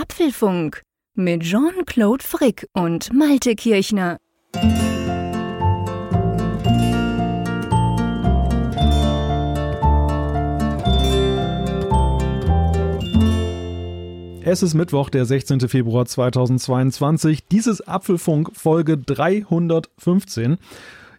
Apfelfunk mit Jean-Claude Frick und Malte Kirchner. Es ist Mittwoch, der 16. Februar 2022. Dies ist Apfelfunk Folge 315.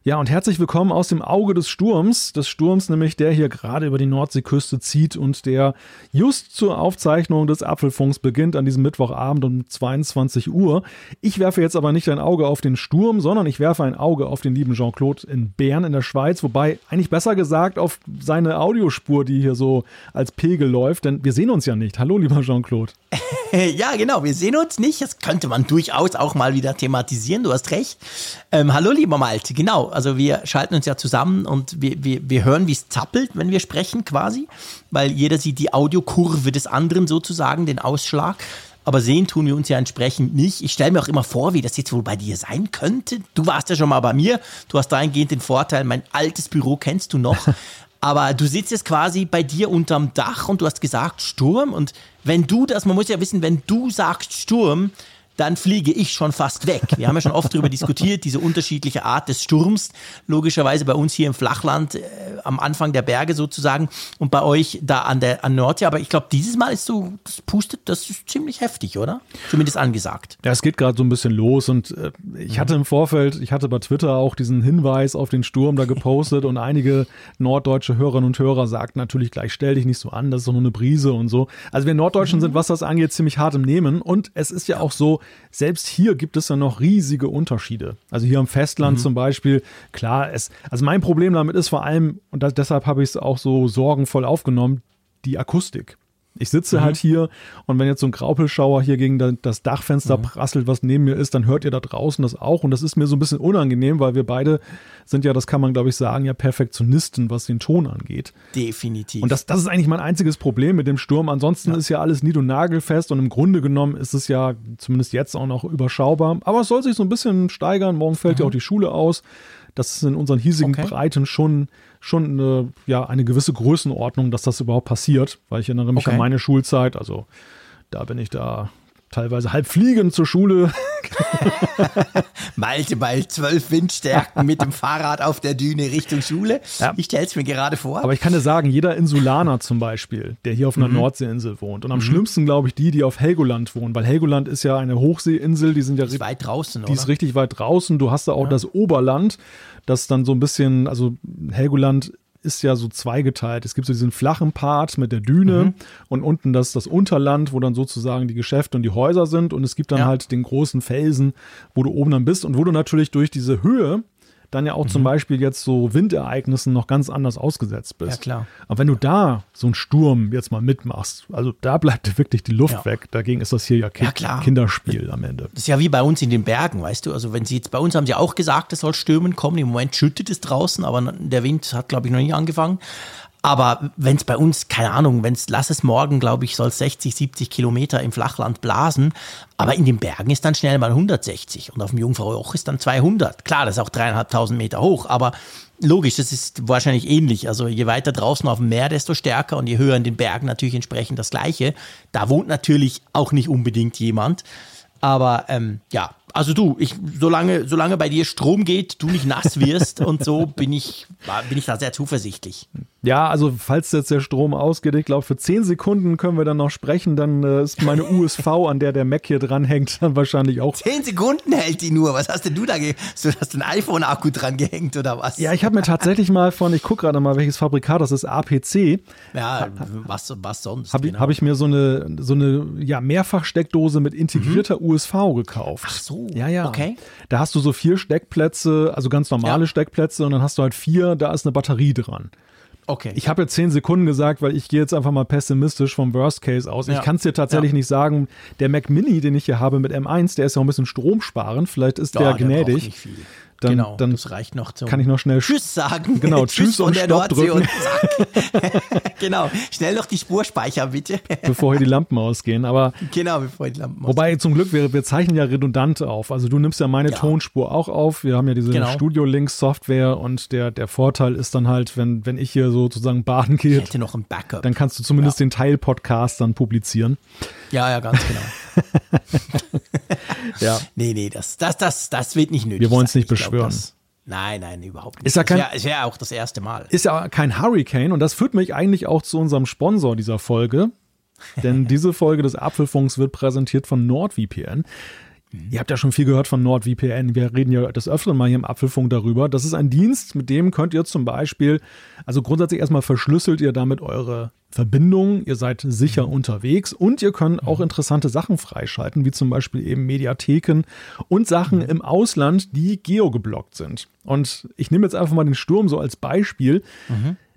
Ja, und herzlich willkommen aus dem Auge des Sturms. Des Sturms nämlich, der hier gerade über die Nordseeküste zieht und der just zur Aufzeichnung des Apfelfunks beginnt an diesem Mittwochabend um 22 Uhr. Ich werfe jetzt aber nicht ein Auge auf den Sturm, sondern ich werfe ein Auge auf den lieben Jean-Claude in Bern in der Schweiz, wobei eigentlich besser gesagt auf seine Audiospur, die hier so als Pegel läuft, denn wir sehen uns ja nicht. Hallo, lieber Jean-Claude. ja, genau, wir sehen uns nicht. Das könnte man durchaus auch mal wieder thematisieren, du hast recht. Ähm, hallo, lieber Malte, genau also wir schalten uns ja zusammen und wir, wir, wir hören, wie es zappelt, wenn wir sprechen quasi, weil jeder sieht die Audiokurve des anderen sozusagen, den Ausschlag. Aber sehen tun wir uns ja entsprechend nicht. Ich stelle mir auch immer vor, wie das jetzt wohl bei dir sein könnte. Du warst ja schon mal bei mir. Du hast dahingehend den Vorteil, mein altes Büro kennst du noch. Aber du sitzt jetzt quasi bei dir unterm Dach und du hast gesagt Sturm. Und wenn du das, man muss ja wissen, wenn du sagst Sturm, dann fliege ich schon fast weg. Wir haben ja schon oft darüber diskutiert, diese unterschiedliche Art des Sturms. Logischerweise bei uns hier im Flachland, äh, am Anfang der Berge sozusagen und bei euch da an der an Nordsee. Aber ich glaube, dieses Mal ist so, das pustet, das ist ziemlich heftig, oder? Zumindest angesagt. Ja, es geht gerade so ein bisschen los und äh, ich hatte im Vorfeld, ich hatte bei Twitter auch diesen Hinweis auf den Sturm da gepostet und einige norddeutsche Hörerinnen und Hörer sagten natürlich gleich, stell dich nicht so an, das ist doch nur eine Brise und so. Also wir Norddeutschen mhm. sind, was das angeht, ziemlich hart im Nehmen und es ist ja auch so, selbst hier gibt es ja noch riesige Unterschiede. Also hier am Festland mhm. zum Beispiel, klar, es, also mein Problem damit ist vor allem, und das, deshalb habe ich es auch so sorgenvoll aufgenommen, die Akustik. Ich sitze mhm. halt hier und wenn jetzt so ein Graupelschauer hier gegen das Dachfenster mhm. prasselt, was neben mir ist, dann hört ihr da draußen das auch. Und das ist mir so ein bisschen unangenehm, weil wir beide sind ja, das kann man glaube ich sagen, ja Perfektionisten, was den Ton angeht. Definitiv. Und das, das ist eigentlich mein einziges Problem mit dem Sturm. Ansonsten ja. ist ja alles nied- und nagelfest und im Grunde genommen ist es ja zumindest jetzt auch noch überschaubar. Aber es soll sich so ein bisschen steigern. Morgen fällt mhm. ja auch die Schule aus. Das ist in unseren hiesigen okay. Breiten schon schon eine, ja, eine gewisse Größenordnung, dass das überhaupt passiert, weil ich erinnere mich okay. an meine Schulzeit, also da bin ich da teilweise halb fliegend zur Schule. Malte bei zwölf Windstärken mit dem Fahrrad auf der Düne Richtung Schule. Ja. Ich stelle es mir gerade vor. Aber ich kann dir sagen, jeder Insulaner zum Beispiel, der hier auf einer mhm. Nordseeinsel wohnt und am mhm. schlimmsten glaube ich die, die auf Helgoland wohnen, weil Helgoland ist ja eine Hochseeinsel, die sind ja ist weit draußen, Die ist richtig weit draußen. Du hast da auch ja. das Oberland, das dann so ein bisschen, also Helgoland ist ja so zweigeteilt. Es gibt so diesen flachen Part mit der Düne mhm. und unten das, das Unterland, wo dann sozusagen die Geschäfte und die Häuser sind. Und es gibt dann ja. halt den großen Felsen, wo du oben dann bist und wo du natürlich durch diese Höhe dann ja auch mhm. zum Beispiel jetzt so Windereignissen noch ganz anders ausgesetzt bist. Ja, klar. Aber wenn du da so einen Sturm jetzt mal mitmachst, also da bleibt dir wirklich die Luft ja. weg. Dagegen ist das hier ja, kind ja Kinderspiel am Ende. Das ist ja wie bei uns in den Bergen, weißt du. Also wenn sie jetzt bei uns haben sie auch gesagt, es soll stürmen kommen. Im Moment schüttet es draußen, aber der Wind hat, glaube ich, noch nie angefangen. Aber wenn es bei uns, keine Ahnung, wenn es, lass es morgen, glaube ich, soll 60, 70 Kilometer im Flachland blasen, aber in den Bergen ist dann schnell mal 160 und auf dem Jungfrau Joch ist dann 200. Klar, das ist auch dreieinhalbtausend Meter hoch, aber logisch, das ist wahrscheinlich ähnlich. Also je weiter draußen auf dem Meer, desto stärker und je höher in den Bergen natürlich entsprechend das Gleiche. Da wohnt natürlich auch nicht unbedingt jemand. Aber ähm, ja, also du, ich, solange, solange bei dir Strom geht, du nicht nass wirst und so, bin ich, bin ich da sehr zuversichtlich. Ja, also falls jetzt der Strom ausgeht, ich glaube, für 10 Sekunden können wir dann noch sprechen, dann äh, ist meine USV, an der der Mac hier dran hängt, dann wahrscheinlich auch. 10 Sekunden hält die nur. Was hast denn du da? Hast du ein iPhone-Akku dran gehängt oder was? Ja, ich habe mir tatsächlich mal von, ich gucke gerade mal, welches Fabrikat das ist, APC. Ja, was, was sonst? Habe genau. hab ich mir so eine, so eine ja, Mehrfachsteckdose mit integrierter mhm. USV gekauft. Ach so. Ja, ja. Okay. Da hast du so vier Steckplätze, also ganz normale ja. Steckplätze und dann hast du halt vier, da ist eine Batterie dran. Okay. Ich habe jetzt zehn Sekunden gesagt, weil ich gehe jetzt einfach mal pessimistisch vom Worst Case aus. Ja. Ich kann es dir tatsächlich ja. nicht sagen. Der Mac Mini, den ich hier habe mit M1, der ist ja auch ein bisschen stromsparend. Vielleicht ist ja, der gnädig. Der dann, genau, dann das reicht noch zum kann ich noch schnell Tschüss sagen. Genau, Tschüss und Stopp drücken. Und genau, schnell noch die Spur speichern, bitte. bevor hier die Lampen ausgehen. Aber genau, bevor die Lampen wobei zum Glück wir, wir zeichnen ja redundant auf. Also du nimmst ja meine Ja. Tonspur auch auf. Wir haben ja diese Genau. Studio Links Software und der der Vorteil ist dann halt, wenn wenn ich hier sozusagen baden gehe, hätte noch ein Backup. dann kannst du zumindest den Teil Podcast dann publizieren. Ja, ja, ganz genau. Ja. Nee, nee, das, das, das, das wird nicht nötig. Wir wollen's sein. nicht Ich glaub, beschwören. Das, nein, nein, überhaupt nicht. Ist ja kein- Es wäre es wär auch das erste Mal. Ist ja kein Hurricane und das führt mich eigentlich auch zu unserem Sponsor dieser Folge. Denn diese Folge des Apfelfunks wird präsentiert von NordVPN. Ihr habt ja schon viel gehört von NordVPN. Wir reden ja des Öfteren mal hier im Apfelfunk darüber. Das ist ein Dienst, mit dem könnt ihr zum Beispiel, also grundsätzlich erstmal verschlüsselt ihr damit eure Verbindungen. Ihr seid sicher unterwegs und ihr könnt auch interessante Sachen freischalten, wie zum Beispiel eben Mediatheken und Sachen im Ausland, die geogeblockt sind. Und ich nehme jetzt einfach mal den Sturm so als Beispiel.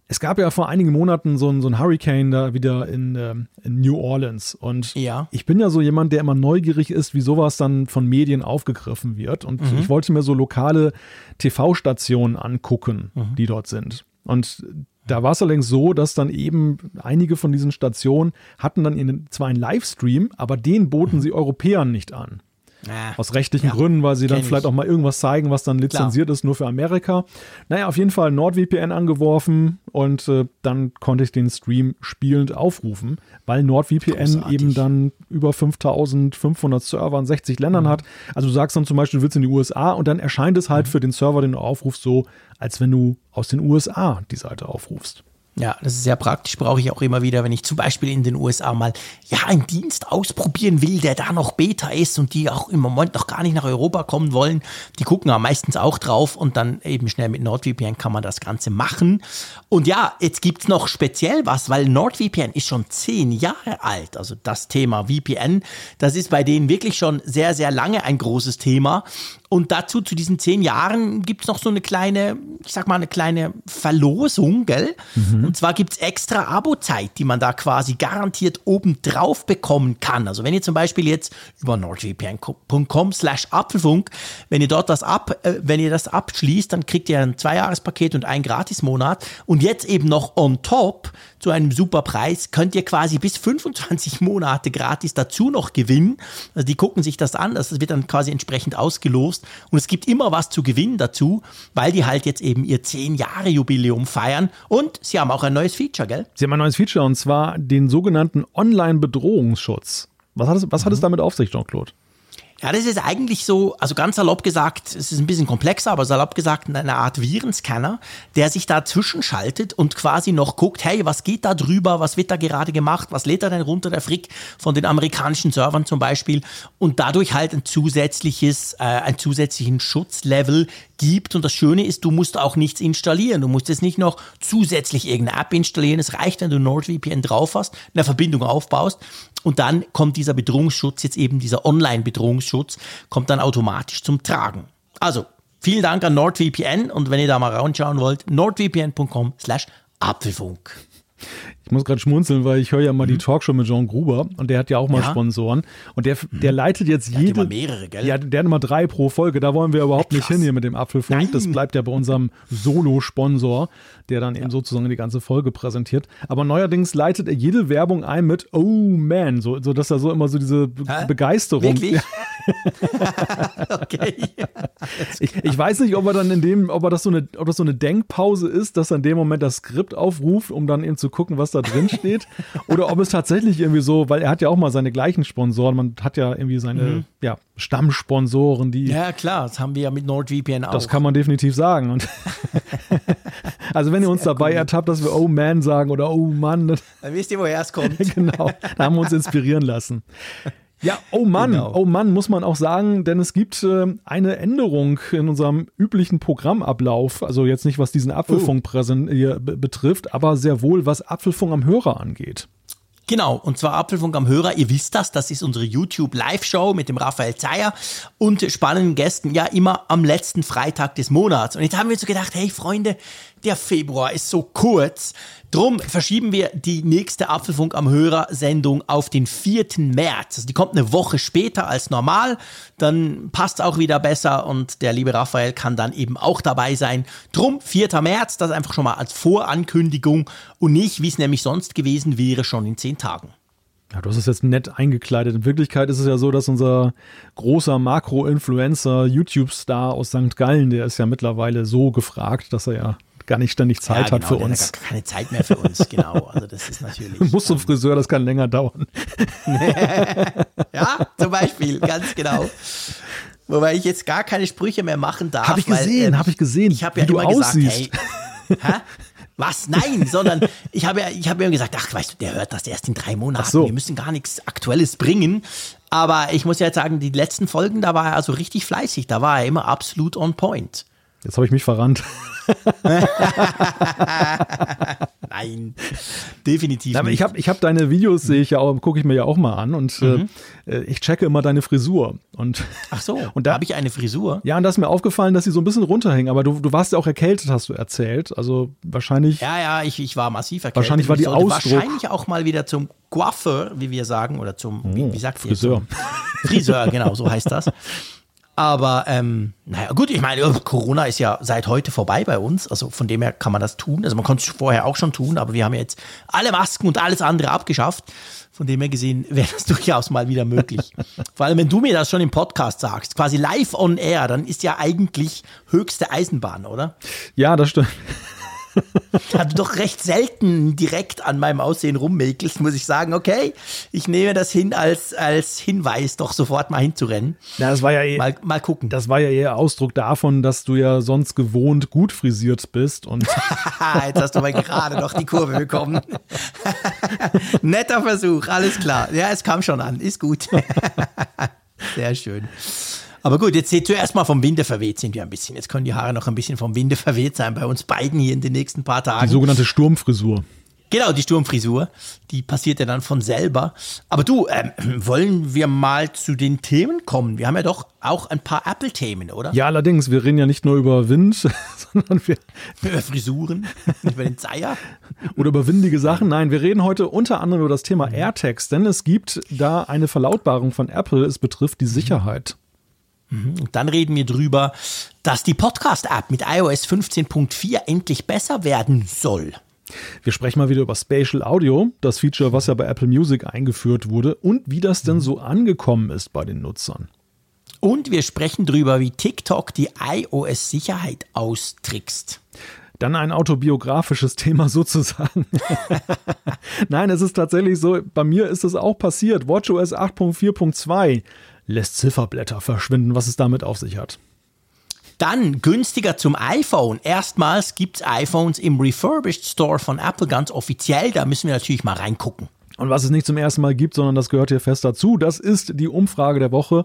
Es gab ja vor einigen Monaten so ein, so Hurricane da wieder in, ähm, in New Orleans. Und Ja. ich bin ja so jemand, der immer neugierig ist, wie sowas dann von Medien aufgegriffen wird. Und ich wollte mir so lokale TV-Stationen angucken, die dort sind. Und da war es allerdings so, dass dann eben einige von diesen Stationen hatten dann in, zwar einen Livestream, aber den boten sie Europäern nicht an. Ah, Aus rechtlichen Ja, Gründen, weil sie dann kenn ich. vielleicht auch mal irgendwas zeigen, was dann lizenziert ist, nur für Amerika. Naja, auf jeden Fall NordVPN angeworfen und äh, dann konnte ich den Stream spielend aufrufen, weil NordVPN Großartig. eben dann über 5500 Server in 60 Mhm. Ländern hat. Also du sagst dann zum Beispiel, du willst in die USA und dann erscheint es Mhm. halt für den Server, den du aufrufst, so, als wenn du aus den USA die Seite aufrufst. Ja, das ist sehr praktisch, brauche ich auch immer wieder, wenn ich zum Beispiel in den USA mal ja einen Dienst ausprobieren will, der da noch Beta ist und die auch im Moment noch gar nicht nach Europa kommen wollen. Die gucken ja meistens auch drauf und dann eben schnell mit NordVPN kann man das Ganze machen. Und ja, jetzt gibt's noch speziell was, weil NordVPN ist schon zehn Jahre alt. Also das Thema VPN, das ist bei denen wirklich schon sehr, sehr lange ein großes Thema. Und dazu, zu diesen zehn Jahren, gibt's noch so eine kleine, ich sag mal, eine kleine Verlosung, gell? Und zwar gibt's extra Abo-Zeit, die man da quasi garantiert obendrauf bekommen kann. Also wenn ihr zum Beispiel jetzt über nordvpn.com slash Apfelfunk, wenn ihr dort das ab, äh, wenn ihr das abschließt, dann kriegt ihr ein Zweijahrespaket und einen Gratismonat. Und jetzt eben noch on top zu einem super Preis könnt ihr quasi bis 25 Monate gratis dazu noch gewinnen. Also die gucken sich das an, das wird dann quasi entsprechend ausgelost und es gibt immer was zu gewinnen dazu, weil die halt jetzt eben ihr 10 Jahre Jubiläum feiern und sie haben auch ein neues Feature, gell? Sie haben ein neues Feature und zwar den sogenannten Online-Bedrohungsschutz. Was hat es, was hat es damit auf sich, Jean-Claude? Ja, das ist eigentlich so, also ganz salopp gesagt, es ist ein bisschen komplexer, aber salopp gesagt eine Art Virenscanner, der sich dazwischen schaltet und quasi noch guckt, hey, was geht da drüber, was wird da gerade gemacht, was lädt da denn runter, der Frick von den amerikanischen Servern zum Beispiel? Und dadurch halt ein zusätzliches, äh, einen zusätzlichen Schutzlevel gibt. Und das Schöne ist, du musst auch nichts installieren, du musst jetzt nicht noch zusätzlich irgendeine App installieren, es reicht, wenn du NordVPN drauf hast, eine Verbindung aufbaust. Und dann kommt dieser Bedrohungsschutz, jetzt eben dieser Online-Bedrohungsschutz, kommt dann automatisch zum Tragen. Also, vielen Dank an NordVPN und wenn ihr da mal reinschauen wollt, nordvpn.com slash Apfelfunk. Ich muss gerade schmunzeln, weil ich höre ja mal die Talkshow mit Jean Gruber und der hat ja auch mal Ja. Sponsoren und der, der leitet jetzt hat jede. immer mehrere, gell? Ja, der hat immer drei pro Folge. Da wollen wir überhaupt nicht Krass. hin hier mit dem Apfelfunk. Nein. Das bleibt ja bei unserem Solo-Sponsor, der dann eben sozusagen die ganze Folge präsentiert. Aber neuerdings leitet er jede Werbung ein mit Oh man, so, so dass er so immer so diese Be Hä? Begeisterung. Wirklich? okay. Ich, ich weiß nicht, ob er dann in dem, ob er das so eine, ob das so eine Denkpause ist, dass er in dem Moment das Skript aufruft, um dann eben zu gucken, was da drin steht. oder ob es tatsächlich irgendwie so, weil er hat ja auch mal seine gleichen Sponsoren, man hat ja irgendwie seine ja, Stammsponsoren, die Ja, klar, das haben wir ja mit NordVPN auch. das kann man definitiv sagen. Und also wenn ihr uns dabei ertappt, dass wir Oh man sagen oder Oh Mann, dann- Dann wisst ihr, woher es kommt. genau, da haben wir uns inspirieren lassen. Ja, oh Mann, Genau. oh Mann, muss man auch sagen, denn es gibt äh, eine Änderung in unserem üblichen Programmablauf. Also jetzt nicht, was diesen Apfelfunk präsen- hier be- betrifft, aber sehr wohl, was Apfelfunk am Hörer angeht. Genau, und zwar Apfelfunk am Hörer. Ihr wisst das, das ist unsere YouTube-Live-Show mit dem Raphael Zeyer und spannenden Gästen, ja immer am letzten Freitag des Monats. Und jetzt haben wir so gedacht, hey Freunde, der Februar ist so kurz. Drum verschieben wir die nächste Apfelfunk am Hörer Sendung auf den 4. März. Also die kommt eine Woche später als normal. Dann passt es auch wieder besser und der liebe Raphael kann dann eben auch dabei sein. Drum 4. März, das einfach schon mal als Vorankündigung und nicht, wie es nämlich sonst gewesen wäre, schon in zehn Tagen. Ja, du hast es jetzt nett eingekleidet. In Wirklichkeit ist es ja so, dass unser großer Makro-Influencer, YouTube-Star aus St. Gallen, der ist ja mittlerweile so gefragt, dass er ja gar nicht ständig Zeit ja, genau, hat für uns. Hat keine Zeit mehr für uns, genau. Also das ist natürlich. Du musst zum Friseur, das kann länger dauern. ja, zum Beispiel, ganz genau. Wobei ich jetzt gar keine Sprüche mehr machen darf. Habe ich gesehen, äh, habe ich gesehen. Ich habe ja wie immer du aussiehst. gesagt, hey, hä? Was? Nein, sondern ich habe ja, ich habe ja gesagt, ach, weißt du, der hört das erst in drei Monaten. So. Wir müssen gar nichts Aktuelles bringen. Aber ich muss ja jetzt sagen, die letzten Folgen, da war er also richtig fleißig. Da war er immer absolut on point. Jetzt habe ich mich verrannt. Nein, definitiv Nein, nicht. Ich habe ich hab deine Videos, sehe ich ja auch, gucke ich mir ja auch mal an und mhm. äh, ich checke immer deine Frisur. Und, Ach so, und da habe ich eine Frisur. Ja, und da ist mir aufgefallen, dass sie so ein bisschen runterhängen, aber du, du warst ja auch erkältet, hast du erzählt. Also wahrscheinlich. Ja, ja, ich, ich war massiv erkältet. Wahrscheinlich war die Ausdruck. Wahrscheinlich auch mal wieder zum Coiffeur, wie wir sagen, oder zum, oh, wie, wie sagt Friseur. Ihr? Friseur, genau, so heißt das. Aber ähm, naja, gut, ich meine, Corona ist ja seit heute vorbei bei uns. Also von dem her kann man das tun. Also man konnte es vorher auch schon tun, aber wir haben ja jetzt alle Masken und alles andere abgeschafft. Von dem her gesehen wäre das durchaus mal wieder möglich. Vor allem, wenn du mir das schon im Podcast sagst, quasi live on air, dann ist ja eigentlich höchste Eisenbahn, oder? Ja, das stimmt du doch recht selten direkt an meinem Aussehen rummäkelst, muss ich sagen, okay, ich nehme das hin als, als Hinweis, doch sofort mal hinzurennen. Ja, das war ja eh, mal, mal gucken. Das war ja eher Ausdruck davon, dass du ja sonst gewohnt gut frisiert bist und. Jetzt hast du mal gerade noch die Kurve bekommen. Netter Versuch, alles klar. Ja, es kam schon an, ist gut. Sehr schön. Aber gut, jetzt seht ihr erstmal vom Winde verweht sind wir ein bisschen. Jetzt können die Haare noch ein bisschen vom Winde verweht sein bei uns beiden hier in den nächsten paar Tagen. Die sogenannte Sturmfrisur. Genau, die Sturmfrisur, die passiert ja dann von selber. Aber du, ähm, wollen wir mal zu den Themen kommen? Wir haben ja doch auch ein paar Apple-Themen, oder? Ja, allerdings, wir reden ja nicht nur über Wind, sondern wir... Über Frisuren, über den Zeier. Oder über windige Sachen. Nein, wir reden heute unter anderem über das Thema AirTags, denn es gibt da eine Verlautbarung von Apple, es betrifft die Sicherheit. Mhm. Und dann reden wir drüber, dass die Podcast-App mit iOS 15.4 endlich besser werden soll. Wir sprechen mal wieder über Spatial Audio, das Feature, was ja bei Apple Music eingeführt wurde und wie das denn so angekommen ist bei den Nutzern. Und wir sprechen drüber, wie TikTok die iOS-Sicherheit austrickst. Dann ein autobiografisches Thema sozusagen. Nein, es ist tatsächlich so, bei mir ist es auch passiert. WatchOS 8.4.2 lässt Zifferblätter verschwinden, was es damit auf sich hat. Dann günstiger zum iPhone. Erstmals gibt es iPhones im Refurbished Store von Apple ganz offiziell. Da müssen wir natürlich mal reingucken. Und was es nicht zum ersten Mal gibt, sondern das gehört hier fest dazu, das ist die Umfrage der Woche.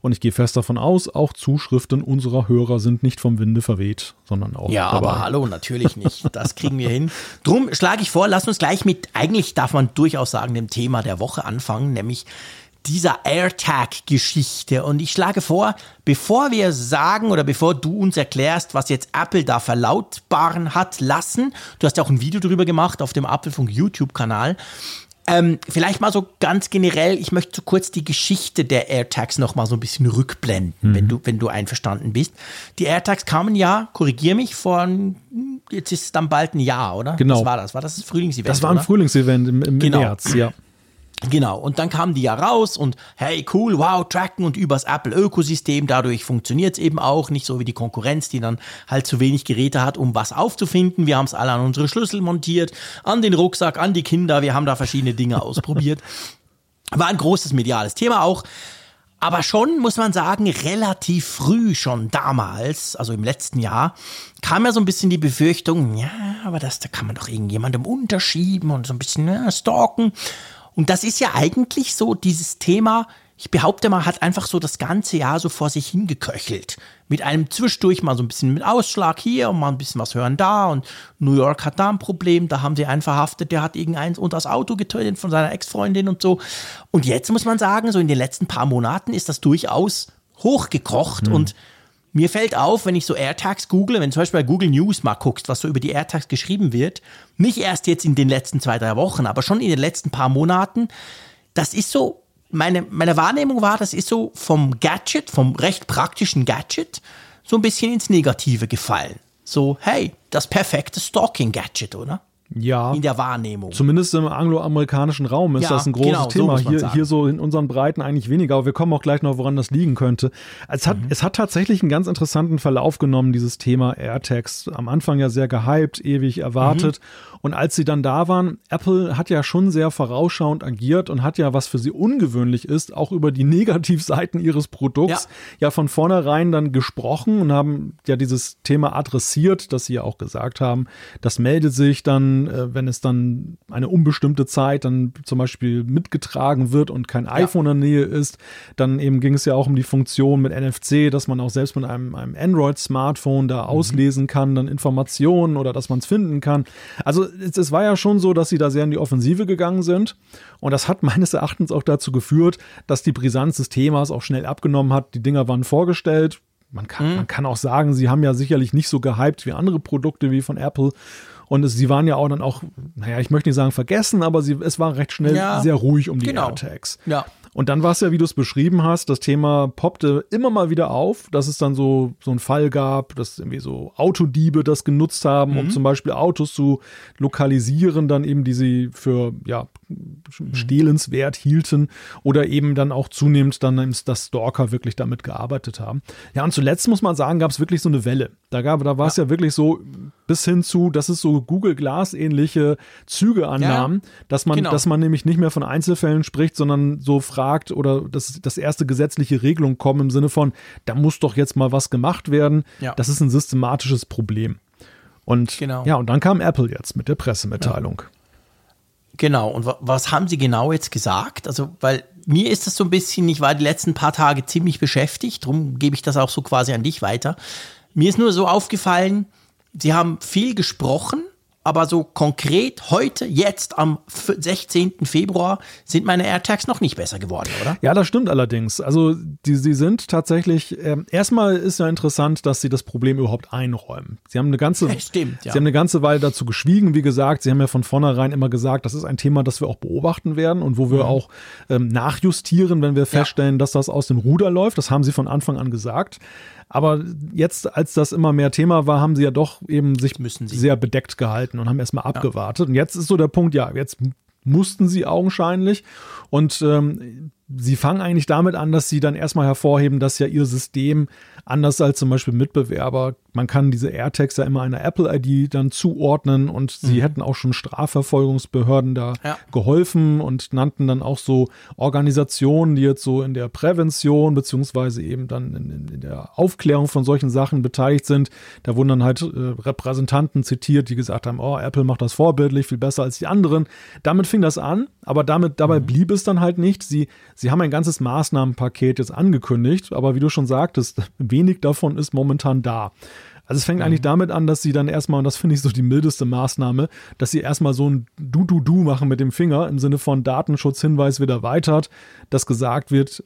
Und ich gehe fest davon aus, auch Zuschriften unserer Hörer sind nicht vom Winde verweht, sondern auch. Ja, dabei. aber hallo, natürlich nicht. Das kriegen wir hin. Drum schlage ich vor, lass uns gleich mit, eigentlich darf man durchaus sagen, dem Thema der Woche anfangen, nämlich dieser AirTag-Geschichte. Und ich schlage vor, bevor wir sagen oder bevor du uns erklärst, was jetzt Apple da verlautbaren hat lassen, du hast ja auch ein Video darüber gemacht auf dem Apfelfunk YouTube-Kanal. Ähm, vielleicht mal so ganz generell, ich möchte so kurz die Geschichte der AirTags noch mal so ein bisschen rückblenden, mhm. wenn, du, wenn du einverstanden bist. Die AirTags kamen ja, korrigier mich, vor, jetzt ist es dann bald ein Jahr, oder? Genau. Was war das? War das das Frühlingsevent? Das war ein oder? Frühlingsevent im, im genau. März, ja. Genau, und dann kamen die ja raus und hey, cool, wow, tracken und übers Apple-Ökosystem, dadurch funktioniert es eben auch, nicht so wie die Konkurrenz, die dann halt zu wenig Geräte hat, um was aufzufinden. Wir haben es alle an unsere Schlüssel montiert, an den Rucksack, an die Kinder, wir haben da verschiedene Dinge ausprobiert. War ein großes mediales Thema auch. Aber schon, muss man sagen, relativ früh schon damals, also im letzten Jahr, kam ja so ein bisschen die Befürchtung, ja, aber das, da kann man doch irgendjemandem unterschieben und so ein bisschen ja, stalken. Und das ist ja eigentlich so dieses Thema, ich behaupte mal, hat einfach so das ganze Jahr so vor sich hingeköchelt. Mit einem zwischendurch mal so ein bisschen mit Ausschlag hier und mal ein bisschen was hören da und New York hat da ein Problem, da haben sie einen verhaftet, der hat irgendeins unter das Auto getötet von seiner Ex-Freundin und so. Und jetzt muss man sagen, so in den letzten paar Monaten ist das durchaus hochgekocht mhm. und mir fällt auf, wenn ich so AirTags google, wenn zum Beispiel bei Google News mal guckst, was so über die AirTags geschrieben wird, nicht erst jetzt in den letzten zwei, drei Wochen, aber schon in den letzten paar Monaten, das ist so, meine, meine Wahrnehmung war, das ist so vom Gadget, vom recht praktischen Gadget, so ein bisschen ins Negative gefallen. So, hey, das perfekte Stalking-Gadget, oder? Ja. In der Wahrnehmung. Zumindest im angloamerikanischen Raum ist Ja, das ein großes genau, so Thema. man hier, hier so in unseren Breiten eigentlich weniger, aber wir kommen auch gleich noch, woran das liegen könnte. Es Mhm. hat, es hat tatsächlich einen ganz interessanten Verlauf genommen, dieses Thema AirTags. Am Anfang ja sehr gehypt, ewig erwartet. Mhm. Und als sie dann da waren, Apple hat ja schon sehr vorausschauend agiert und hat ja, was für sie ungewöhnlich ist, auch über die Negativseiten ihres Produkts ja, von vornherein dann gesprochen und haben ja dieses Thema adressiert, dass sie ja auch gesagt haben, das meldet sich dann, äh, wenn es dann eine unbestimmte Zeit dann zum Beispiel mitgetragen wird und kein iPhone in der Nähe ist. Dann eben ging es ja auch um die Funktion mit NFC, dass man auch selbst mit einem, einem Android-Smartphone da auslesen kann, dann Informationen oder dass man es finden kann. Also es, war ja schon so, dass sie da sehr in die Offensive gegangen sind. Und das hat meines Erachtens auch dazu geführt, dass die Brisanz des Themas auch schnell abgenommen hat. Die Dinger waren vorgestellt. Man kann, man kann auch sagen, sie haben ja sicherlich nicht so gehypt wie andere Produkte wie von Apple. Und es, sie waren ja auch dann auch, naja, ich möchte nicht sagen vergessen, aber sie, es war recht schnell Ja, sehr ruhig um die genau. AirTags. Ja. Und dann war es ja, wie du es beschrieben hast, das Thema poppte immer mal wieder auf, dass es dann so, so einen Fall gab, dass irgendwie so Autodiebe das genutzt haben, Mhm. um zum Beispiel Autos zu lokalisieren, dann eben, die sie für, ja, stehlenswert hielten oder eben dann auch zunehmend dann, eben, dass Stalker wirklich damit gearbeitet haben. Ja, und zuletzt muss man sagen, gab es wirklich so eine Welle. Da gab, da war es ja. wirklich so bis hin zu, dass es so Google Glass ähnliche Züge annahm, dass man, Genau. dass man nämlich nicht mehr von Einzelfällen spricht, sondern so fragt oder dass das erste gesetzliche Regelung kommen im Sinne von, da muss doch jetzt mal was gemacht werden. Ja. Das ist ein systematisches Problem. Und Genau. ja, und dann kam Apple jetzt mit der Pressemitteilung. Genau, und wa was haben Sie genau jetzt gesagt? Also, weil mir ist das so ein bisschen, ich war die letzten paar Tage ziemlich beschäftigt, darum gebe ich das auch so quasi an dich weiter. Mir ist nur so aufgefallen, Sie haben viel gesprochen, aber so konkret heute, jetzt am f- 16. Februar, sind meine AirTags noch nicht besser geworden, oder? Ja, das stimmt allerdings. Also die, sie sind tatsächlich, ähm, erstmal ist ja interessant, dass sie das Problem überhaupt einräumen. Sie haben eine ganze, Ja, stimmt, ja. sie haben eine ganze Weile dazu geschwiegen. Wie gesagt, sie haben ja von vornherein immer gesagt, das ist ein Thema, das wir auch beobachten werden und wo wir Mhm. auch ähm, nachjustieren, wenn wir feststellen, dass das aus dem Ruder läuft. Das haben sie von Anfang an gesagt. Aber jetzt, als das immer mehr Thema war, haben sie ja doch eben sich sehr bedeckt gehalten und haben erstmal abgewartet. Und jetzt ist so der Punkt, ja, jetzt mussten sie augenscheinlich. Und ähm, sie fangen eigentlich damit an, dass sie dann erstmal hervorheben, dass ja ihr System anders als zum Beispiel Mitbewerber, man kann diese AirTags ja immer einer Apple-ID dann zuordnen und sie hätten auch schon Strafverfolgungsbehörden da Mhm. Ja. geholfen und nannten dann auch so Organisationen, die jetzt so in der Prävention beziehungsweise eben dann in, in, der Aufklärung von solchen Sachen beteiligt sind. Da wurden dann halt äh, Repräsentanten zitiert, die gesagt haben, oh, Apple macht das vorbildlich, viel besser als die anderen. Damit fing das an, aber damit, dabei blieb es dann halt nicht. Sie, sie haben ein ganzes Maßnahmenpaket jetzt angekündigt, aber wie du schon sagtest, wenig davon ist momentan da. Also es fängt eigentlich damit an, dass sie dann erstmal, und das finde ich so die mildeste Maßnahme, dass sie erstmal so ein Du-Du-Du machen mit dem Finger im Sinne von Datenschutzhinweis wird erweitert, dass gesagt wird,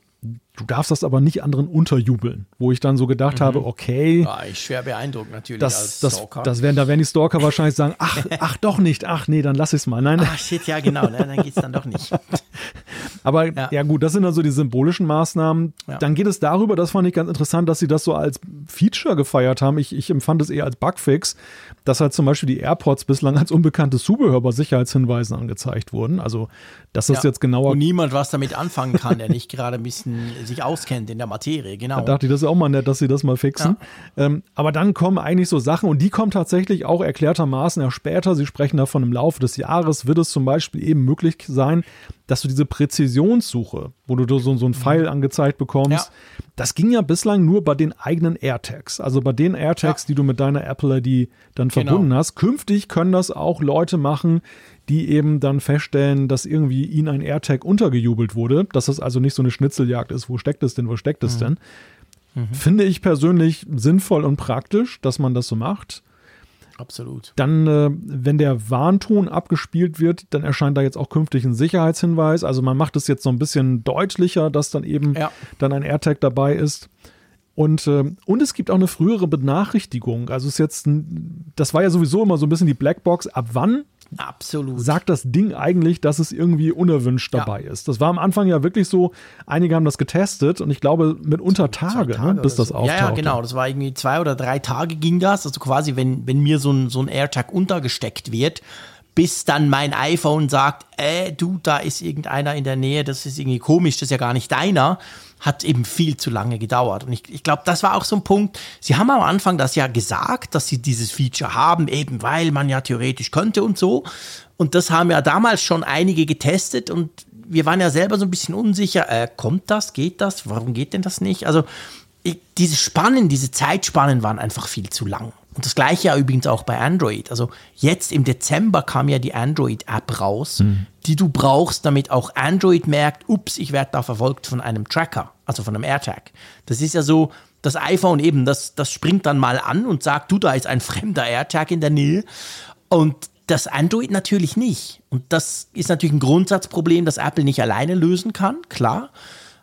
du darfst das aber nicht anderen unterjubeln. Wo ich dann so gedacht habe, okay, Ja, ich schwer beeindruckt natürlich das, das, das werden, da werden die Stalker wahrscheinlich sagen, ach, ach doch nicht, ach nee, dann lass ich es mal. Nein, Ach shit, ja genau, ne, dann geht's dann doch nicht. Aber ja. Ja. gut, das sind dann so die symbolischen Maßnahmen. Ja. Dann geht es darüber, das fand ich ganz interessant, dass sie das so als Feature gefeiert haben. Ich, ich empfand es eher als Bugfix, dass halt zum Beispiel die AirPods bislang als unbekanntes Zubehör bei Sicherheitshinweisen angezeigt wurden. Also, dass das Ja. jetzt genauer Wo niemand was damit anfangen kann, der nicht gerade ein bisschen sich auskennt in der Materie, genau. Da dachte ich, das ist auch mal nett, dass sie das mal fixen. Ähm, aber dann kommen eigentlich so Sachen und die kommen tatsächlich auch erklärtermaßen erst später. Sie sprechen davon im Laufe des Jahres wird es zum Beispiel eben möglich sein, dass du diese Präzisionssuche, wo du so, so einen Pfeil angezeigt bekommst, Ja. das ging ja bislang nur bei den eigenen AirTags. Also bei den AirTags, Ja. die du mit deiner Apple ID dann Genau. verbunden hast. Künftig können das auch Leute machen, die eben dann feststellen, dass irgendwie ihnen ein AirTag untergejubelt wurde, dass das also nicht so eine Schnitzeljagd ist, wo steckt es denn, wo steckt es denn. Finde ich persönlich sinnvoll und praktisch, dass man das so macht. Absolut. Dann, äh, wenn der Warnton abgespielt wird, dann erscheint da jetzt auch künftig ein Sicherheitshinweis. Also man macht es jetzt so ein bisschen deutlicher, dass dann eben Ja. dann ein AirTag dabei ist. Und, äh, und es gibt auch eine frühere Benachrichtigung. Also es ist jetzt, ein, das war ja sowieso immer so ein bisschen die Blackbox. Ab wann Absolut. sagt das Ding eigentlich, dass es irgendwie unerwünscht dabei ja. ist. Das war am Anfang ja wirklich so, einige haben das getestet und ich glaube mit unter Tage, Tage ne, bis das so. auftauchte. Ja, ja, genau, das war irgendwie zwei oder drei Tage ging das, also quasi, wenn, wenn mir so ein, so ein AirTag untergesteckt wird, bis dann mein iPhone sagt, äh, du, da ist irgendeiner in der Nähe, das ist irgendwie komisch, das ist ja gar nicht deiner, hat eben viel zu lange gedauert. Und ich, ich glaube, das war auch so ein Punkt. Sie haben am Anfang das ja gesagt, dass sie dieses Feature haben, eben weil man ja theoretisch könnte und so. Und das haben ja damals schon einige getestet und wir waren ja selber so ein bisschen unsicher, äh, kommt das, geht das, warum geht denn das nicht? Also ich, diese Spannen, diese Zeitspannen waren einfach viel zu lang. Und das gleiche ja übrigens auch bei Android. Also jetzt im Dezember kam ja die Android-App raus, mhm. die du brauchst, damit auch Android merkt, ups, ich werde da verfolgt von einem Tracker, also von einem AirTag. Das ist ja so, das iPhone eben, das, das springt dann mal an und sagt, du, da ist ein fremder AirTag in der Nähe. Und das Android natürlich nicht. Und das ist natürlich ein Grundsatzproblem, das Apple nicht alleine lösen kann, klar.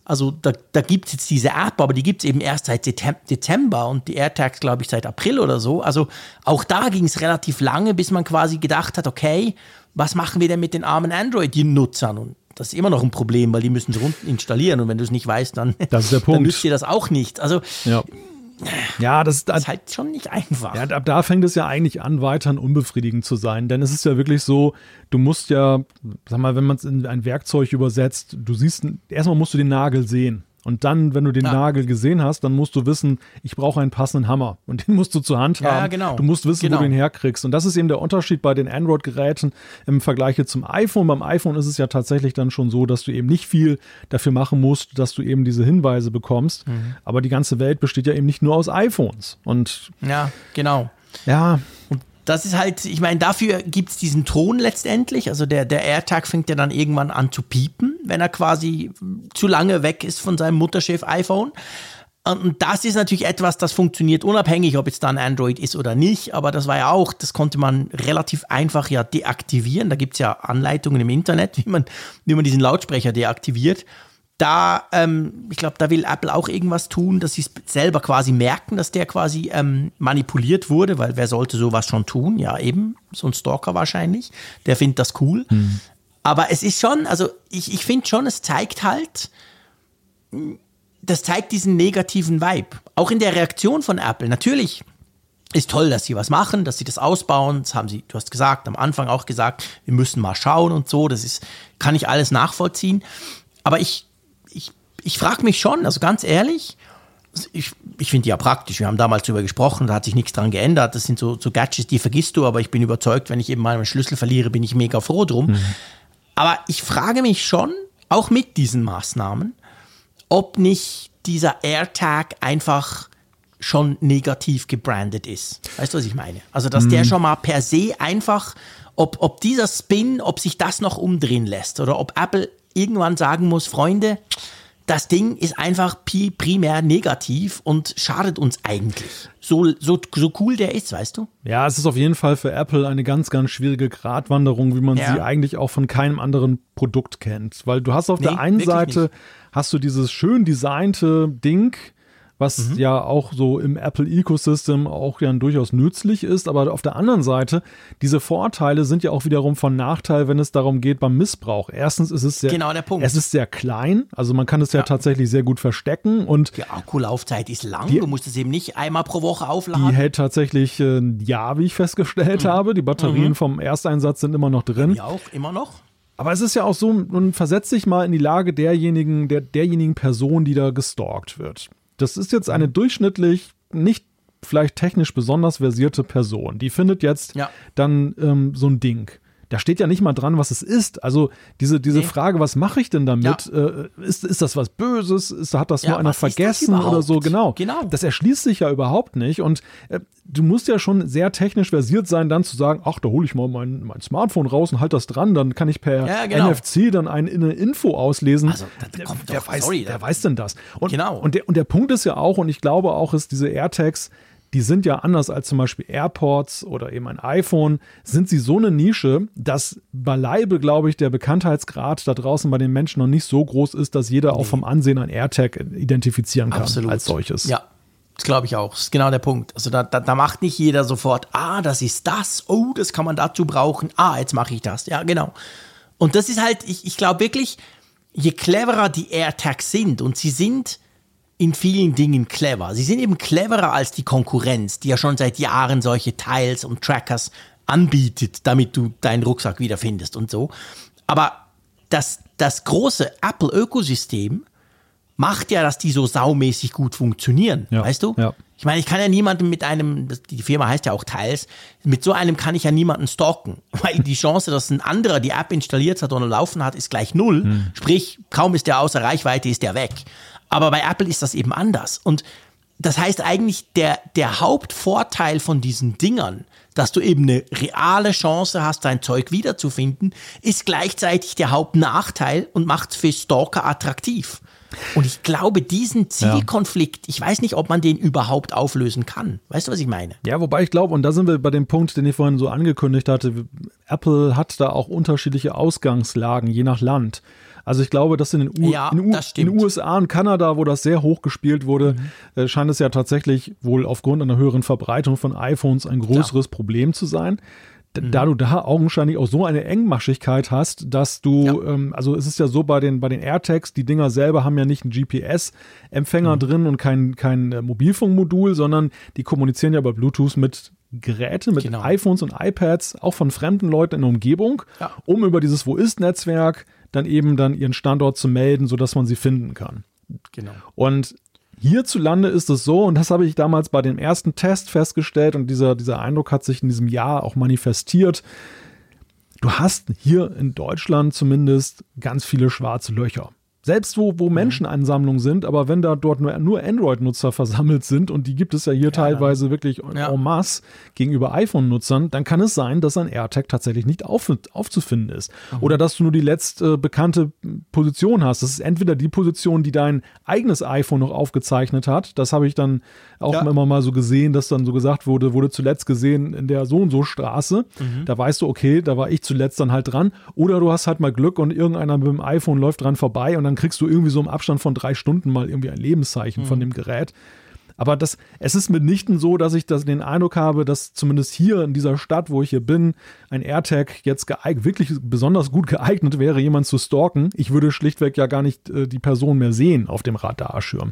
Also da, da gibt es jetzt diese App, aber die gibt es eben erst seit Dezember und die AirTags, glaube ich, seit April oder so. Also auch da ging es relativ lange, bis man quasi gedacht hat, okay, was machen wir denn mit den armen Android-Nutzern? Und das ist immer noch ein Problem, weil die müssen es runter installieren und wenn du es nicht weißt, dann, das ist der Punkt. dann nützt dir das auch nicht. Also ja. Ja, das, das ist halt schon nicht einfach. Ja, ab da fängt es ja eigentlich an, weiterhin unbefriedigend zu sein. Denn es ist ja wirklich so, du musst ja, sag mal, wenn man es in ein Werkzeug übersetzt, du siehst, erstmal musst du den Nagel sehen. Und dann, wenn du den ja. Nagel gesehen hast, dann musst du wissen, ich brauche einen passenden Hammer. Und den musst du zur Hand haben. Ja, genau. Du musst wissen, genau. wo du ihn herkriegst. Und das ist eben der Unterschied bei den Android-Geräten im Vergleich zum iPhone. Beim iPhone ist es ja tatsächlich dann schon so, dass du eben nicht viel dafür machen musst, dass du eben diese Hinweise bekommst. Mhm. Aber die ganze Welt besteht ja eben nicht nur aus iPhones. Und ja, genau. Ja. Und das ist halt, ich meine, dafür gibt es diesen Ton letztendlich. Also der, der AirTag fängt ja dann irgendwann an zu piepen, wenn er quasi zu lange weg ist von seinem Mutterschiff iPhone. Und das ist natürlich etwas, das funktioniert unabhängig, ob jetzt dann Android ist oder nicht. Aber das war ja auch, das konnte man relativ einfach ja deaktivieren. Da gibt es ja Anleitungen im Internet, wie man, wie man diesen Lautsprecher deaktiviert da, ähm, ich glaube, da will Apple auch irgendwas tun, dass sie es selber quasi merken, dass der quasi ähm, manipuliert wurde, weil wer sollte sowas schon tun? Ja, eben, so ein Stalker wahrscheinlich. Der findet das cool. Hm. Aber es ist schon, also ich, ich finde schon, es zeigt halt, das zeigt diesen negativen Vibe. Auch in der Reaktion von Apple. Natürlich ist toll, dass sie was machen, dass sie das ausbauen. Das haben sie, du hast gesagt, am Anfang auch gesagt, wir müssen mal schauen und so. Das ist, kann ich alles nachvollziehen. Aber ich ich frage mich schon, also ganz ehrlich, ich, ich finde die ja praktisch. Wir haben damals darüber gesprochen, da hat sich nichts dran geändert. Das sind so, so Gadgets, die vergisst du, aber ich bin überzeugt, wenn ich eben mal meinen Schlüssel verliere, bin ich mega froh drum. Mhm. Aber ich frage mich schon, auch mit diesen Maßnahmen, ob nicht dieser AirTag einfach schon negativ gebrandet ist. Weißt du, was ich meine? Also, dass mhm. der schon mal per se einfach, ob, ob dieser Spin, ob sich das noch umdrehen lässt oder ob Apple irgendwann sagen muss, Freunde, das Ding ist einfach primär negativ und schadet uns eigentlich. So, so, so cool der ist, weißt du? Ja, es ist auf jeden Fall für Apple eine ganz, ganz schwierige Gratwanderung, wie man ja. sie eigentlich auch von keinem anderen Produkt kennt. Weil du hast auf nee, der einen Seite, nicht. hast du dieses schön designte Ding, was mhm. ja auch so im Apple-Ecosystem auch ja durchaus nützlich ist. Aber auf der anderen Seite, diese Vorteile sind ja auch wiederum von Nachteil, wenn es darum geht beim Missbrauch. Erstens ist es sehr, genau der Punkt. es ist sehr klein, also man kann es ja, ja tatsächlich sehr gut verstecken und die Akkulaufzeit ist lang. Die, du musst es eben nicht einmal pro Woche aufladen. Die hält tatsächlich ein Jahr, wie ich festgestellt mhm. habe. Die Batterien mhm. vom Ersteinsatz sind immer noch drin. Ja, auch immer noch. Aber es ist ja auch so, nun versetz dich mal in die Lage derjenigen, der, derjenigen Person, die da gestalkt wird. Das ist jetzt eine durchschnittlich nicht vielleicht technisch besonders versierte Person. Die findet jetzt ja. dann ähm, so ein Ding. Da steht ja nicht mal dran, was es ist. Also diese, diese nee. Frage, was mache ich denn damit? Ja. Äh, ist, ist das was Böses? Ist, hat das ja, nur einer vergessen oder so? Genau. genau. Das erschließt sich ja überhaupt nicht. Und äh, du musst ja schon sehr technisch versiert sein, dann zu sagen, ach, da hole ich mal mein, mein Smartphone raus und halt das dran, dann kann ich per ja, genau. NFC dann eine, eine Info auslesen. Also, da, da wer, doch, weiß, sorry, wer weiß denn das? Und, genau. Und der, und der Punkt ist ja auch, und ich glaube auch, ist diese AirTags, die sind ja anders als zum Beispiel AirPods oder eben ein iPhone, sind sie so eine Nische, dass beileibe, glaube ich, der Bekanntheitsgrad da draußen bei den Menschen noch nicht so groß ist, dass jeder nee. auch vom Ansehen ein AirTag identifizieren kann Absolut. als solches. Ja, Das glaube ich auch. Das ist genau der Punkt. Also da, da, da macht nicht jeder sofort, ah, das ist das, oh, das kann man dazu brauchen, ah, jetzt mache ich das. Ja, genau. Und das ist halt, ich, ich glaube wirklich, je cleverer die AirTags sind, und sie sind in vielen Dingen clever. Sie sind eben cleverer als die Konkurrenz, die ja schon seit Jahren solche Tiles und Trackers anbietet, damit du deinen Rucksack wiederfindest und so. Aber das, das große Apple-Ökosystem macht ja, dass die so saumäßig gut funktionieren, Ja, weißt du? ja. Ich meine, ich kann ja niemanden mit einem, die Firma heißt ja auch Tiles, mit so einem kann ich ja niemanden stalken, weil die Chance, dass ein anderer die App installiert hat oder laufen hat, ist gleich null. Hm. Sprich, kaum ist der außer Reichweite, ist der weg. Aber bei Apple ist das eben anders. Und das heißt eigentlich, der, der Hauptvorteil von diesen Dingern, dass du eben eine reale Chance hast, dein Zeug wiederzufinden, ist gleichzeitig der Hauptnachteil und macht es für Stalker attraktiv. Und ich glaube, diesen Zielkonflikt, ich weiß nicht, ob man den überhaupt auflösen kann. Weißt du, was ich meine? Ja, wobei ich glaube, und da sind wir bei dem Punkt, den ich vorhin so angekündigt hatte, Apple hat da auch unterschiedliche Ausgangslagen, je nach Land. Also ich glaube, dass in den, U Ja, in. Mhm. in USA und Kanada, wo das sehr hoch gespielt wurde, äh, scheint es ja tatsächlich wohl aufgrund einer höheren Verbreitung von iPhones ein größeres Problem zu sein. Mhm. Da du da augenscheinlich auch so eine Engmaschigkeit hast, dass du, ähm, also es ist ja so bei den, bei den AirTags, die Dinger selber haben ja nicht einen GPS-Empfänger Mhm. drin und kein, kein äh, Mobilfunkmodul, sondern die kommunizieren ja über Bluetooth mit Geräte, mit Genau. iPhones und iPads, auch von fremden Leuten in der Umgebung, Ja. um über dieses Wo ist-Netzwerk dann eben dann ihren Standort zu melden, sodass man sie finden kann. Genau. Und hierzulande ist es so, und das habe ich damals bei dem ersten Test festgestellt, und dieser, dieser Eindruck hat sich in diesem Jahr auch manifestiert. Du hast hier in Deutschland zumindest ganz viele schwarze Löcher. Selbst wo, Mhm. wo Menschenansammlungen sind, aber wenn da dort nur, nur Android-Nutzer versammelt sind, und die gibt es ja hier teilweise wirklich Ja. en masse gegenüber iPhone-Nutzern, dann kann es sein, dass ein AirTag tatsächlich nicht auf, aufzufinden ist. Mhm. Oder dass du nur die letzte bekannte Position hast. Das ist entweder die Position, die dein eigenes iPhone noch aufgezeichnet hat. Das habe ich dann auch Ja. immer mal so gesehen, dass dann so gesagt wurde, wurde zuletzt gesehen in der so und so Straße. Mhm. Da weißt du, okay, da war ich zuletzt dann halt dran. Oder du hast halt mal Glück und irgendeiner mit dem iPhone läuft dran vorbei und dann kriegst du irgendwie so im Abstand von drei Stunden mal irgendwie ein Lebenszeichen Mhm. von dem Gerät. Aber das, es ist mitnichten so, dass ich das, den Eindruck habe, dass zumindest hier in dieser Stadt, wo ich hier bin, ein AirTag jetzt geeignet, wirklich besonders gut geeignet wäre, jemanden zu stalken. Ich würde schlichtweg ja gar nicht äh, die Person mehr sehen auf dem Radarschirm.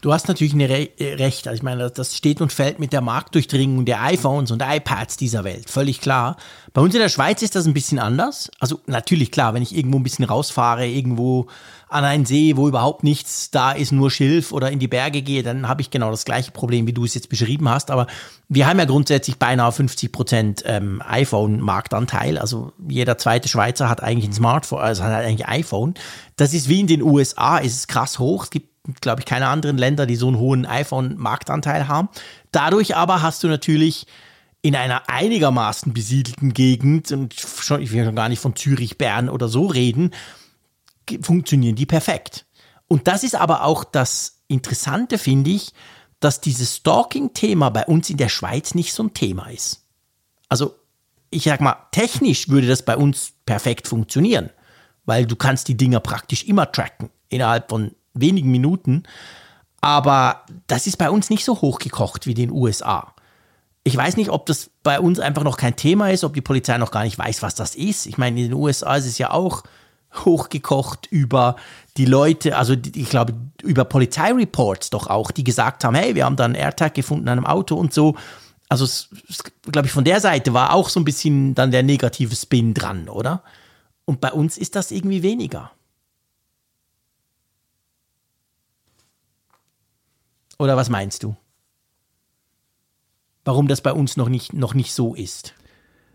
Du hast natürlich eine Re äh, Recht. Also ich meine, das- steht und fällt mit der Marktdurchdringung der iPhones und iPads dieser Welt. Völlig klar. Bei uns in der Schweiz ist das ein bisschen anders. Also natürlich klar, wenn ich irgendwo ein bisschen rausfahre, irgendwo an einen See, wo überhaupt nichts da ist, nur Schilf oder in die Berge gehe, dann habe ich genau das gleiche Problem, wie du es jetzt beschrieben hast. Aber wir haben ja grundsätzlich beinahe 50 Prozent ähm, iPhone-Marktanteil. Also jeder zweite Schweizer hat eigentlich ein Smartphone, also hat eigentlich ein iPhone. Das ist wie in den USA, ist es krass hoch. Es gibt glaube ich, keine anderen Länder, die so einen hohen iPhone-Marktanteil haben. Dadurch aber hast du natürlich in einer einigermaßen besiedelten Gegend, und schon, ich will schon gar nicht von Zürich, Bern oder so reden, funktionieren die perfekt. Und das ist aber auch das Interessante, finde ich, dass dieses Stalking-Thema bei uns in der Schweiz nicht so ein Thema ist. Also, ich sag mal, technisch würde das bei uns perfekt funktionieren, weil du kannst die Dinger praktisch immer tracken, innerhalb von wenigen Minuten. Aber das ist bei uns nicht so hochgekocht wie den USA. Ich weiß nicht, ob das bei uns einfach noch kein Thema ist, ob die Polizei noch gar nicht weiß, was das ist. Ich meine, in den USA ist es ja auch hochgekocht über die Leute, also ich glaube, über Polizeireports doch auch, die gesagt haben, hey, wir haben da einen AirTag gefunden an einem Auto und so. Also, glaube ich, von der Seite war auch so ein bisschen dann der negative Spin dran, oder? Und bei uns ist das irgendwie weniger. Oder was meinst du? Warum das bei uns noch nicht, noch nicht so ist?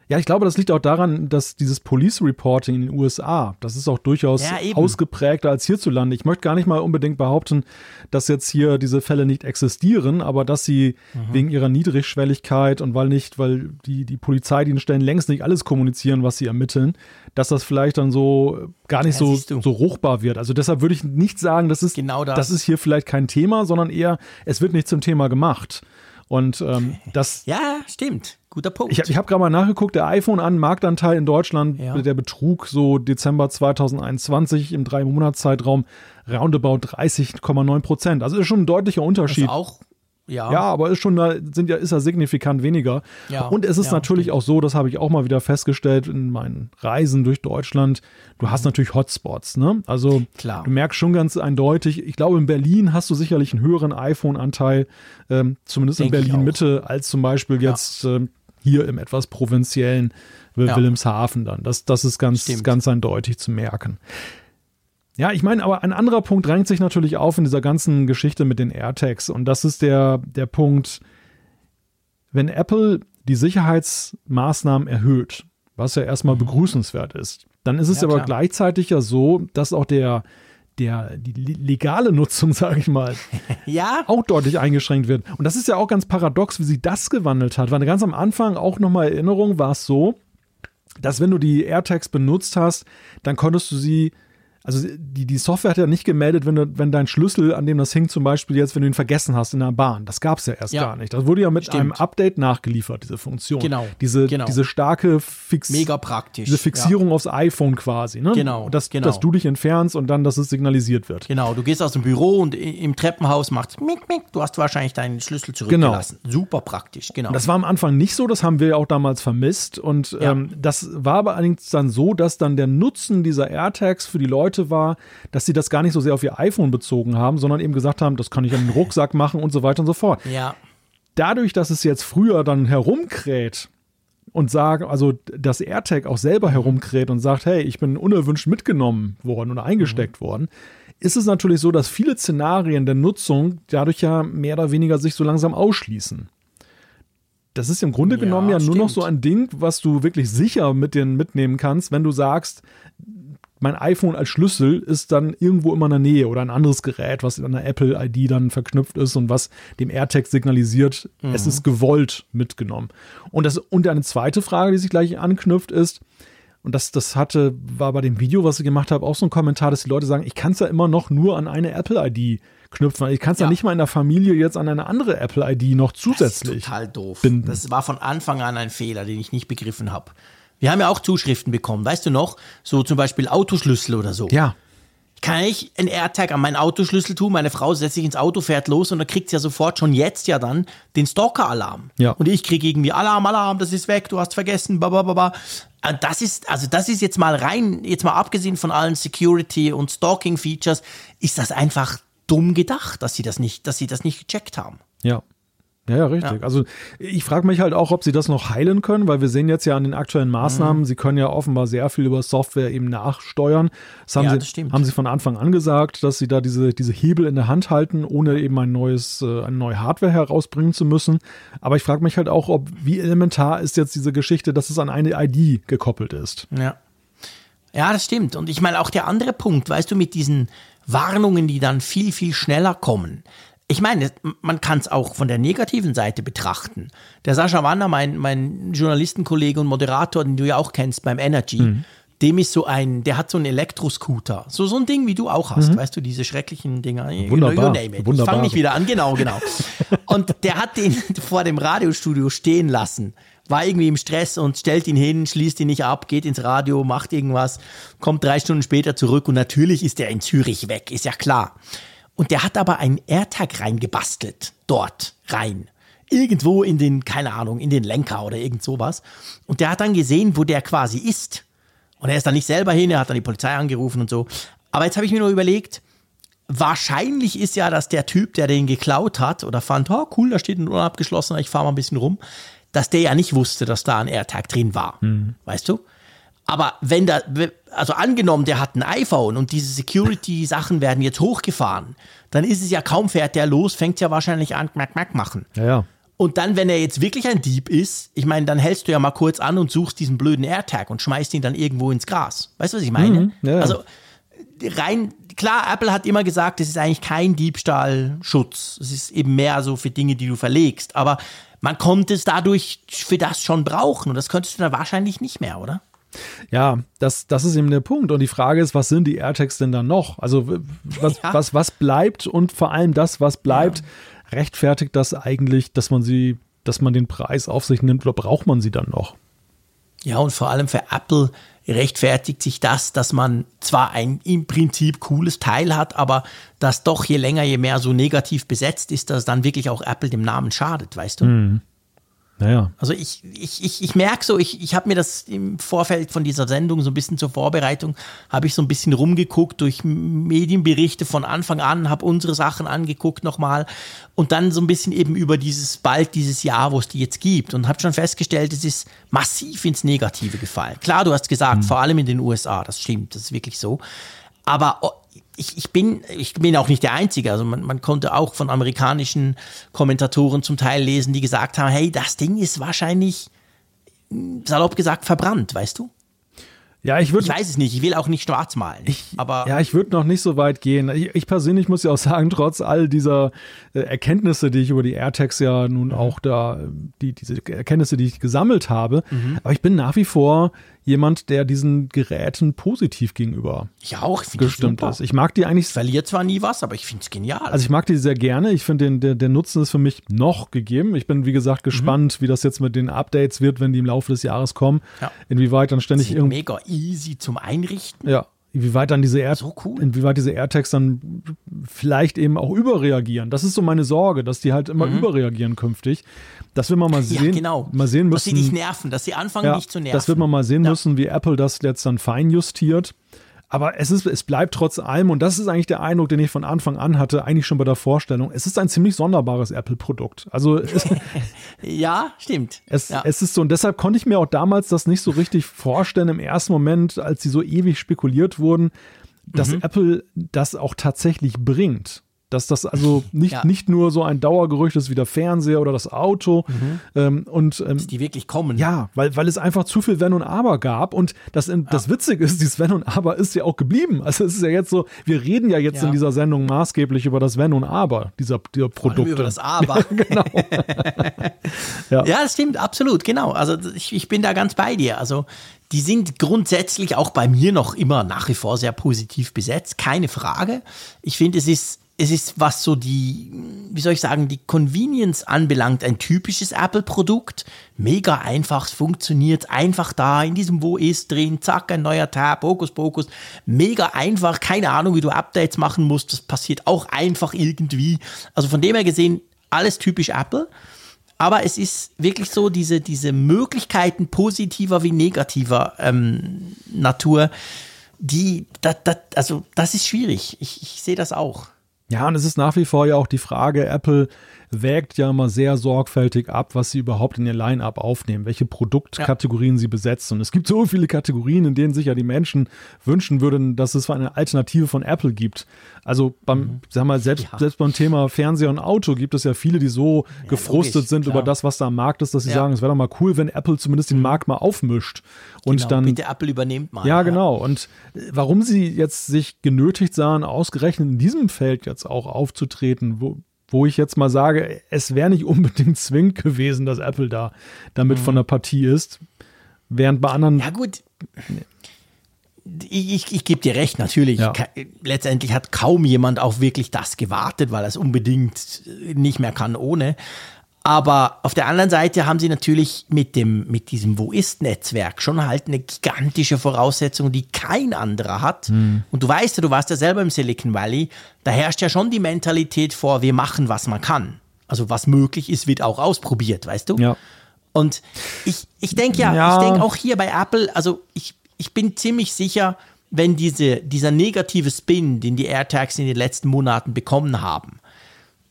Ja, ich glaube, das liegt auch daran, dass dieses Police Reporting in den USA, das ist auch durchaus Ja, ausgeprägter als hierzulande. Ich möchte gar nicht mal unbedingt behaupten, dass jetzt hier diese Fälle nicht existieren, aber dass sie Mhm. wegen ihrer Niedrigschwelligkeit und weil nicht, weil die, die Polizeidienststellen längst nicht alles kommunizieren, was sie ermitteln, dass das vielleicht dann so gar nicht Ja, so, so ruchbar wird. Also deshalb würde ich nicht sagen, das ist, Genau das. das ist hier vielleicht kein Thema, sondern eher, es wird nicht zum Thema gemacht. Und ähm, das, Ja, stimmt. Guter Punkt. ich, ich habe gerade mal nachgeguckt, der iPhone an Marktanteil in Deutschland, Ja. der Betrug so Dezember 2021 im drei Monats Zeitraum roundabout 30,9 Prozent. Also ist schon ein deutlicher also Unterschied. auch Ja. Ja, aber ist schon da, sind ja, ist ja signifikant weniger. Ja, Und es ist ja, natürlich auch so, das habe ich auch mal wieder festgestellt in meinen Reisen durch Deutschland. Du hast natürlich Hotspots, ne? Also Klar. du merkst schon ganz eindeutig, ich glaube, in Berlin hast du sicherlich einen höheren iPhone-Anteil, ähm, zumindest Denk in Berlin Mitte, als zum Beispiel jetzt ähm, hier im etwas provinziellen. Wilhelmshaven dann. Das, das ist ganz, Stimmt. ganz eindeutig zu merken. Ja, ich meine, aber ein anderer Punkt drängt sich natürlich auf in dieser ganzen Geschichte mit den AirTags. Und das ist der, der Punkt, wenn Apple die Sicherheitsmaßnahmen erhöht, was ja erstmal begrüßenswert ist, dann ist es Mhm. Ja, aber klar. gleichzeitig ja so, dass auch der, der, die le- legale Nutzung, sage ich mal, Ja, auch deutlich eingeschränkt wird. Und das ist ja auch ganz paradox, wie sich das gewandelt hat. Weil ganz am Anfang auch nochmal Erinnerung war es so, dass wenn du die AirTags benutzt hast, dann konntest du sie, also die, die Software hat ja nicht gemeldet, wenn, du, wenn dein Schlüssel, an dem das hing, zum Beispiel jetzt, wenn du ihn vergessen hast in der Bahn. Das gab es ja erst Ja. gar nicht. Das wurde ja mit Stimmt. einem Update nachgeliefert, diese Funktion. Genau. Diese, Genau. diese starke Fix mega praktisch. diese Fixierung aufs iPhone quasi. Ne? Genau, Dass, genau. dass du dich entfernst und dann, dass es signalisiert wird. Genau, du gehst aus dem Büro und im Treppenhaus macht mick, mick, du hast wahrscheinlich deinen Schlüssel zurückgelassen. Super praktisch, genau. Das war am Anfang nicht so, das haben wir ja auch damals vermisst. Und Ja. ähm, das war aber allerdings dann so, dass dann der Nutzen dieser AirTags für die Leute war, dass sie das gar nicht so sehr auf ihr iPhone bezogen haben, sondern eben gesagt haben, das kann ich an den Rucksack machen und so weiter und so fort. ja, Dadurch, dass es jetzt früher dann herumkräht und sagt, also das AirTag auch selber herumkräht und sagt, hey, ich bin unerwünscht mitgenommen worden oder eingesteckt Mhm. worden, ist es natürlich so, dass viele Szenarien der Nutzung dadurch ja mehr oder weniger sich so langsam ausschließen. Das ist im Grunde Ja, genommen ja nur noch stimmt. so ein Ding, was du wirklich sicher mit den mitnehmen kannst, wenn du sagst, mein iPhone als Schlüssel ist dann irgendwo immer in der Nähe oder ein anderes Gerät, was an der Apple ID dann verknüpft ist und was dem AirTag signalisiert, es ist gewollt mitgenommen. Und das und eine zweite Frage, die sich gleich anknüpft, ist und das, das hatte, war bei dem Video, was ich gemacht habe, auch so ein Kommentar, dass die Leute sagen, ich kann es ja immer noch nur an eine Apple-ID knüpfen. Ich kann es ja. Ja. nicht mal in der Familie jetzt an eine andere Apple-ID noch das zusätzlich. ist total doof. binden. Das war von Anfang an ein Fehler, den ich nicht begriffen habe. Wir haben ja auch Zuschriften bekommen, weißt du noch? So zum Beispiel Autoschlüssel oder so. Ja, Kann ich einen AirTag an meinen Autoschlüssel tun? Meine Frau setzt sich ins Auto, fährt los und dann kriegt sie ja sofort schon jetzt ja dann den Stalker-Alarm. Ja. Und ich kriege irgendwie Alarm, Alarm, das ist weg, du hast vergessen, bababa. Das ist, also das ist jetzt mal rein, jetzt mal abgesehen von allen Security- und Stalking-Features, ist das einfach dumm gedacht, dass sie das nicht, dass sie das nicht gecheckt haben. Ja. Ja, ja, richtig. Ja. Also ich frage mich halt auch, ob sie das noch heilen können, weil wir sehen jetzt ja an den aktuellen Maßnahmen, Mhm. sie können ja offenbar sehr viel über Software eben nachsteuern. Das haben, Ja, sie, das stimmt. haben sie von Anfang an gesagt, dass sie da diese, diese Hebel in der Hand halten, ohne eben ein neues, äh, eine neue Hardware herausbringen zu müssen. Aber ich frage mich halt auch, ob wie elementar ist jetzt diese Geschichte, dass es an eine ID gekoppelt ist. Ja. Ja, das stimmt. Und ich meine auch der andere Punkt, weißt du, mit diesen Warnungen, die dann viel, viel schneller kommen. Ich meine, man kann es auch von der negativen Seite betrachten. Der Sascha Wanner, mein, mein Journalistenkollege und Moderator, den du ja auch kennst beim Energy, dem ist so ein, der hat so einen Elektroscooter. So, so ein Ding, wie du auch hast, weißt du, diese schrecklichen Dinger. Wunderbar. It. Ich Wunderbar. fange nicht wieder an, genau, genau. Und der hat den vor dem Radiostudio stehen lassen. War irgendwie im Stress und stellt ihn hin, schließt ihn nicht ab, geht ins Radio, macht irgendwas, kommt drei Stunden später zurück und natürlich ist er in Zürich weg, ist ja klar. Und der hat aber einen AirTag reingebastelt, dort rein. Irgendwo in den, keine Ahnung, in den Lenker oder irgend sowas. Und der hat dann gesehen, wo der quasi ist. Und er ist dann nicht selber hin, er hat dann die Polizei angerufen und so. Aber jetzt habe ich mir nur überlegt, wahrscheinlich ist ja, dass der Typ, der den geklaut hat oder fand, oh cool, da steht ein unabgeschlossener, ich fahre mal ein bisschen rum, dass der ja nicht wusste, dass da ein AirTag drin war. Weißt du? Aber wenn da, also angenommen, der hat ein iPhone und diese Security-Sachen werden jetzt hochgefahren, dann ist es ja kaum fährt der los, fängt ja wahrscheinlich an, mack, mack machen. Ja, ja. Und dann, wenn er jetzt wirklich ein Dieb ist, ich meine, dann hältst du ja mal kurz an und suchst diesen blöden AirTag und schmeißt ihn dann irgendwo ins Gras. Weißt du, was ich meine? ja, ja. Also rein, klar, Apple hat immer gesagt, es ist eigentlich kein Diebstahlschutz. Es ist eben mehr so für Dinge, die du verlegst. Aber man konnte es dadurch für das schon brauchen und das könntest du dann wahrscheinlich nicht mehr, oder? Ja, das, das ist eben der Punkt. Und die Frage ist, was sind die AirTags denn dann noch? Also was, Ja. was, was bleibt und vor allem das, was bleibt, rechtfertigt das eigentlich, dass man sie, dass man den Preis auf sich nimmt oder braucht man sie dann noch? Ja, und vor allem für Apple rechtfertigt sich das, dass man zwar ein im Prinzip cooles Teil hat, aber das doch je länger, je mehr so negativ besetzt ist, dass dann wirklich auch Apple dem Namen schadet, weißt du? Mhm. Naja. Also ich, ich, ich, ich merke so, ich, ich habe mir das im Vorfeld von dieser Sendung so ein bisschen zur Vorbereitung, habe ich so ein bisschen rumgeguckt durch Medienberichte von Anfang an, habe unsere Sachen angeguckt nochmal und dann so ein bisschen eben über dieses bald dieses Jahr, wo es die jetzt gibt und habe schon festgestellt, es ist massiv ins Negative gefallen. Klar, du hast gesagt, mhm. vor allem in den USA, das stimmt, das ist wirklich so. Aber ich, ich, bin, ich bin auch nicht der Einzige. Also man, man konnte auch von amerikanischen Kommentatoren zum Teil lesen, die gesagt haben, hey, das Ding ist wahrscheinlich, salopp gesagt, verbrannt, weißt du? Ja, ich würde. Ich weiß es nicht. Ich will auch nicht schwarz malen. Ich, aber ja, ich würde noch nicht so weit gehen. Ich, ich, persönlich muss ja auch sagen, trotz all dieser äh, Erkenntnisse, die ich über die AirTags ja nun mhm. auch da, die, diese Erkenntnisse, die ich gesammelt habe, mhm. aber ich bin nach wie vor jemand, der diesen Geräten positiv gegenüber ich auch, gestimmt ist. Ich mag die eigentlich. Verliert zwar nie was, aber ich finde es genial. Also ich mag die sehr gerne. Ich finde, der, der Nutzen ist für mich noch gegeben. Ich bin, wie gesagt, gespannt, mhm. wie das jetzt mit den Updates wird, wenn die im Laufe des Jahres kommen. Ja. Inwieweit dann ständig irgendwie. Mega easy zum Einrichten. Ja, inwieweit dann diese Air so cool. inwieweit diese AirTags dann vielleicht eben auch überreagieren. Das ist so meine Sorge, dass die halt immer mhm. überreagieren künftig. Das will man mal sehen. Ja, genau. Mal sehen müssen. Dass sie dich nerven, dass sie anfangen, ja, dich zu nerven. Das wird man mal sehen ja. müssen, wie Apple das jetzt dann fein justiert. Aber es, ist, es bleibt trotz allem, und das ist eigentlich der Eindruck, den ich von Anfang an hatte, eigentlich schon bei der Vorstellung, es ist ein ziemlich sonderbares Apple-Produkt. Also ja, stimmt. Es, ja. es ist so, und deshalb konnte ich mir auch damals das nicht so richtig vorstellen im ersten Moment, als sie so ewig spekuliert wurden, dass mhm. Apple das auch tatsächlich bringt. Dass das also nicht, ja. nicht nur so ein Dauergerücht ist wie der Fernseher oder das Auto. Mhm. Ähm, und, ähm, Dass die wirklich kommen. Ja, weil, weil es einfach zu viel Wenn und Aber gab. Und das, ja. das Witzige ist, dieses Wenn und Aber ist ja auch geblieben. Also es ist ja jetzt so, wir reden ja jetzt ja. in dieser Sendung maßgeblich über das Wenn und Aber dieser, dieser Produkte. über das Aber. genau. ja. ja, das stimmt, absolut, genau. Also ich, ich bin da ganz bei dir. Also die sind grundsätzlich auch bei mir noch immer nach wie vor sehr positiv besetzt, keine Frage. Ich finde, es ist es ist, was so die, wie soll ich sagen, die Convenience anbelangt, ein typisches Apple-Produkt. Mega einfach, funktioniert einfach da, in diesem Wo ist drin, zack, ein neuer Tab, Hokus Pokus. Mega einfach, keine Ahnung, wie du Updates machen musst, das passiert auch einfach irgendwie. Also von dem her gesehen, alles typisch Apple. Aber es ist wirklich so, diese, diese Möglichkeiten positiver wie negativer ähm, Natur, die, dat, dat, also das ist schwierig. Ich, ich sehe das auch. Ja, und es ist nach wie vor ja auch die Frage, Apple wägt ja immer sehr sorgfältig ab, was sie überhaupt in ihr Line-up aufnehmen, welche Produktkategorien ja. sie besetzen. Und es gibt so viele Kategorien, in denen sich ja die Menschen wünschen würden, dass es eine Alternative von Apple gibt. Also beim, mhm. sag mal, selbst, ja. selbst beim Thema Fernseher und Auto gibt es ja viele, die so ja, gefrustet logisch, sind klar. über das, was da am Markt ist, dass sie sagen, es wäre doch mal cool, wenn Apple zumindest den mhm. Markt mal aufmischt. Und genau, dann. Bitte Apple übernehmt mal. Ja, genau. Und äh, warum sie jetzt sich genötigt sahen, ausgerechnet in diesem Feld jetzt auch aufzutreten, wo, wo ich jetzt mal sage, es wäre nicht unbedingt zwingend gewesen, dass Apple da damit mhm. von der Partie ist. Während bei anderen. Ja, gut. Ich, ich, ich gebe dir recht, natürlich. Ja. Letztendlich hat kaum jemand auch wirklich das gewartet, weil er es unbedingt nicht mehr kann ohne. Aber auf der anderen Seite haben sie natürlich mit dem, mit diesem Wo ist Netzwerk schon halt eine gigantische Voraussetzung, die kein anderer hat. Mhm. Und du weißt ja, du warst ja selber im Silicon Valley, da herrscht ja schon die Mentalität vor, wir machen, was man kann. Also was möglich ist, wird auch ausprobiert, weißt du? Ja. Und ich, ich denke ja, ja, ich denke auch hier bei Apple, also ich, ich bin ziemlich sicher, wenn diese, dieser negative Spin, den die AirTags in den letzten Monaten bekommen haben,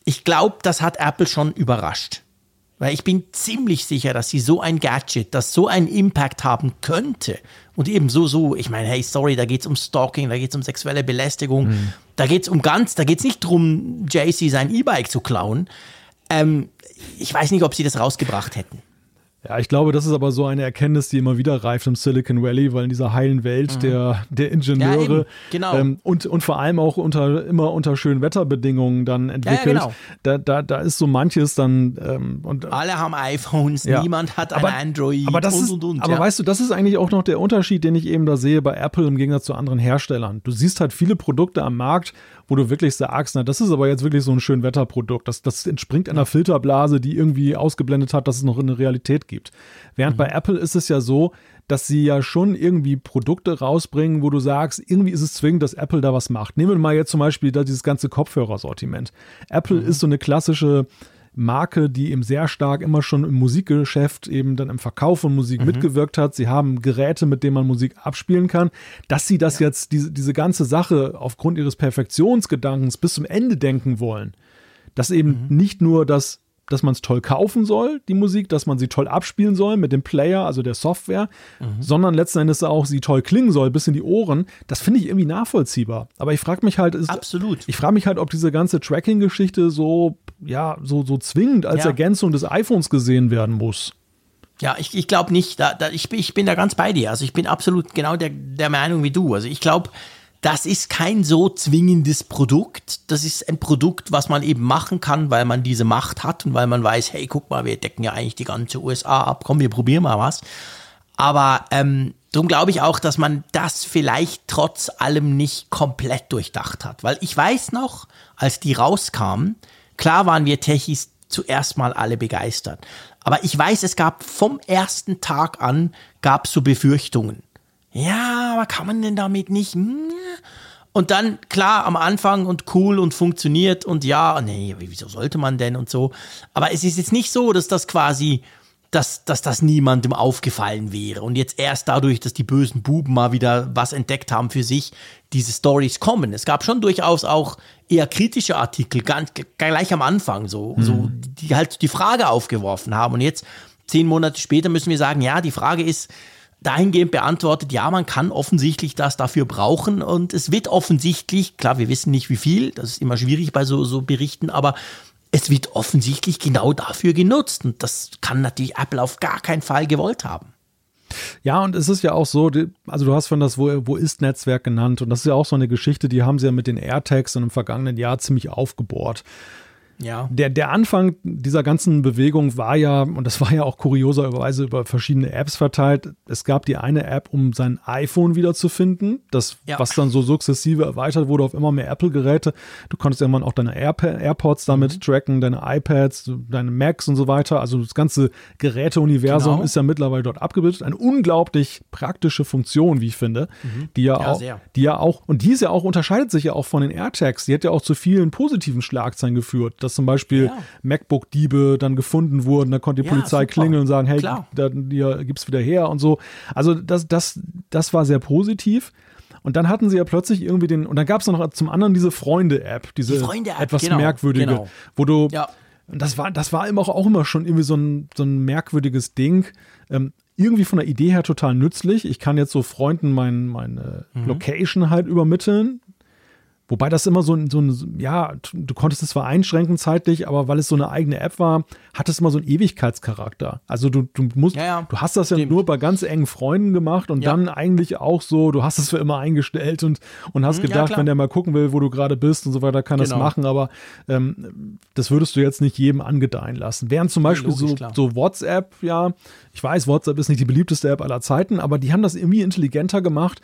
ich glaube, das hat Apple schon überrascht. Weil ich bin ziemlich sicher, dass sie so ein Gadget, das so einen Impact haben könnte. Und eben so, so, ich meine, hey, sorry, da geht es um Stalking, da geht es um sexuelle Belästigung, mhm. da geht es um ganz, da geht es nicht darum, JC sein E-Bike zu klauen. Ähm, ich weiß nicht, ob sie das rausgebracht hätten. Ja, ich glaube, das ist aber so eine Erkenntnis, die immer wieder reift im Silicon Valley, weil in dieser heilen Welt mhm. der, der Ingenieure ja, genau. ähm, und, und vor allem auch unter immer unter schönen Wetterbedingungen dann entwickelt. Ja, genau. da, da, da ist so manches dann ähm, und alle haben iPhones, niemand hat aber, ein Android aber das und, ist, und, und, Aber weißt du, das ist eigentlich auch noch der Unterschied, den ich eben da sehe bei Apple im Gegensatz zu anderen Herstellern. Du siehst halt viele Produkte am Markt, wo du wirklich sagst, na, das ist aber jetzt wirklich so ein schön Wetterprodukt. Das, das entspringt einer Filterblase, die irgendwie ausgeblendet hat, dass es noch eine Realität gibt. Während mhm. bei Apple ist es ja so, dass sie ja schon irgendwie Produkte rausbringen, wo du sagst, irgendwie ist es zwingend, dass Apple da was macht. Nehmen wir mal jetzt zum Beispiel da dieses ganze Kopfhörersortiment. Apple mhm. ist so eine klassische Marke, die eben sehr stark immer schon im Musikgeschäft eben dann im Verkauf von Musik mhm. mitgewirkt hat. Sie haben Geräte, mit denen man Musik abspielen kann. Dass sie das ja. jetzt, diese, diese ganze Sache aufgrund ihres Perfektionsgedankens bis zum Ende denken wollen, dass eben mhm. nicht nur das dass man es toll kaufen soll, die Musik, dass man sie toll abspielen soll mit dem Player, also der Software, mhm. sondern letzten Endes auch sie toll klingen soll, bis in die Ohren. Das finde ich irgendwie nachvollziehbar. Aber ich frage mich halt, ist, absolut. Ich frage mich halt, ob diese ganze Tracking-Geschichte so, ja, so, so zwingend als ja. Ergänzung des iPhones gesehen werden muss. Ja, ich, ich glaube nicht. Da, da, ich, ich bin da ganz bei dir. Also ich bin absolut genau der, der Meinung wie du. Also ich glaube, das ist kein so zwingendes Produkt. Das ist ein Produkt, was man eben machen kann, weil man diese Macht hat und weil man weiß, hey, guck mal, wir decken ja eigentlich die ganze USA ab. Komm, wir probieren mal was. Aber ähm, darum glaube ich auch, dass man das vielleicht trotz allem nicht komplett durchdacht hat. Weil ich weiß noch, als die rauskamen, klar waren wir Techis zuerst mal alle begeistert. Aber ich weiß, es gab vom ersten Tag an, gab es so Befürchtungen ja, aber kann man denn damit nicht? Hm? Und dann, klar, am Anfang und cool und funktioniert und ja, nee, wieso sollte man denn und so. Aber es ist jetzt nicht so, dass das quasi, dass, dass das niemandem aufgefallen wäre. Und jetzt erst dadurch, dass die bösen Buben mal wieder was entdeckt haben für sich, diese Stories kommen. Es gab schon durchaus auch eher kritische Artikel, ganz, gleich am Anfang, so, mhm. so, die halt die Frage aufgeworfen haben. Und jetzt, zehn Monate später, müssen wir sagen, ja, die Frage ist, dahingehend beantwortet, ja, man kann offensichtlich das dafür brauchen und es wird offensichtlich, klar, wir wissen nicht wie viel, das ist immer schwierig bei so, so Berichten, aber es wird offensichtlich genau dafür genutzt und das kann natürlich Apple auf gar keinen Fall gewollt haben. Ja, und es ist ja auch so, also du hast von das Wo, Wo ist Netzwerk genannt und das ist ja auch so eine Geschichte, die haben sie ja mit den AirTags im vergangenen Jahr ziemlich aufgebohrt. Ja. Der, der Anfang dieser ganzen Bewegung war ja, und das war ja auch kurioserweise über verschiedene Apps verteilt. Es gab die eine App, um sein iPhone wiederzufinden, das, ja. was dann so sukzessive erweitert wurde auf immer mehr Apple-Geräte. Du konntest irgendwann auch deine Air AirPods damit mhm. tracken, deine iPads, deine Macs und so weiter. Also das ganze Geräteuniversum genau. ist ja mittlerweile dort abgebildet. Eine unglaublich praktische Funktion, wie ich finde, mhm. die ja, ja auch, sehr. die ja auch, und die ist ja auch, unterscheidet sich ja auch von den AirTags. Die hat ja auch zu vielen positiven Schlagzeilen geführt. Das dass zum Beispiel ja. MacBook-Diebe dann gefunden wurden, da konnte die ja, Polizei super. klingeln und sagen, hey, da, hier gibt's wieder her und so. Also das, das, das war sehr positiv. Und dann hatten sie ja plötzlich irgendwie den, und dann gab es noch zum anderen diese Freunde-App, diese die Freunde etwas genau, merkwürdige, genau. wo du, ja. das war, das war immer auch immer schon irgendwie so ein, so ein merkwürdiges Ding. Ähm, irgendwie von der Idee her total nützlich. Ich kann jetzt so Freunden mein, meine mhm. Location halt übermitteln. Wobei das immer so ein, so ein, ja, du konntest es zwar einschränken zeitlich, aber weil es so eine eigene App war, hat es immer so einen Ewigkeitscharakter. Also du, du musst, ja, ja, du hast das stimmt. ja nur bei ganz engen Freunden gemacht und ja. dann eigentlich auch so, du hast es für immer eingestellt und, und hast mhm, gedacht, wenn der mal gucken will, wo du gerade bist und so weiter, kann genau. das machen, aber ähm, das würdest du jetzt nicht jedem angedeihen lassen. Während zum Beispiel logisch, so, so WhatsApp, ja, ich weiß, WhatsApp ist nicht die beliebteste App aller Zeiten, aber die haben das irgendwie intelligenter gemacht.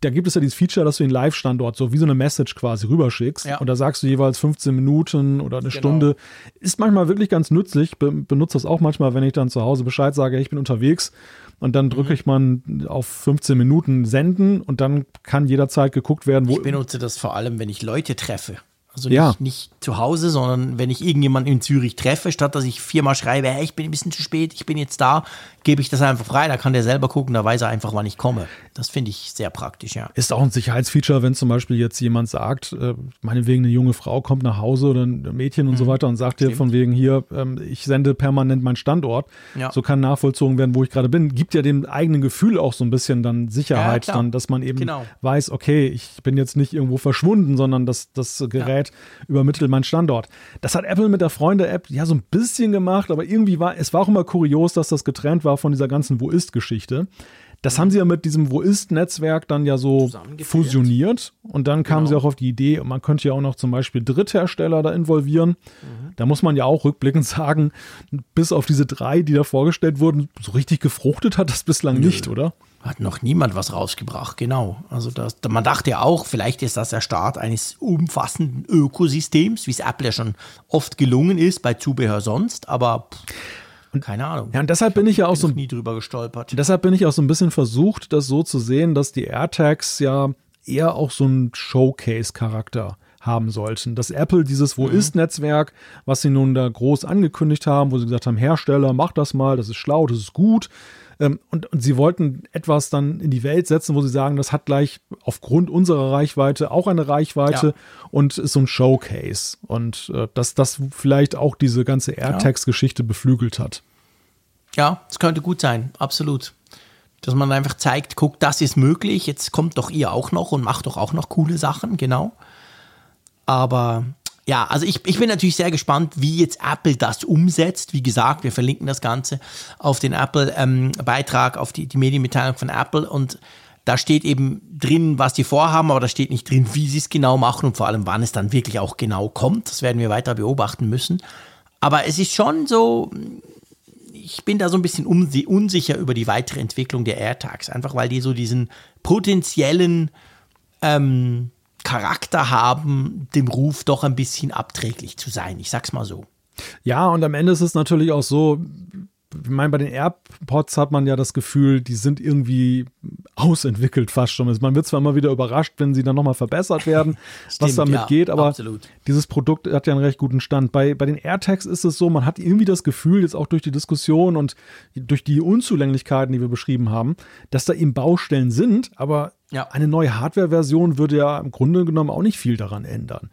Da gibt es ja dieses Feature, dass du den Live-Standort so wie so eine Message quasi rüberschickst ja. und da sagst du jeweils 15 Minuten oder eine genau. Stunde. Ist manchmal wirklich ganz nützlich. Be benutze das auch manchmal, wenn ich dann zu Hause Bescheid sage, ich bin unterwegs und dann drücke mhm. ich mal auf 15 Minuten senden und dann kann jederzeit geguckt werden, wo. Ich benutze das vor allem, wenn ich Leute treffe. Also nicht, ja. nicht zu Hause, sondern wenn ich irgendjemanden in Zürich treffe, statt dass ich viermal schreibe, hey, ich bin ein bisschen zu spät, ich bin jetzt da, gebe ich das einfach frei, da kann der selber gucken, da weiß er einfach, wann ich komme. Das finde ich sehr praktisch, ja. Ist auch ein Sicherheitsfeature, wenn zum Beispiel jetzt jemand sagt, äh, meinetwegen eine junge Frau kommt nach Hause oder ein Mädchen und mhm. so weiter und sagt dir von wegen hier, ähm, ich sende permanent meinen Standort. Ja. So kann nachvollzogen werden, wo ich gerade bin. Gibt ja dem eigenen Gefühl auch so ein bisschen dann Sicherheit, ja, dann, dass man eben genau. weiß, okay, ich bin jetzt nicht irgendwo verschwunden, sondern das, das Gerät ja. übermittelt meinen Standort. Das hat Apple mit der Freunde-App ja so ein bisschen gemacht, aber irgendwie war, es war auch immer kurios, dass das getrennt war von dieser ganzen Wo ist-Geschichte. Das haben sie ja mit diesem Wo ist-Netzwerk dann ja so fusioniert und dann kamen genau. sie auch auf die Idee, man könnte ja auch noch zum Beispiel Dritthersteller da involvieren. Mhm. Da muss man ja auch rückblickend sagen, bis auf diese drei, die da vorgestellt wurden, so richtig gefruchtet hat das bislang Nö. nicht, oder? Hat noch niemand was rausgebracht, genau. Also das, man dachte ja auch, vielleicht ist das der Start eines umfassenden Ökosystems, wie es Apple ja schon oft gelungen ist bei Zubehör sonst, aber. Pff Keine Ahnung. Ja, und deshalb bin ich ja auch so nie drüber gestolpert. Deshalb bin ich auch so ein bisschen versucht, das so zu sehen, dass die AirTags ja eher auch so einen Showcase-Charakter haben sollten. Dass Apple dieses Wo ist Netzwerk, was sie nun da groß angekündigt haben, wo sie gesagt haben, Hersteller, mach das mal, das ist schlau, das ist gut. Ähm, und, und sie wollten etwas dann in die Welt setzen, wo sie sagen, das hat gleich aufgrund unserer Reichweite auch eine Reichweite ja. und ist so ein Showcase. Und äh, dass das vielleicht auch diese ganze AirTags-Geschichte beflügelt hat. Ja, es könnte gut sein, absolut. Dass man einfach zeigt, guck, das ist möglich, jetzt kommt doch ihr auch noch und macht doch auch noch coole Sachen, genau. Aber ja, also ich, ich bin natürlich sehr gespannt, wie jetzt Apple das umsetzt. Wie gesagt, wir verlinken das Ganze auf den Apple-Beitrag, ähm, auf die, die Medienmitteilung von Apple und da steht eben drin, was die vorhaben, aber da steht nicht drin, wie sie es genau machen und vor allem, wann es dann wirklich auch genau kommt. Das werden wir weiter beobachten müssen. Aber es ist schon so, ich bin da so ein bisschen unsicher über die weitere Entwicklung der AirTags, einfach weil die so diesen potenziellen ähm, Charakter haben, dem Ruf doch ein bisschen abträglich zu sein. Ich sag's mal so. Ja, und am Ende ist es natürlich auch so, ich meine, bei den AirPods hat man ja das Gefühl, die sind irgendwie ausentwickelt fast schon. Man wird zwar immer wieder überrascht, wenn sie dann nochmal verbessert werden, Stimmt, was damit ja, geht, aber absolut. dieses Produkt hat ja einen recht guten Stand. Bei, bei den AirTags ist es so, man hat irgendwie das Gefühl, jetzt auch durch die Diskussion und durch die Unzulänglichkeiten, die wir beschrieben haben, dass da eben Baustellen sind, aber ja. eine neue Hardware-Version würde ja im Grunde genommen auch nicht viel daran ändern.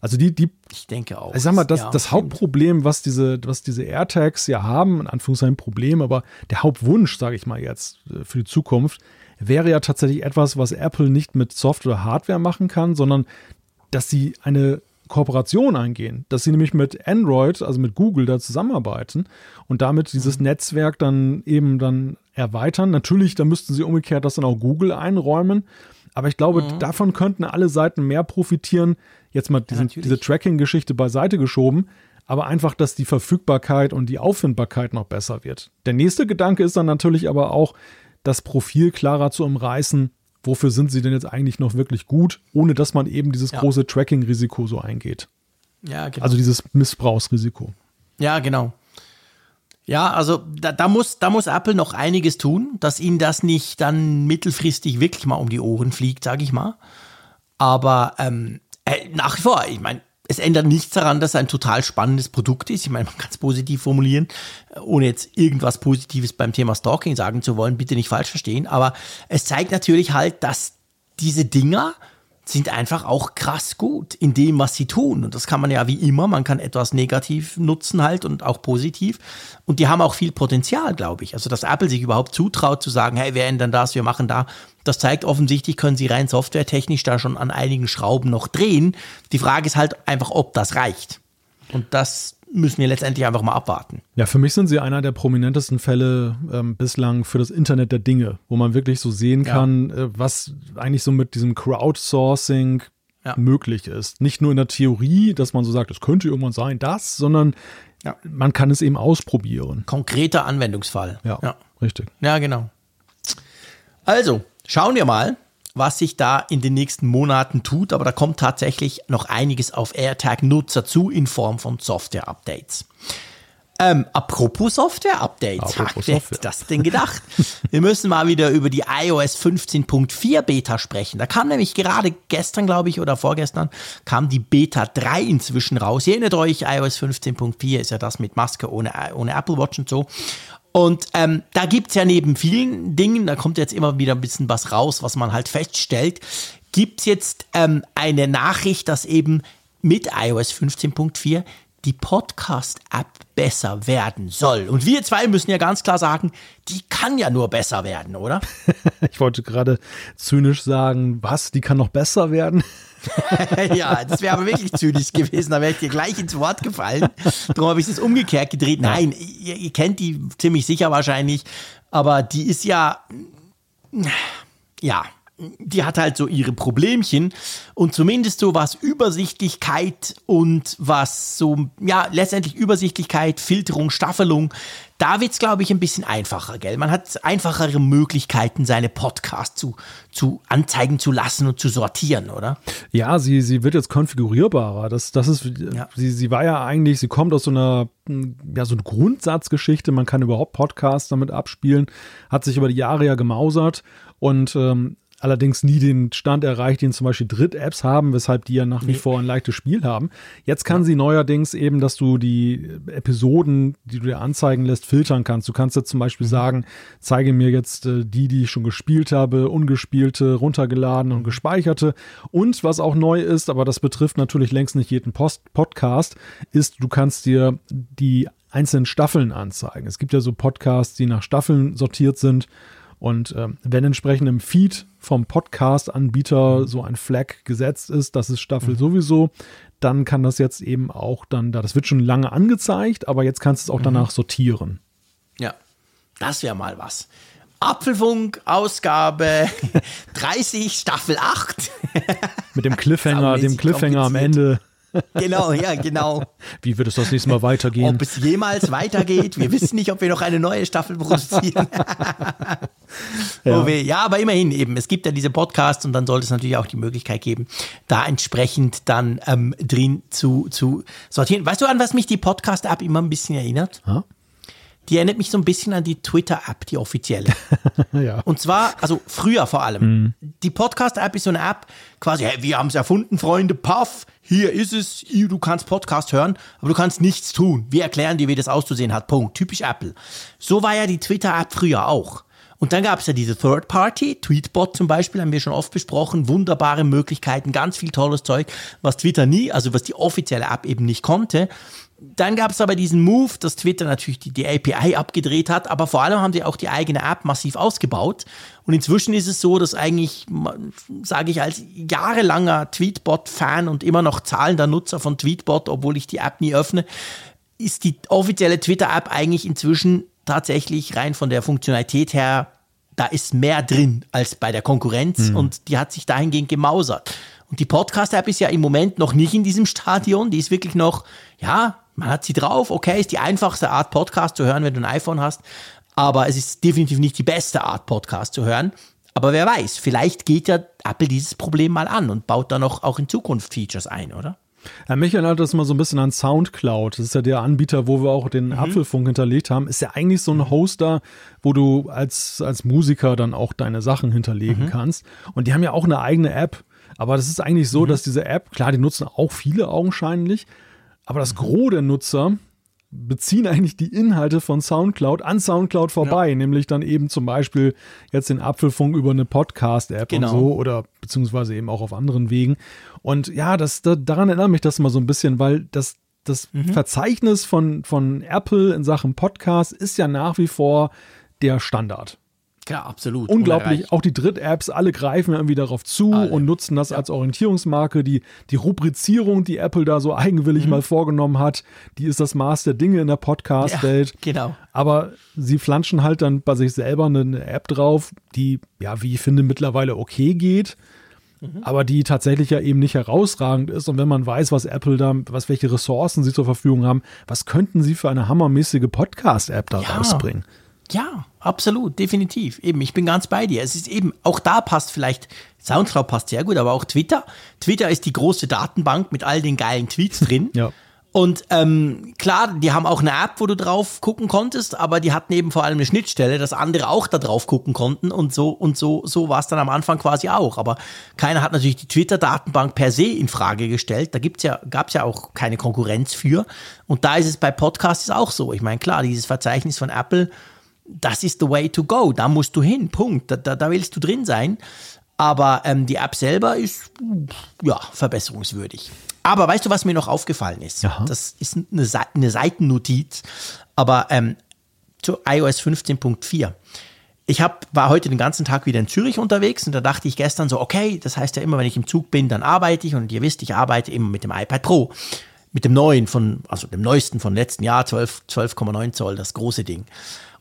Also die, die. Ich denke auch. Ich sag mal, das, ja, das Hauptproblem, was diese, was diese AirTags ja haben, in Anführungszeichen Problem, aber der Hauptwunsch, sage ich mal jetzt, äh, für die Zukunft, wäre ja tatsächlich etwas, was Apple nicht mit Software oder Hardware machen kann, sondern dass sie eine Kooperation eingehen, dass sie nämlich mit Android, also mit Google da zusammenarbeiten und damit dieses mhm. Netzwerk dann eben dann erweitern. Natürlich, da müssten sie umgekehrt das dann auch Google einräumen, aber ich glaube, mhm. davon könnten alle Seiten mehr profitieren. Jetzt mal diesen, ja, diese Tracking-Geschichte beiseite geschoben, aber einfach, dass die Verfügbarkeit und die Auffindbarkeit noch besser wird. Der nächste Gedanke ist dann natürlich aber auch, das Profil klarer zu umreißen. Wofür sind sie denn jetzt eigentlich noch wirklich gut, ohne dass man eben dieses ja. große Tracking-Risiko so eingeht? Ja, genau. Also dieses Missbrauchsrisiko. Ja, genau. Ja, also da, da, muss, da muss Apple noch einiges tun, dass ihnen das nicht dann mittelfristig wirklich mal um die Ohren fliegt, sage ich mal. Aber ähm, äh, nach wie vor, ich meine, es ändert nichts daran, dass es ein total spannendes Produkt ist. Ich meine, man kann es positiv formulieren, ohne jetzt irgendwas Positives beim Thema Stalking sagen zu wollen, bitte nicht falsch verstehen. Aber es zeigt natürlich halt, dass diese Dinger sind einfach auch krass gut in dem, was sie tun. Und das kann man ja wie immer, man kann etwas negativ nutzen halt und auch positiv. Und die haben auch viel Potenzial, glaube ich. Also, dass Apple sich überhaupt zutraut zu sagen, hey, wir ändern das, wir machen da. Das zeigt offensichtlich, können sie rein softwaretechnisch da schon an einigen Schrauben noch drehen. Die Frage ist halt einfach, ob das reicht. Und das müssen wir letztendlich einfach mal abwarten. Ja, für mich sind sie einer der prominentesten Fälle ähm, bislang für das Internet der Dinge, wo man wirklich so sehen kann, ja. äh, was eigentlich so mit diesem Crowdsourcing ja. möglich ist. Nicht nur in der Theorie, dass man so sagt, es könnte irgendwann sein, das, sondern ja. man kann es eben ausprobieren. Konkreter Anwendungsfall. Ja, ja. richtig. Ja, genau. Also, schauen wir mal, was sich da in den nächsten Monaten tut, aber da kommt tatsächlich noch einiges auf AirTag-Nutzer zu in Form von Software-Updates. Ähm, apropos Software-Updates, wer hätte das denn gedacht? Wir müssen mal wieder über die iOS 15.4 Beta sprechen. Da kam nämlich gerade gestern, glaube ich, oder vorgestern, kam die Beta 3 inzwischen raus. Ihr erinnert euch, iOS 15.4 ist ja das mit Maske ohne, ohne Apple Watch und so. Und ähm, da gibt's ja neben vielen Dingen, da kommt jetzt immer wieder ein bisschen was raus, was man halt feststellt, gibt's jetzt ähm, eine Nachricht, dass eben mit iOS 15.4 die Podcast-App besser werden soll. Und wir zwei müssen ja ganz klar sagen, die kann ja nur besser werden, oder? ich wollte gerade zynisch sagen, was, die kann noch besser werden? ja, das wäre aber wirklich zynisch gewesen. Da wäre ich dir gleich ins Wort gefallen. Darum habe ich es umgekehrt gedreht. Nein, ihr, ihr, kennt die ziemlich sicher wahrscheinlich, aber die ist ja, ja, die hat halt so ihre Problemchen und zumindest so was Übersichtlichkeit und was so, ja, letztendlich Übersichtlichkeit, Filterung, Staffelung, da wird's, glaube ich, ein bisschen einfacher, gell? Man hat einfachere Möglichkeiten, seine Podcasts zu, zu anzeigen zu lassen und zu sortieren, oder? Ja, sie, sie wird jetzt konfigurierbarer. Das, das ist, ja. sie, sie war ja eigentlich, sie kommt aus so einer, ja, so eine Grundsatzgeschichte. Man kann überhaupt Podcasts damit abspielen, hat sich über die Jahre ja gemausert und ähm, allerdings nie den Stand erreicht, den zum Beispiel Dritt-Apps haben, weshalb die ja nach wie vor ein leichtes Spiel haben. Jetzt kann ja. sie neuerdings eben, dass du die Episoden, die du dir anzeigen lässt, filtern kannst. Du kannst jetzt zum Beispiel mhm. sagen, zeige mir jetzt äh, die, die ich schon gespielt habe, ungespielte, runtergeladen und gespeicherte. Und was auch neu ist, aber das betrifft natürlich längst nicht jeden Post Podcast, ist, du kannst dir die einzelnen Staffeln anzeigen. Es gibt ja so Podcasts, die nach Staffeln sortiert sind. Und äh, wenn entsprechend im Feed vom Podcast-Anbieter mhm. so ein Flag gesetzt ist, das ist Staffel mhm. sowieso, dann kann das jetzt eben auch dann da, das wird schon lange angezeigt, aber jetzt kannst du es auch mhm. danach sortieren. Ja, das wäre mal was. Apfelfunk, Ausgabe 30, Staffel 8. Mit dem Cliffhanger, dem Cliffhanger am Ende. Genau, ja, genau. Wie wird es das nächste Mal weitergehen? Ob es jemals weitergeht. Wir wissen nicht, ob wir noch eine neue Staffel produzieren. ja. Oh ja, aber immerhin eben. Es gibt ja diese Podcasts und dann sollte es natürlich auch die Möglichkeit geben, da entsprechend dann ähm, drin zu, zu sortieren. Weißt du, an was mich die Podcast-App immer ein bisschen erinnert? Ha? Die erinnert mich so ein bisschen an die Twitter-App, die offizielle. ja. Und zwar, also früher vor allem. Mhm. Die Podcast-App ist so eine App, quasi, hey, wir haben es erfunden, Freunde, paff, hier ist es, du kannst Podcast hören, aber du kannst nichts tun. Wir erklären dir, wie das auszusehen hat. Punkt. Typisch Apple. So war ja die Twitter-App früher auch. Und dann gab es ja diese Third Party, Tweetbot zum Beispiel, haben wir schon oft besprochen, wunderbare Möglichkeiten, ganz viel tolles Zeug, was Twitter nie, also was die offizielle App eben nicht konnte. Dann gab es aber diesen Move, dass Twitter natürlich die, die, API abgedreht hat, aber vor allem haben die auch die eigene App massiv ausgebaut. Und inzwischen ist es so, dass eigentlich, sage ich als jahrelanger Tweetbot-Fan und immer noch zahlender Nutzer von Tweetbot, obwohl ich die App nie öffne, ist die offizielle Twitter-App eigentlich inzwischen tatsächlich rein von der Funktionalität her, da ist mehr drin als bei der Konkurrenz mhm. und die hat sich dahingehend gemausert. Und die Podcast-App ist ja im Moment noch nicht in diesem Stadion, die ist wirklich noch, ja, man hat sie drauf, okay, ist die einfachste Art Podcast zu hören, wenn du ein iPhone hast, aber es ist definitiv nicht die beste Art Podcast zu hören. Aber wer weiß, vielleicht geht ja Apple dieses Problem mal an und baut da noch auch in Zukunft Features ein, oder? Ja, mich erinnert das mal so ein bisschen an Soundcloud. Das ist ja der Anbieter, wo wir auch den mhm. Apfelfunk hinterlegt haben. Ist ja eigentlich so ein mhm. Hoster, wo du als, als Musiker dann auch deine Sachen hinterlegen mhm. kannst. Und die haben ja auch eine eigene App. Aber das ist eigentlich so, mhm. dass diese App, klar, die nutzen auch viele augenscheinlich, aber das Gros der Nutzer beziehen eigentlich die Inhalte von Soundcloud an Soundcloud vorbei, ja. nämlich dann eben zum Beispiel jetzt den Apfelfunk über eine Podcast-App genau. und so oder beziehungsweise eben auch auf anderen Wegen. Und ja, das, da, daran erinnert mich das immer so ein bisschen, weil das, das mhm. Verzeichnis von, von Apple in Sachen Podcast ist ja nach wie vor der Standard. Ja, absolut. Unglaublich. Auch die Dritt-Apps, alle greifen irgendwie darauf zu alle. und nutzen das ja. als Orientierungsmarke. Die, die Rubrizierung, die Apple da so eigenwillig mhm. mal vorgenommen hat, die ist das Maß der Dinge in der Podcast-Welt. Ja, genau. Aber sie flanschen halt dann bei sich selber eine App drauf, die, ja, wie ich finde, mittlerweile okay geht. Mhm. Aber die tatsächlich ja eben nicht herausragend ist. Und wenn man weiß, was Apple da, was welche Ressourcen sie zur Verfügung haben, was könnten sie für eine hammermäßige Podcast-App da ja. rausbringen? Ja, absolut, definitiv. Eben, ich bin ganz bei dir. Es ist eben, auch da passt vielleicht, Soundcloud passt sehr gut, aber auch Twitter. Twitter ist die große Datenbank mit all den geilen Tweets drin. ja. Und ähm, klar, die haben auch eine App, wo du drauf gucken konntest, aber die hatten eben vor allem eine Schnittstelle, dass andere auch da drauf gucken konnten und so und so so war es dann am Anfang quasi auch. Aber keiner hat natürlich die Twitter-Datenbank per se in Frage gestellt. Da gibt's ja gab's ja auch keine Konkurrenz für. Und da ist es bei Podcasts auch so. Ich meine, klar, dieses Verzeichnis von Apple das ist the way to go. Da musst du hin. Punkt. Da, da, da willst du drin sein. Aber ähm, die App selber ist ja verbesserungswürdig. Aber weißt du, was mir noch aufgefallen ist? Aha. Das ist eine, eine Seitennotiz, aber ähm, zu iOS 15.4. Ich hab, war heute den ganzen Tag wieder in Zürich unterwegs und da dachte ich gestern so, okay, das heißt ja immer, wenn ich im Zug bin, dann arbeite ich und ihr wisst, ich arbeite immer mit dem iPad Pro. Mit dem neuen von, also dem neuesten von letzten Jahr, 12,9 12 Zoll, das große Ding.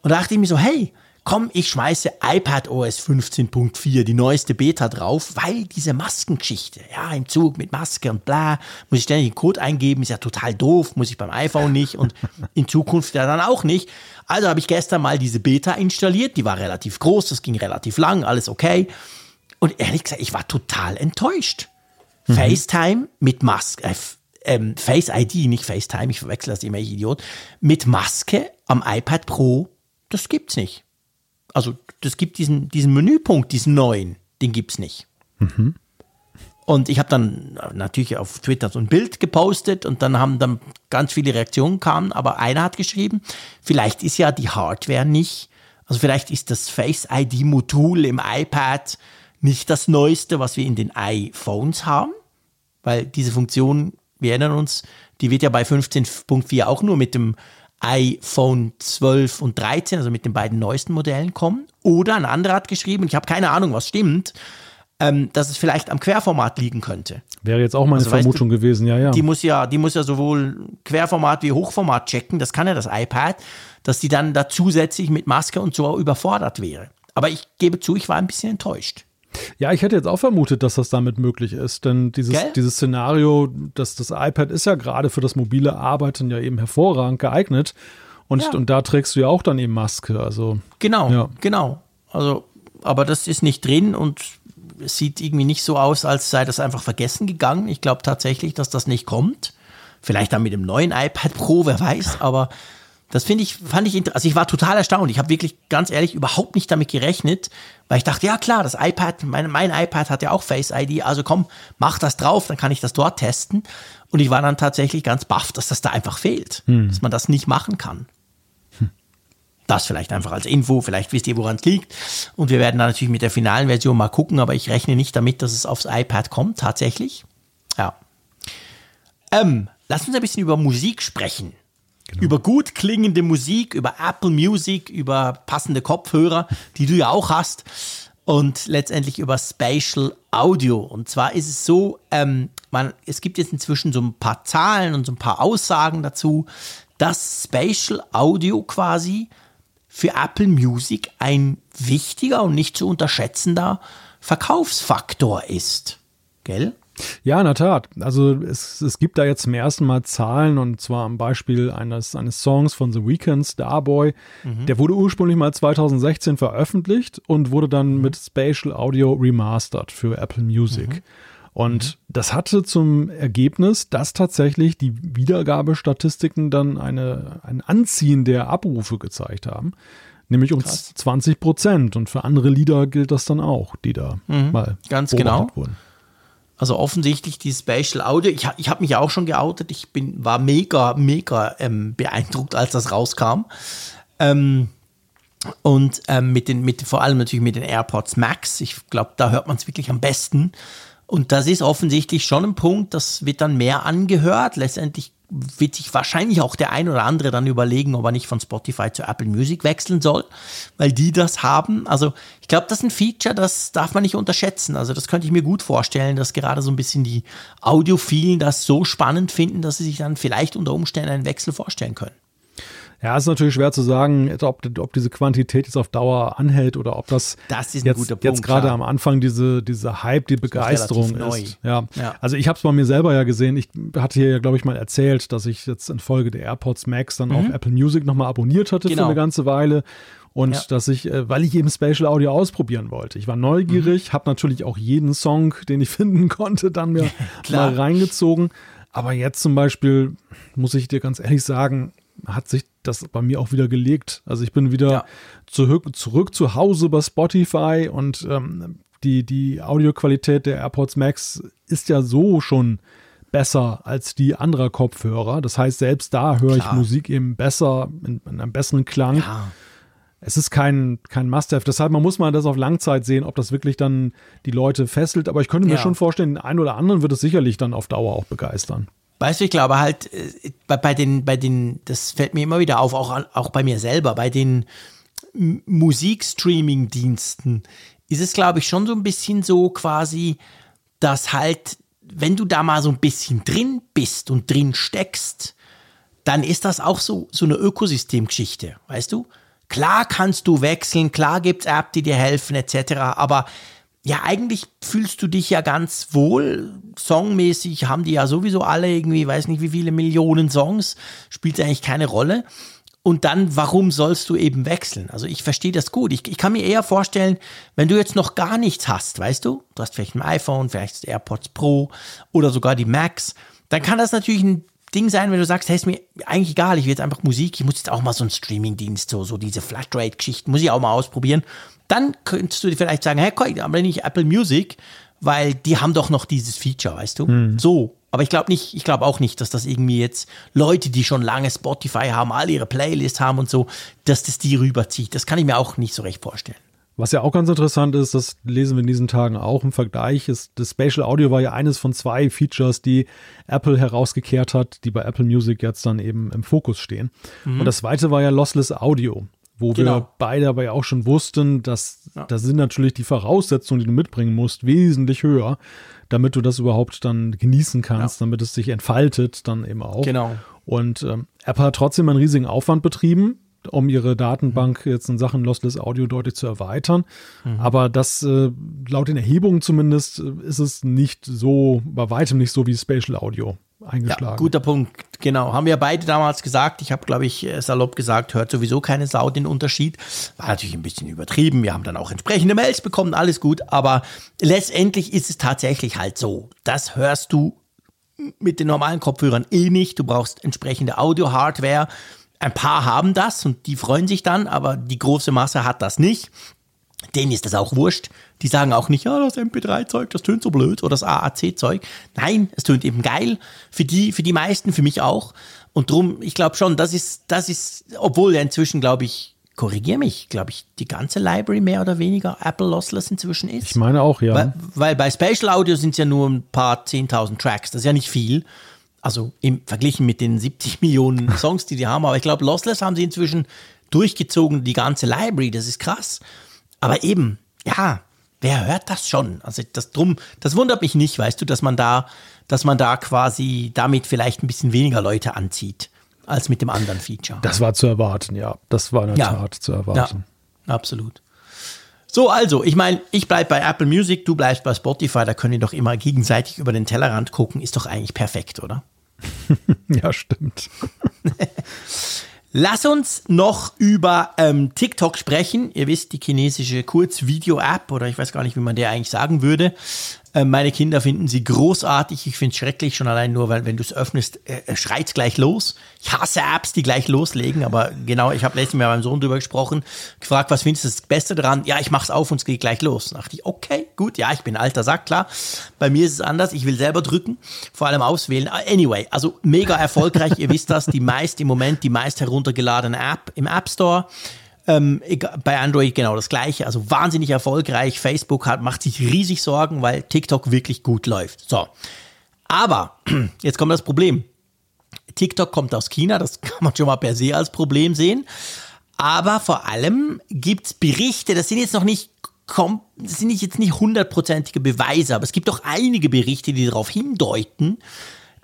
Und da dachte ich mir so, hey, komm, ich schmeiße iPad OS 15.4, die neueste Beta drauf, weil diese Maskengeschichte, ja, im Zug mit Maske und bla, muss ich ständig den Code eingeben, ist ja total doof, muss ich beim iPhone nicht und in Zukunft ja dann auch nicht. Also habe ich gestern mal diese Beta installiert, die war relativ groß, das ging relativ lang, alles okay. Und ehrlich gesagt, ich war total enttäuscht. Mhm. FaceTime mit Maske, äh, ähm, Face ID, nicht FaceTime, ich verwechsel das immer, ich Idiot, mit Maske am iPad Pro, das gibt's nicht. Also, das gibt diesen, diesen Menüpunkt, diesen neuen, den gibt's nicht. Mhm. Und ich habe dann natürlich auf Twitter so ein Bild gepostet und dann haben dann ganz viele Reaktionen kamen, aber einer hat geschrieben, vielleicht ist ja die Hardware nicht, also vielleicht ist das Face ID Modul im iPad nicht das neueste, was wir in den iPhones haben, weil diese Funktion wir erinnern uns, die wird ja bei 15.4 auch nur mit dem iPhone 12 und 13, also mit den beiden neuesten Modellen kommen. Oder ein anderer hat geschrieben, ich habe keine Ahnung, was stimmt, ähm, dass es vielleicht am Querformat liegen könnte. Wäre jetzt auch meine also, Vermutung weißt du, gewesen, ja, ja. Die muss ja, die muss ja sowohl Querformat wie Hochformat checken, das kann ja das iPad, dass die dann da zusätzlich mit Maske und so überfordert wäre. Aber ich gebe zu, ich war ein bisschen enttäuscht. Ja, ich hätte jetzt auch vermutet, dass das damit möglich ist, denn dieses, dieses Szenario, dass das iPad ist ja gerade für das mobile Arbeiten ja eben hervorragend geeignet. Und, ja. und da trägst du ja auch dann eben Maske. Also, genau, ja. genau. Also, aber das ist nicht drin und es sieht irgendwie nicht so aus, als sei das einfach vergessen gegangen. Ich glaube tatsächlich, dass das nicht kommt. Vielleicht dann mit dem neuen iPad Pro, wer weiß, aber das finde ich, fand ich, also ich war total erstaunt. Ich habe wirklich ganz ehrlich überhaupt nicht damit gerechnet, weil ich dachte, ja klar, das iPad, mein, mein iPad hat ja auch Face ID, also komm, mach das drauf, dann kann ich das dort testen. Und ich war dann tatsächlich ganz baff, dass das da einfach fehlt, hm. dass man das nicht machen kann. Hm. Das vielleicht einfach als Info, vielleicht wisst ihr, woran es liegt. Und wir werden dann natürlich mit der finalen Version mal gucken, aber ich rechne nicht damit, dass es aufs iPad kommt, tatsächlich. Ja. Ähm, lass uns ein bisschen über Musik sprechen. Genau. Über gut klingende Musik, über Apple Music, über passende Kopfhörer, die du ja auch hast. Und letztendlich über Spatial Audio. Und zwar ist es so, ähm, man, es gibt jetzt inzwischen so ein paar Zahlen und so ein paar Aussagen dazu, dass Spatial Audio quasi für Apple Music ein wichtiger und nicht zu unterschätzender Verkaufsfaktor ist. Gell? Ja, in der Tat. Also es, es gibt da jetzt zum ersten Mal Zahlen und zwar am Beispiel eines, eines Songs von The Weeknd, Starboy. Mhm. Der wurde ursprünglich mal 2016 veröffentlicht und wurde dann mhm. mit Spatial Audio remastered für Apple Music. Mhm. Und mhm. das hatte zum Ergebnis, dass tatsächlich die Wiedergabestatistiken dann eine, ein Anziehen der Abrufe gezeigt haben. Nämlich um Krass. 20 Prozent. Und für andere Lieder gilt das dann auch, die da mhm. mal ganz genau wurden. Also offensichtlich die Special Audio. Ich, ich habe mich auch schon geoutet. Ich bin, war mega, mega ähm, beeindruckt, als das rauskam. Ähm, und ähm, mit den, mit, vor allem natürlich mit den AirPods Max. Ich glaube, da hört man es wirklich am besten. Und das ist offensichtlich schon ein Punkt, das wird dann mehr angehört. Letztendlich wird sich wahrscheinlich auch der ein oder andere dann überlegen, ob er nicht von Spotify zu Apple Music wechseln soll, weil die das haben. Also ich glaube, das ist ein Feature, das darf man nicht unterschätzen. Also das könnte ich mir gut vorstellen, dass gerade so ein bisschen die Audiophilen das so spannend finden, dass sie sich dann vielleicht unter Umständen einen Wechsel vorstellen können. Ja, ist natürlich schwer zu sagen, ob, ob diese Quantität jetzt auf Dauer anhält oder ob das, das jetzt, Punkt, jetzt gerade am Anfang diese, diese Hype, die Begeisterung ist. Ja. ja. Also ich habe es bei mir selber ja gesehen. Ich hatte hier ja, glaube ich, mal erzählt, dass ich jetzt in Folge der AirPods Max dann mhm. auch Apple Music nochmal abonniert hatte genau. für eine ganze Weile. Und ja. dass ich, äh, weil ich eben Spatial Audio ausprobieren wollte. Ich war neugierig, mhm. habe natürlich auch jeden Song, den ich finden konnte, dann mir mal reingezogen. Aber jetzt zum Beispiel, muss ich dir ganz ehrlich sagen, hat sich das bei mir auch wieder gelegt. Also ich bin wieder ja. zurück, zurück zu Hause bei Spotify und ähm, die, die Audioqualität der AirPods Max ist ja so schon besser als die anderer Kopfhörer. Das heißt, selbst da höre ich Musik eben besser, in, in einem besseren Klang. Ja. Es ist kein, kein Must-Have. Deshalb, man muss mal das auf Langzeit sehen, ob das wirklich dann die Leute fesselt. Aber ich könnte mir ja. schon vorstellen, den einen oder anderen wird es sicherlich dann auf Dauer auch begeistern. Weißt du, ich glaube halt, äh, bei, bei, den, bei den, das fällt mir immer wieder auf, auch, auch bei mir selber, bei den Musikstreaming-Diensten ist es, glaube ich, schon so ein bisschen so quasi, dass halt, wenn du da mal so ein bisschen drin bist und drin steckst, dann ist das auch so, so eine Ökosystemgeschichte, weißt du? Klar kannst du wechseln, klar gibt's Apps, die dir helfen, etc. Aber ja, eigentlich fühlst du dich ja ganz wohl. Songmäßig haben die ja sowieso alle irgendwie, weiß nicht wie viele Millionen Songs, spielt eigentlich keine Rolle. Und dann, warum sollst du eben wechseln? Also ich verstehe das gut. Ich, ich kann mir eher vorstellen, wenn du jetzt noch gar nichts hast, weißt du, du hast vielleicht ein iPhone, vielleicht AirPods Pro oder sogar die Max, dann kann das natürlich ein Ding sein, wenn du sagst, hey, ist mir eigentlich egal, ich will jetzt einfach Musik, ich muss jetzt auch mal so einen Streamingdienst, so, so diese Flatrate-Geschichten, muss ich auch mal ausprobieren. Dann könntest du dir vielleicht sagen, hey, komm, aber nicht Apple Music, weil die haben doch noch dieses Feature, weißt du? Hm. So. Aber ich glaube nicht, ich glaube auch nicht, dass das irgendwie jetzt Leute, die schon lange Spotify haben, alle ihre Playlists haben und so, dass das die rüberzieht. Das kann ich mir auch nicht so recht vorstellen. Was ja auch ganz interessant ist, das lesen wir in diesen Tagen auch im Vergleich, ist, das Spatial Audio war ja eines von zwei Features, die Apple herausgekehrt hat, die bei Apple Music jetzt dann eben im Fokus stehen. Mhm. Und das zweite war ja Lossless Audio, wo genau. wir beide aber ja auch schon wussten, dass ja. da sind natürlich die Voraussetzungen, die du mitbringen musst, wesentlich höher, damit du das überhaupt dann genießen kannst, ja. damit es sich entfaltet dann eben auch. Genau. Und ähm, Apple hat trotzdem einen riesigen Aufwand betrieben, um ihre Datenbank jetzt in Sachen Lossless Audio deutlich zu erweitern. Mhm. Aber das, äh, laut den Erhebungen zumindest, äh, ist es nicht so, bei weitem nicht so wie Spatial Audio eingeschlagen. Ja, guter Punkt, genau. Haben wir beide damals gesagt. Ich habe, glaube ich, äh, salopp gesagt, hört sowieso keine Sau den Unterschied. War natürlich ein bisschen übertrieben. Wir haben dann auch entsprechende Mails bekommen, alles gut. Aber letztendlich ist es tatsächlich halt so. Das hörst du mit den normalen Kopfhörern eh nicht. Du brauchst entsprechende Audio-Hardware. Ein paar haben das und die freuen sich dann, aber die große Masse hat das nicht. Denen ist das auch wurscht. Die sagen auch nicht, ja, das MP3-Zeug, das tönt so blöd oder das AAC-Zeug. Nein, es tönt eben geil. Für die, für die meisten, für mich auch. Und drum, ich glaube schon, das ist, das ist, obwohl ja inzwischen, glaube ich, korrigier mich, glaube ich, die ganze Library mehr oder weniger Apple Lossless inzwischen ist. Ich meine auch, ja. Weil, weil bei Spatial Audio sind es ja nur ein paar 10.000 Tracks. Das ist ja nicht viel. Also im verglichen mit den 70 Millionen Songs, die die haben. Aber ich glaube, Lossless haben sie inzwischen durchgezogen, die ganze Library. Das ist krass. Aber eben, ja, wer hört das schon? Also das drum, das wundert mich nicht, weißt du, dass man da, dass man da quasi damit vielleicht ein bisschen weniger Leute anzieht als mit dem anderen Feature. Das war zu erwarten, ja. Das war in der ja. Tat zu erwarten. Ja, absolut. So, also, ich meine, ich bleibe bei Apple Music, du bleibst bei Spotify, da können wir doch immer gegenseitig über den Tellerrand gucken, ist doch eigentlich perfekt, oder? ja, stimmt. Lass uns noch über ähm, TikTok sprechen. Ihr wisst, die chinesische Kurzvideo-App, oder ich weiß gar nicht, wie man der eigentlich sagen würde, äh, meine Kinder finden sie großartig. Ich finde es schrecklich, schon allein nur, weil wenn du es öffnest, äh, schreit gleich los. Ich hasse Apps, die gleich loslegen, aber genau, ich habe letztens mit meinem Sohn drüber gesprochen, gefragt, was findest du das Beste daran? Ja, ich mach's auf und es geht gleich los. Da dachte ich, okay, gut, ja, ich bin alter Sack, klar. Bei mir ist es anders, ich will selber drücken, vor allem auswählen. Anyway, also mega erfolgreich, ihr wisst das, die meist im Moment, die meist heruntergeladene App im App Store. Ähm, bei Android genau das gleiche, also wahnsinnig erfolgreich. Facebook hat, macht sich riesig Sorgen, weil TikTok wirklich gut läuft. So. Aber, jetzt kommt das Problem. TikTok kommt aus China, das kann man schon mal per se als Problem sehen. Aber vor allem gibt es Berichte, das sind jetzt noch nicht das sind jetzt nicht hundertprozentige Beweise, aber es gibt doch einige Berichte, die darauf hindeuten,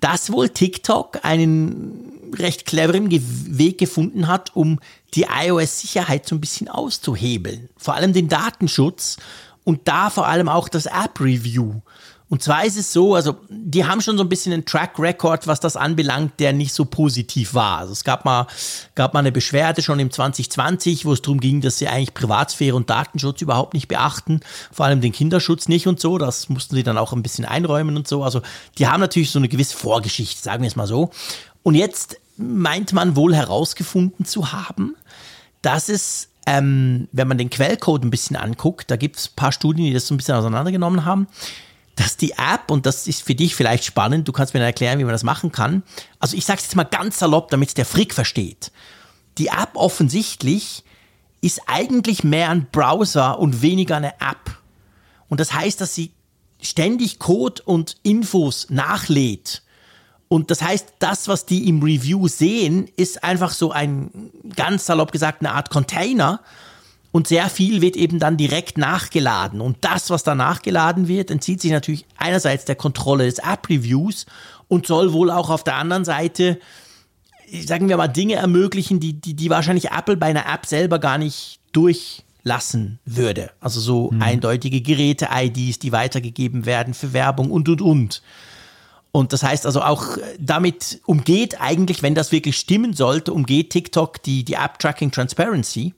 dass wohl TikTok einen recht cleveren Weg gefunden hat, um die iOS-Sicherheit so ein bisschen auszuhebeln. Vor allem den Datenschutz und da vor allem auch das App-Review. Und zwar ist es so, also die haben schon so ein bisschen einen Track Record, was das anbelangt, der nicht so positiv war. Also es gab mal, gab mal eine Beschwerde schon im 2020, wo es darum ging, dass sie eigentlich Privatsphäre und Datenschutz überhaupt nicht beachten, vor allem den Kinderschutz nicht und so. Das mussten sie dann auch ein bisschen einräumen und so. Also die haben natürlich so eine gewisse Vorgeschichte, sagen wir es mal so. Und jetzt meint man wohl herausgefunden zu haben, dass es ähm, wenn man den Quellcode ein bisschen anguckt, da gibt es ein paar Studien, die das so ein bisschen auseinandergenommen haben, dass die App, und das ist für dich vielleicht spannend, du kannst mir dann erklären, wie man das machen kann. Also ich sage es jetzt mal ganz salopp, damit der Frick versteht. Die App offensichtlich ist eigentlich mehr ein Browser und weniger eine App. Und das heißt, dass sie ständig Code und Infos nachlädt. Und das heißt, das, was die im Review sehen, ist einfach so ein, ganz salopp gesagt, eine Art Container, und sehr viel wird eben dann direkt nachgeladen. Und das, was da nachgeladen wird, entzieht sich natürlich einerseits der Kontrolle des App-Reviews und soll wohl auch auf der anderen Seite sagen wir mal, Dinge ermöglichen, die, die, die wahrscheinlich Apple bei einer App selber gar nicht durchlassen würde. Also so hm. eindeutige Geräte-IDs, die weitergegeben werden für Werbung und, und, und. Und das heißt also auch, damit umgeht eigentlich, wenn das wirklich stimmen sollte, umgeht TikTok die, die App Tracking Transparency,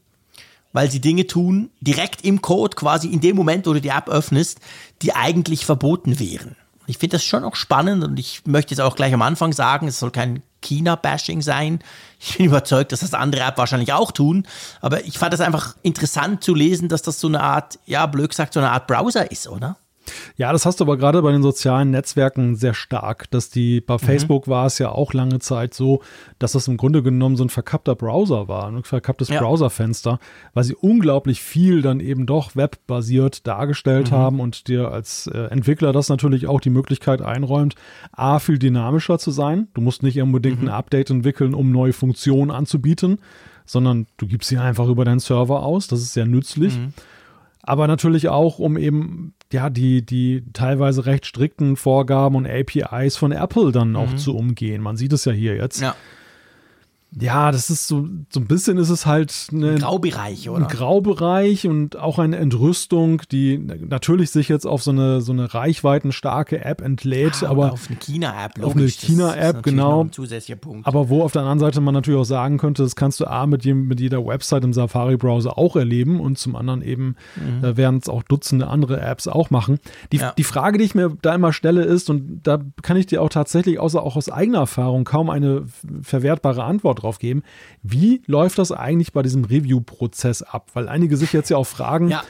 weil sie Dinge tun, direkt im Code, quasi in dem Moment, wo du die App öffnest, die eigentlich verboten wären. Ich finde das schon auch spannend und ich möchte jetzt auch gleich am Anfang sagen, es soll kein China-Bashing sein. Ich bin überzeugt, dass das andere App wahrscheinlich auch tun. Aber ich fand es einfach interessant zu lesen, dass das so eine Art, ja, blöd gesagt, so eine Art Browser ist, oder? Ja, das hast du aber gerade bei den sozialen Netzwerken sehr stark, dass die, bei mhm. Facebook war es ja auch lange Zeit so, dass das im Grunde genommen so ein verkappter Browser war, ein verkapptes ja. Browserfenster, weil sie unglaublich viel dann eben doch webbasiert dargestellt mhm. haben und dir als äh, Entwickler das natürlich auch die Möglichkeit einräumt, A, viel dynamischer zu sein. Du musst nicht unbedingt mhm. ein Update entwickeln, um neue Funktionen anzubieten, sondern du gibst sie einfach über deinen Server aus. Das ist sehr nützlich. Mhm aber natürlich auch, um eben ja, die, die teilweise recht strikten Vorgaben und APIs von Apple dann mhm. auch zu umgehen. Man sieht es ja hier jetzt. Ja. Ja, das ist so, so ein bisschen ist es halt eine, ein Graubereich, oder? Ein Graubereich und auch eine Entrüstung, die natürlich sich jetzt auf so eine, so eine reichweitenstarke App entlädt, ja, aber auf eine China-App, auf eine China-App, genau. Aber wo auf der anderen Seite man natürlich auch sagen könnte, das kannst du A mit, jedem, mit jeder Website im Safari-Browser auch erleben und zum anderen eben mhm. äh, werden es auch Dutzende andere Apps auch machen. Die, ja. die Frage, die ich mir da immer stelle, ist, und da kann ich dir auch tatsächlich außer auch aus eigener Erfahrung kaum eine verwertbare Antwort drauf geben. Wie läuft das eigentlich bei diesem Review-Prozess ab? Weil einige sich jetzt ja auch fragen, ja.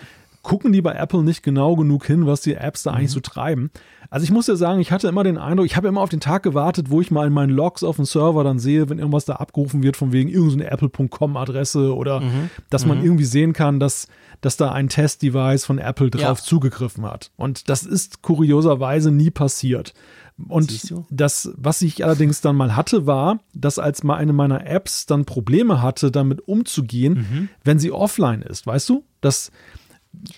gucken die bei Apple nicht genau genug hin, was die Apps da mhm. eigentlich so treiben? Also ich muss ja sagen, ich hatte immer den Eindruck, ich habe immer auf den Tag gewartet, wo ich mal in meinen Logs auf dem Server dann sehe, wenn irgendwas da abgerufen wird von wegen irgendeine Apple.com-Adresse oder mhm. dass man mhm. irgendwie sehen kann, dass, dass da ein Test-Device von Apple drauf ja. zugegriffen hat. Und das ist kurioserweise nie passiert. Und das, was ich allerdings dann mal hatte, war, dass als mal eine meiner Apps dann Probleme hatte, damit umzugehen, mhm. wenn sie offline ist, weißt du? Das,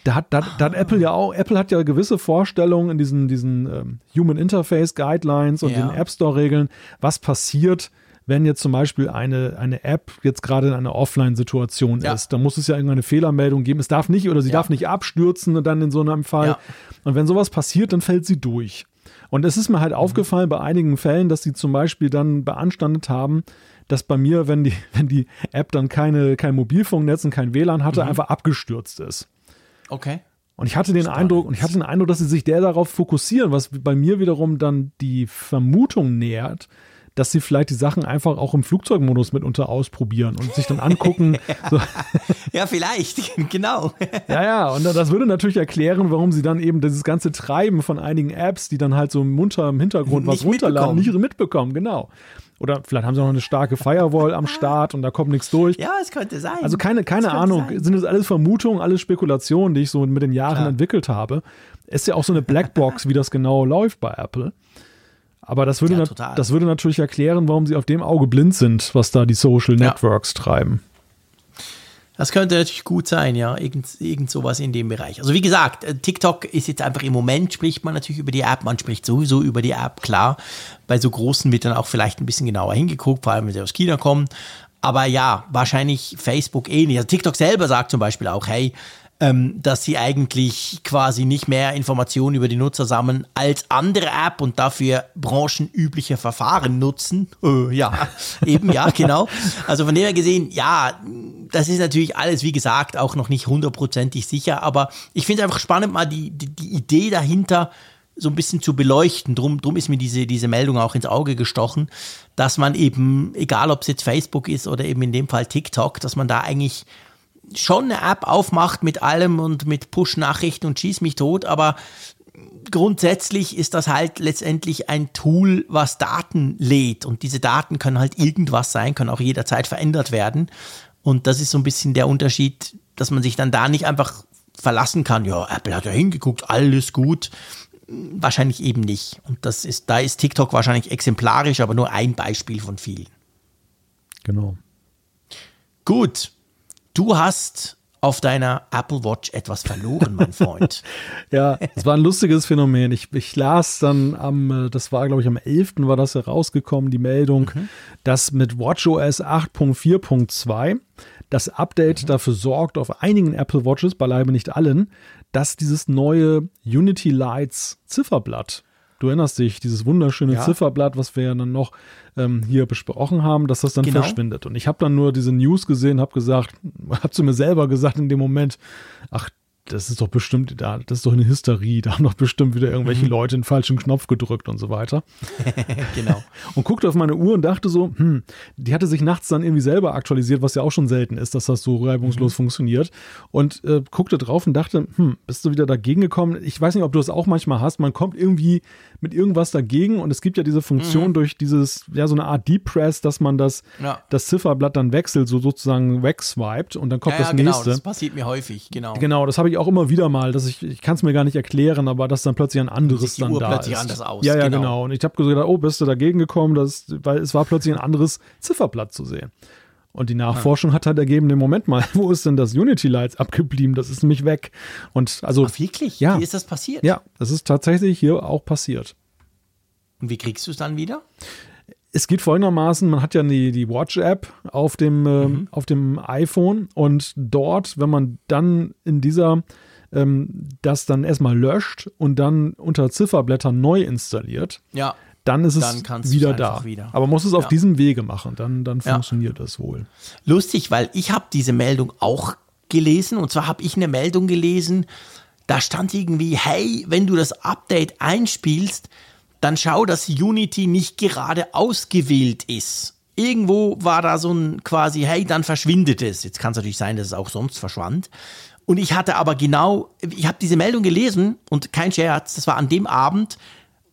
da hat, da, da hat ah. Apple ja auch, Apple hat ja gewisse Vorstellungen in diesen, diesen ähm, Human Interface Guidelines und ja. den App Store Regeln, was passiert, wenn jetzt zum Beispiel eine, eine App jetzt gerade in einer Offline-Situation ja. ist, dann muss es ja irgendeine Fehlermeldung geben. Es darf nicht oder sie ja. darf nicht abstürzen dann in so einem Fall. Ja. Und wenn sowas passiert, dann fällt sie durch. Und es ist mir halt mhm. aufgefallen bei einigen Fällen, dass sie zum Beispiel dann beanstandet haben, dass bei mir, wenn die, wenn die App dann keine, kein Mobilfunknetz und kein WLAN hatte, mhm. einfach abgestürzt ist. Okay. Und ich hatte den Spannend. Eindruck, und ich hatte den Eindruck, dass sie sich der darauf fokussieren, was bei mir wiederum dann die Vermutung nähert, dass sie vielleicht die Sachen einfach auch im Flugzeugmodus mitunter ausprobieren und sich dann angucken. so. Ja, vielleicht, genau. ja, ja, und das würde natürlich erklären, warum sie dann eben dieses ganze Treiben von einigen Apps, die dann halt so munter im Hintergrund nicht was runterladen, nicht mitbekommen, genau. Oder vielleicht haben sie auch noch eine starke Firewall am Start und da kommt nichts durch. Ja, es könnte sein. Also keine, keine Ahnung. Sein. Sind das alles Vermutungen, alles Spekulationen, die ich so mit den Jahren Klar. entwickelt habe. Ist ja auch so eine Blackbox, wie das genau läuft bei Apple. Aber das würde, ja, das würde natürlich erklären, warum sie auf dem Auge blind sind, was da die Social Networks ja. treiben. Das könnte natürlich gut sein, ja, irgend, irgend sowas in dem Bereich. Also wie gesagt, äh, TikTok ist jetzt einfach im Moment spricht man natürlich über die App, man spricht sowieso über die App, klar. Bei so großen wird dann auch vielleicht ein bisschen genauer hingeguckt, vor allem wenn sie aus China kommen. Aber ja, wahrscheinlich Facebook nicht. Also TikTok selber sagt zum Beispiel auch, hey, ähm, dass sie eigentlich quasi nicht mehr Informationen über die Nutzer sammeln als andere App und dafür branchenübliche Verfahren nutzen. Äh, ja, eben, ja, genau. Also von dem her gesehen, ja, das ist natürlich alles, wie gesagt, auch noch nicht hundertprozentig sicher, aber ich finde es einfach spannend, mal die, die, die Idee dahinter so ein bisschen zu beleuchten. Drum, drum ist mir diese, diese Meldung auch ins Auge gestochen, dass man eben, egal ob es jetzt Facebook ist oder eben in dem Fall TikTok, dass man da eigentlich schon eine App aufmacht mit allem und mit Push-Nachrichten und schieß mich tot, aber grundsätzlich ist das halt letztendlich ein Tool, was Daten lädt und diese Daten können halt irgendwas sein, können auch jederzeit verändert werden und das ist so ein bisschen der Unterschied, dass man sich dann da nicht einfach verlassen kann, ja, Apple hat ja hingeguckt, alles gut. Wahrscheinlich eben nicht. Und das ist, da ist TikTok wahrscheinlich exemplarisch, aber nur ein Beispiel von vielen. Genau. Gut, Du hast auf deiner Apple Watch etwas verloren, mein Freund. ja, es war ein lustiges Phänomen. Ich, ich las dann am, äh, das war glaube ich am 11. war das herausgekommen, die Meldung, mhm. dass mit WatchOS 8.4.2 das Update mhm. dafür sorgt, auf einigen Apple Watches, beileibe nicht allen, dass dieses neue Unity Lights Zifferblatt Du erinnerst dich, dieses wunderschöne ja. Zifferblatt, was wir ja dann noch ähm, hier besprochen haben, dass das dann genau. verschwindet. Und ich habe dann nur diese News gesehen, habe gesagt, habe zu mir selber gesagt in dem Moment, ach, das ist doch bestimmt, das ist doch eine Hysterie, da haben doch bestimmt wieder irgendwelche mhm. Leute den falschen Knopf gedrückt und so weiter. genau. Und guckte auf meine Uhr und dachte so, hm, die hatte sich nachts dann irgendwie selber aktualisiert, was ja auch schon selten ist, dass das so reibungslos mhm. funktioniert. Und äh, guckte drauf und dachte, hm, bist du wieder dagegen gekommen? Ich weiß nicht, ob du das auch manchmal hast. Man kommt irgendwie mit irgendwas dagegen und es gibt ja diese Funktion mhm. durch dieses, ja, so eine Art Deep Press, dass man das, ja. das Zifferblatt dann wechselt, so sozusagen wegswiped und dann kommt ja, das ja, genau, nächste. Das passiert mir häufig, genau. Genau, das habe ich auch immer wieder mal, dass ich, ich kann es mir gar nicht erklären, aber dass dann plötzlich ein anderes dann Uhr da plötzlich ist. anders aus. Ja, ja, genau. genau. Und ich habe gesagt, oh, bist du dagegen gekommen, dass, weil es war plötzlich ein anderes Zifferblatt zu sehen. Und die Nachforschung hat halt ergeben, im Moment mal, wo ist denn das Unity Lights abgeblieben? Das ist nämlich weg. Und also. Ach, wirklich? Ja. Wie ist das passiert? Ja, das ist tatsächlich hier auch passiert. Und wie kriegst du es dann wieder? Es geht folgendermaßen, man hat ja die, die Watch-App auf, dem, äh, mhm. auf dem iPhone und dort, wenn man dann in dieser ähm, das dann erstmal löscht und dann unter Zifferblättern neu installiert, ja. Dann ist es dann wieder da. Wieder. Aber muss es ja. auf diesem Wege machen, dann, dann funktioniert ja. das wohl. Lustig, weil ich habe diese Meldung auch gelesen und zwar habe ich eine Meldung gelesen, da stand irgendwie, hey, wenn du das Update einspielst, dann schau, dass Unity nicht gerade ausgewählt ist. Irgendwo war da so ein quasi, hey, dann verschwindet es. Jetzt kann es natürlich sein, dass es auch sonst verschwand. Und ich hatte aber genau, ich habe diese Meldung gelesen und kein Scherz, das war an dem Abend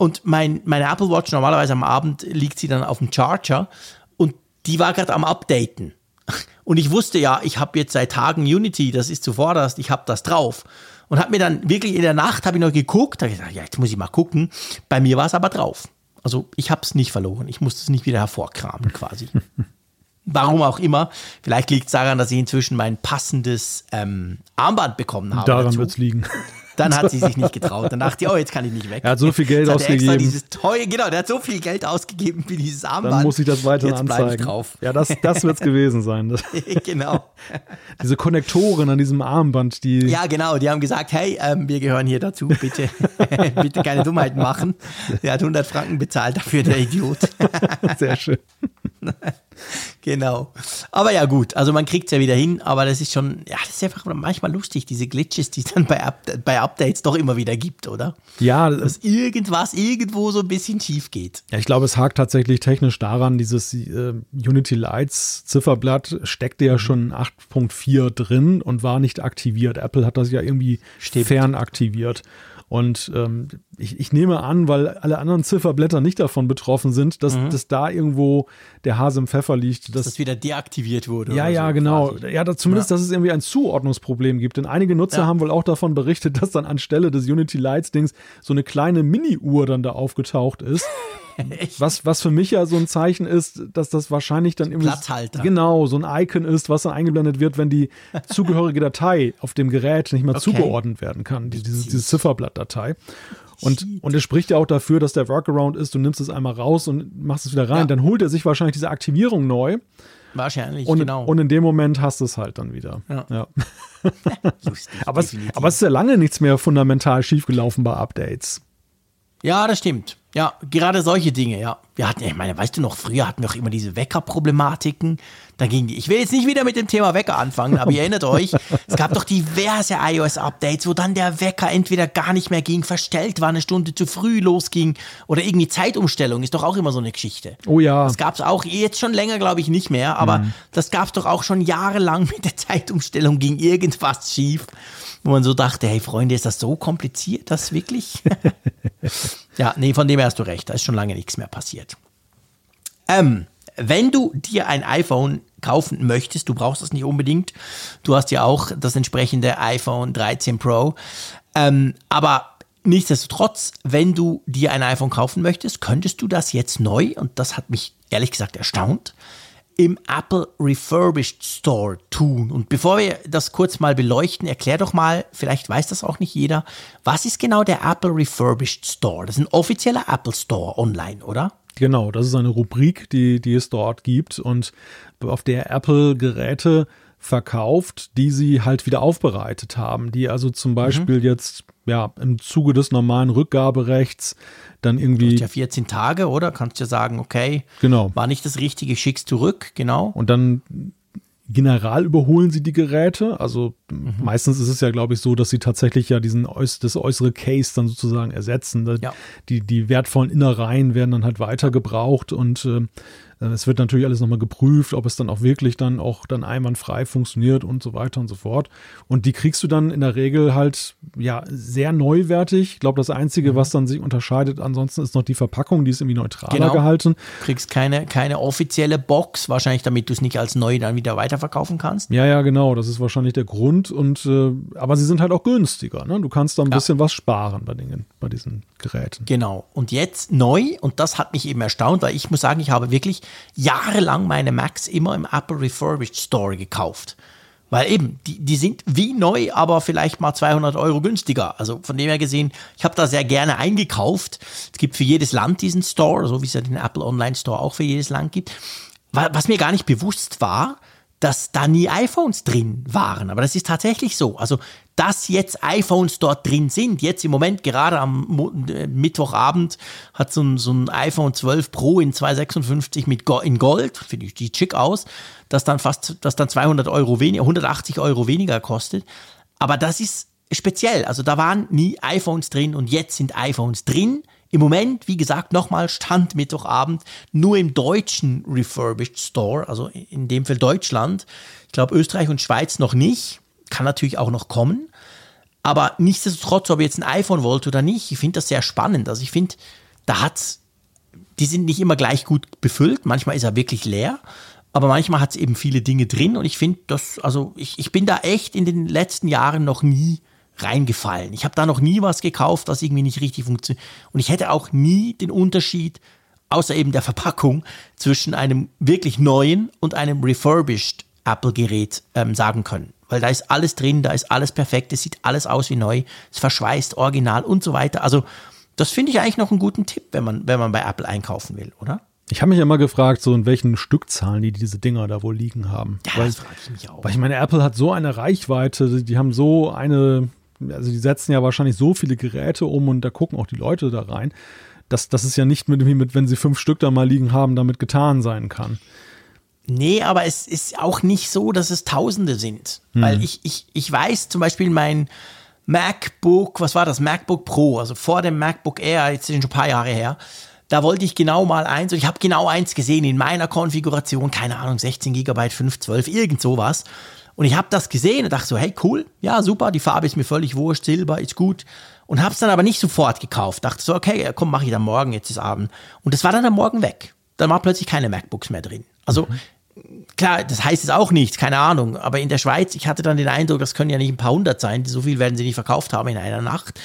und mein, meine Apple Watch, normalerweise am Abend liegt sie dann auf dem Charger und die war gerade am Updaten. Und ich wusste ja, ich habe jetzt seit Tagen Unity, das ist zuvorderst, ich habe das drauf und habe mir dann wirklich in der Nacht habe ich noch geguckt, habe gesagt, ja, jetzt muss ich mal gucken. Bei mir war es aber drauf. Also ich habe es nicht verloren. Ich musste es nicht wieder hervorkramen quasi. Warum auch immer. Vielleicht liegt es daran, dass ich inzwischen mein passendes ähm, Armband bekommen habe. Daran wird es liegen. Dann hat sie sich nicht getraut. Dann dachte ich, oh, jetzt kann ich nicht weg. Er hat so viel Geld ausgegeben. Dieses teure, genau, der hat so viel Geld ausgegeben für dieses Armband. Dann muss ich das weiter jetzt anzeigen. Ich drauf. Ja, das, das wird es gewesen sein. genau. Diese Konnektoren an diesem Armband, die. Ja, genau. Die haben gesagt, hey, ähm, wir gehören hier dazu. Bitte, bitte keine Dummheiten machen. Der hat 100 Franken bezahlt dafür, der Idiot. Sehr schön. genau. Aber ja, gut. Also man kriegt es ja wieder hin, aber das ist schon, ja, das ist einfach manchmal lustig, diese Glitches, die es dann bei, Up bei Updates doch immer wieder gibt, oder? Ja. Dass irgendwas irgendwo so ein bisschen schief geht. Ja, ich glaube, es hakt tatsächlich technisch daran, dieses äh, Unity Lights Zifferblatt steckte ja mhm. schon 8.4 drin und war nicht aktiviert. Apple hat das ja irgendwie Stimmt. fernaktiviert. Und ähm, ich, ich, nehme an, weil alle anderen Zifferblätter nicht davon betroffen sind, dass, mhm. dass da irgendwo der Hase im Pfeffer liegt. Dass, dass das wieder deaktiviert wurde. Ja, ja, so genau. Quasi. Ja, da, zumindest, ja. dass es irgendwie ein Zuordnungsproblem gibt. Denn einige Nutzer ja. haben wohl auch davon berichtet, dass dann anstelle des Unity Lights Dings so eine kleine Mini-Uhr dann da aufgetaucht ist. was, was für mich ja so ein Zeichen ist, dass das wahrscheinlich dann irgendwie. Genau, so ein Icon ist, was dann eingeblendet wird, wenn die zugehörige Datei auf dem Gerät nicht mehr okay. zugeordnet werden kann, diese, diese Zifferblattdatei. Und, und es spricht ja auch dafür, dass der Workaround ist, du nimmst es einmal raus und machst es wieder rein. Ja. Dann holt er sich wahrscheinlich diese Aktivierung neu. Wahrscheinlich, und, genau. Und in dem Moment hast du es halt dann wieder. Ja. ja. Lustig, aber, es, aber es ist ja lange nichts mehr fundamental schiefgelaufen bei Updates. Ja, das stimmt. Ja, gerade solche Dinge, ja. Wir hatten, ich meine, weißt du noch, früher hatten wir auch immer diese Wecker-Problematiken. Da ging die, ich will jetzt nicht wieder mit dem Thema Wecker anfangen, aber ihr erinnert euch, es gab doch diverse iOS-Updates, wo dann der Wecker entweder gar nicht mehr ging, verstellt war, eine Stunde zu früh losging oder irgendwie Zeitumstellung, ist doch auch immer so eine Geschichte. Oh ja. Das gab es auch jetzt schon länger, glaube ich, nicht mehr, aber mhm. das gab es doch auch schon jahrelang mit der Zeitumstellung, ging irgendwas schief wo man so dachte, hey Freunde, ist das so kompliziert, das wirklich? ja, nee, von dem her hast du recht, da ist schon lange nichts mehr passiert. Ähm, wenn du dir ein iPhone kaufen möchtest, du brauchst das nicht unbedingt, du hast ja auch das entsprechende iPhone 13 Pro, ähm, aber nichtsdestotrotz, wenn du dir ein iPhone kaufen möchtest, könntest du das jetzt neu, und das hat mich ehrlich gesagt erstaunt, im Apple Refurbished Store tun? Und bevor wir das kurz mal beleuchten, erklär doch mal, vielleicht weiß das auch nicht jeder, was ist genau der Apple Refurbished Store? Das ist ein offizieller Apple Store online, oder? Genau, das ist eine Rubrik, die, die es dort gibt und auf der Apple Geräte verkauft, die sie halt wieder aufbereitet haben, die also zum Beispiel mhm. jetzt ja im Zuge des normalen Rückgaberechts dann irgendwie. Du hast ja 14 Tage, oder? Kannst du ja sagen, okay, genau. war nicht das Richtige, schickst zurück, genau. Und dann general überholen sie die Geräte. Also mhm. meistens ist es ja, glaube ich, so, dass sie tatsächlich ja diesen das äußere Case dann sozusagen ersetzen. Ja. Die, die wertvollen Innereien werden dann halt weiter gebraucht und äh, es wird natürlich alles nochmal geprüft, ob es dann auch wirklich dann auch dann einwandfrei funktioniert und so weiter und so fort. Und die kriegst du dann in der Regel halt ja sehr neuwertig. Ich glaube, das Einzige, mhm. was dann sich unterscheidet, ansonsten ist noch die Verpackung, die ist irgendwie neutraler genau. gehalten. Du kriegst keine, keine offizielle Box, wahrscheinlich damit du es nicht als neu dann wieder weiterverkaufen kannst. Ja, ja, genau. Das ist wahrscheinlich der Grund. Und äh, aber sie sind halt auch günstiger. Ne? Du kannst da ein ja. bisschen was sparen bei, den, bei diesen Geräten. Genau. Und jetzt neu, und das hat mich eben erstaunt, weil ich muss sagen, ich habe wirklich jahrelang meine Macs immer im Apple Refurbished Store gekauft. Weil eben, die, die sind wie neu, aber vielleicht mal 200 Euro günstiger. Also von dem her gesehen, ich habe da sehr gerne eingekauft. Es gibt für jedes Land diesen Store, so wie es ja den Apple Online Store auch für jedes Land gibt. Was mir gar nicht bewusst war, dass da nie iPhones drin waren. Aber das ist tatsächlich so. Also, dass jetzt iPhones dort drin sind, jetzt im Moment, gerade am äh, Mittwochabend, hat so ein, so ein iPhone 12 Pro in 256 mit Go in Gold, finde ich, die schick aus, das dann fast, das dann 200 Euro weniger, 180 Euro weniger kostet. Aber das ist speziell. Also, da waren nie iPhones drin und jetzt sind iPhones drin im Moment, wie gesagt, nochmal Stand Mittwochabend nur im deutschen Refurbished Store, also in dem Fall Deutschland. Ich glaube, Österreich und Schweiz noch nicht. Kann natürlich auch noch kommen. Aber nichtsdestotrotz, ob ihr jetzt ein iPhone wollt oder nicht, ich finde das sehr spannend. Also ich finde, da hat's, die sind nicht immer gleich gut befüllt. Manchmal ist er wirklich leer. Aber manchmal hat es eben viele Dinge drin. Und ich finde das, also ich, ich bin da echt in den letzten Jahren noch nie reingefallen. Ich habe da noch nie was gekauft, das irgendwie nicht richtig funktioniert. Und ich hätte auch nie den Unterschied, außer eben der Verpackung, zwischen einem wirklich neuen und einem refurbished Apple-Gerät ähm, sagen können. Weil da ist alles drin, da ist alles perfekt, es sieht alles aus wie neu, es verschweißt, original und so weiter. Also das finde ich eigentlich noch einen guten Tipp, wenn man, wenn man bei Apple einkaufen will, oder? Ich habe mich immer gefragt, so in welchen Stückzahlen die diese Dinger da wohl liegen haben. Ja, weil, das frage ich mich auch. Weil ich meine, Apple hat so eine Reichweite, die haben so eine also die setzen ja wahrscheinlich so viele Geräte um und da gucken auch die Leute da rein, dass das ist ja nicht mit, mit, wenn sie fünf Stück da mal liegen haben, damit getan sein kann. Nee, aber es ist auch nicht so, dass es Tausende sind. Hm. Weil ich, ich, ich weiß zum Beispiel mein MacBook, was war das? MacBook Pro, also vor dem MacBook Air, jetzt sind schon ein paar Jahre her. Da wollte ich genau mal eins und ich habe genau eins gesehen in meiner Konfiguration, keine Ahnung, 16 GB, 512, irgend sowas. Und ich habe das gesehen und dachte so, hey, cool, ja, super, die Farbe ist mir völlig wurscht, Silber ist gut. Und habe es dann aber nicht sofort gekauft. Dachte so, okay, komm, mache ich dann morgen, jetzt ist Abend. Und das war dann am Morgen weg. Dann war plötzlich keine MacBooks mehr drin. Also mhm. klar, das heißt jetzt auch nichts, keine Ahnung. Aber in der Schweiz, ich hatte dann den Eindruck, das können ja nicht ein paar hundert sein. So viel werden sie nicht verkauft haben in einer Nacht.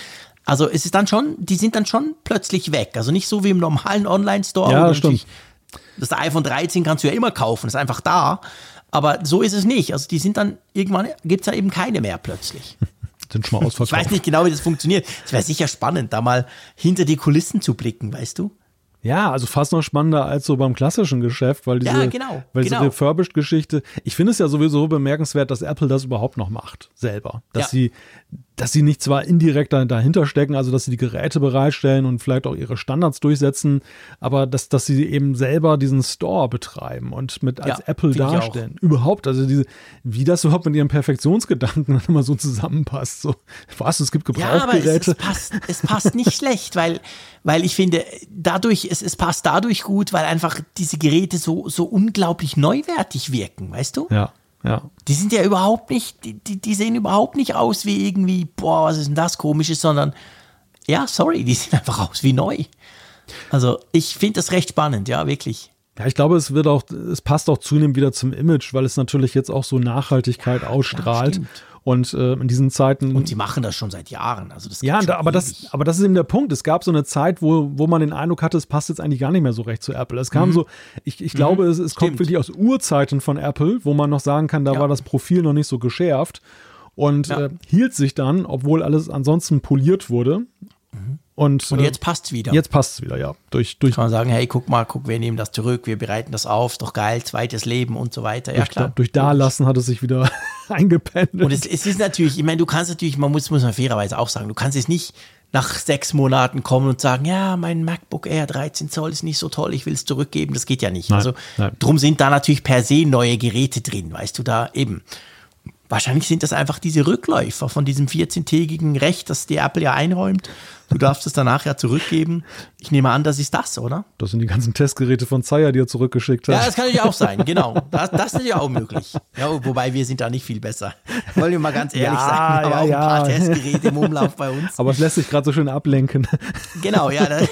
Also es ist dann schon, die sind dann schon plötzlich weg. Also nicht so wie im normalen Online-Store. Ja, stimmt. Das iPhone 13 kannst du ja immer kaufen, ist einfach da. Aber so ist es nicht. Also die sind dann, irgendwann gibt es da eben keine mehr plötzlich. sind schon mal ausverkauft. Ich weiß nicht genau, wie das funktioniert. Es wäre sicher spannend, da mal hinter die Kulissen zu blicken, weißt du? Ja, also fast noch spannender als so beim klassischen Geschäft, weil diese, ja, genau, weil genau. diese Refurbished-Geschichte, ich finde es ja sowieso bemerkenswert, dass Apple das überhaupt noch macht, selber. Dass ja. sie dass sie nicht zwar indirekt dahinter stecken, also dass sie die Geräte bereitstellen und vielleicht auch ihre Standards durchsetzen, aber dass, dass sie eben selber diesen Store betreiben und mit als ja, Apple darstellen. Überhaupt, also diese, wie das überhaupt mit ihrem Perfektionsgedanken immer so zusammenpasst. So, was, es gibt Gebrauchgeräte. Ja, aber es, es, passt, es passt nicht schlecht, weil, weil ich finde, dadurch, es, es passt dadurch gut, weil einfach diese Geräte so, so unglaublich neuwertig wirken, weißt du? Ja. Ja. Die sind ja überhaupt nicht, die, die sehen überhaupt nicht aus wie irgendwie, boah, was ist denn das komisches, sondern ja, sorry, die sehen einfach aus wie neu. Also ich finde das recht spannend, ja, wirklich. Ja, ich glaube, es wird auch, es passt auch zunehmend wieder zum Image, weil es natürlich jetzt auch so Nachhaltigkeit ausstrahlt. stimmt. und äh, in diesen Zeiten. Und sie machen das schon seit Jahren. Also das ja, da, aber, das, aber das ist eben der Punkt. Es gab so eine Zeit, wo, wo man den Eindruck hatte, es passt jetzt eigentlich gar nicht mehr so recht zu Apple. Es kam so, ich, ich glaube, es, es kommt Mhm. Wirklich aus Urzeiten von Apple, wo man noch sagen kann, da Ja. war das Profil noch nicht so geschärft und Ja. äh, hielt sich dann, obwohl alles ansonsten poliert wurde. Und, Und äh, jetzt passt wieder. jetzt passt es wieder, ja. Durch, durch kann man sagen, hey, guck mal, guck, wir nehmen das zurück, wir bereiten das auf, doch geil, zweites Leben und so weiter. Ja, durch, klar. durch Dalassen hat es sich wieder eingependelt. Und es, es ist natürlich, ich meine, du kannst natürlich, man muss, muss man fairerweise auch sagen, du kannst jetzt nicht nach sechs Monaten kommen und sagen, ja, mein MacBook Air 13 Zoll ist nicht so toll, ich will es zurückgeben. Das geht ja nicht. Nein, also nein. drum sind da natürlich per se neue Geräte drin, weißt du, da eben. Wahrscheinlich sind das einfach diese Rückläufer von diesem 14-tägigen Recht, das die Apple ja einräumt. Du darfst es danach ja zurückgeben. Ich nehme an, das ist das, oder? das sind die ganzen Testgeräte von Zaya, die er zurückgeschickt hat. Ja, das kann natürlich auch sein, genau. Das, das ist ja auch möglich. Ja, wobei wir sind da nicht viel besser. Wollen wir mal ganz ehrlich Ja, sein. Haben ja, auch ein paar. Testgeräte im Umlauf bei uns. aber es lässt sich gerade so schön ablenken. Genau, ja. Das,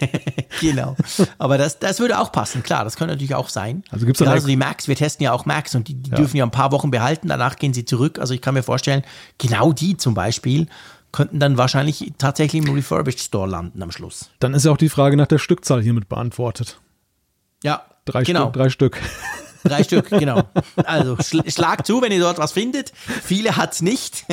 genau. Aber das, das würde auch passen, klar, das könnte natürlich auch sein. Also gibt's dann Gerade ex- so die Macs, wir testen ja auch Macs und die, die dürfen ja ein paar Wochen behalten, danach gehen sie zurück. Also ich kann mir vorstellen, genau die zum Beispiel könnten dann wahrscheinlich tatsächlich im Refurbished Store landen am Schluss. Dann ist ja auch die Frage nach der Stückzahl hiermit beantwortet. Ja, Drei, genau. Stück, drei Stück. Drei Stück, genau. Also schl schlag zu, wenn ihr dort was findet. Viele hat's nicht.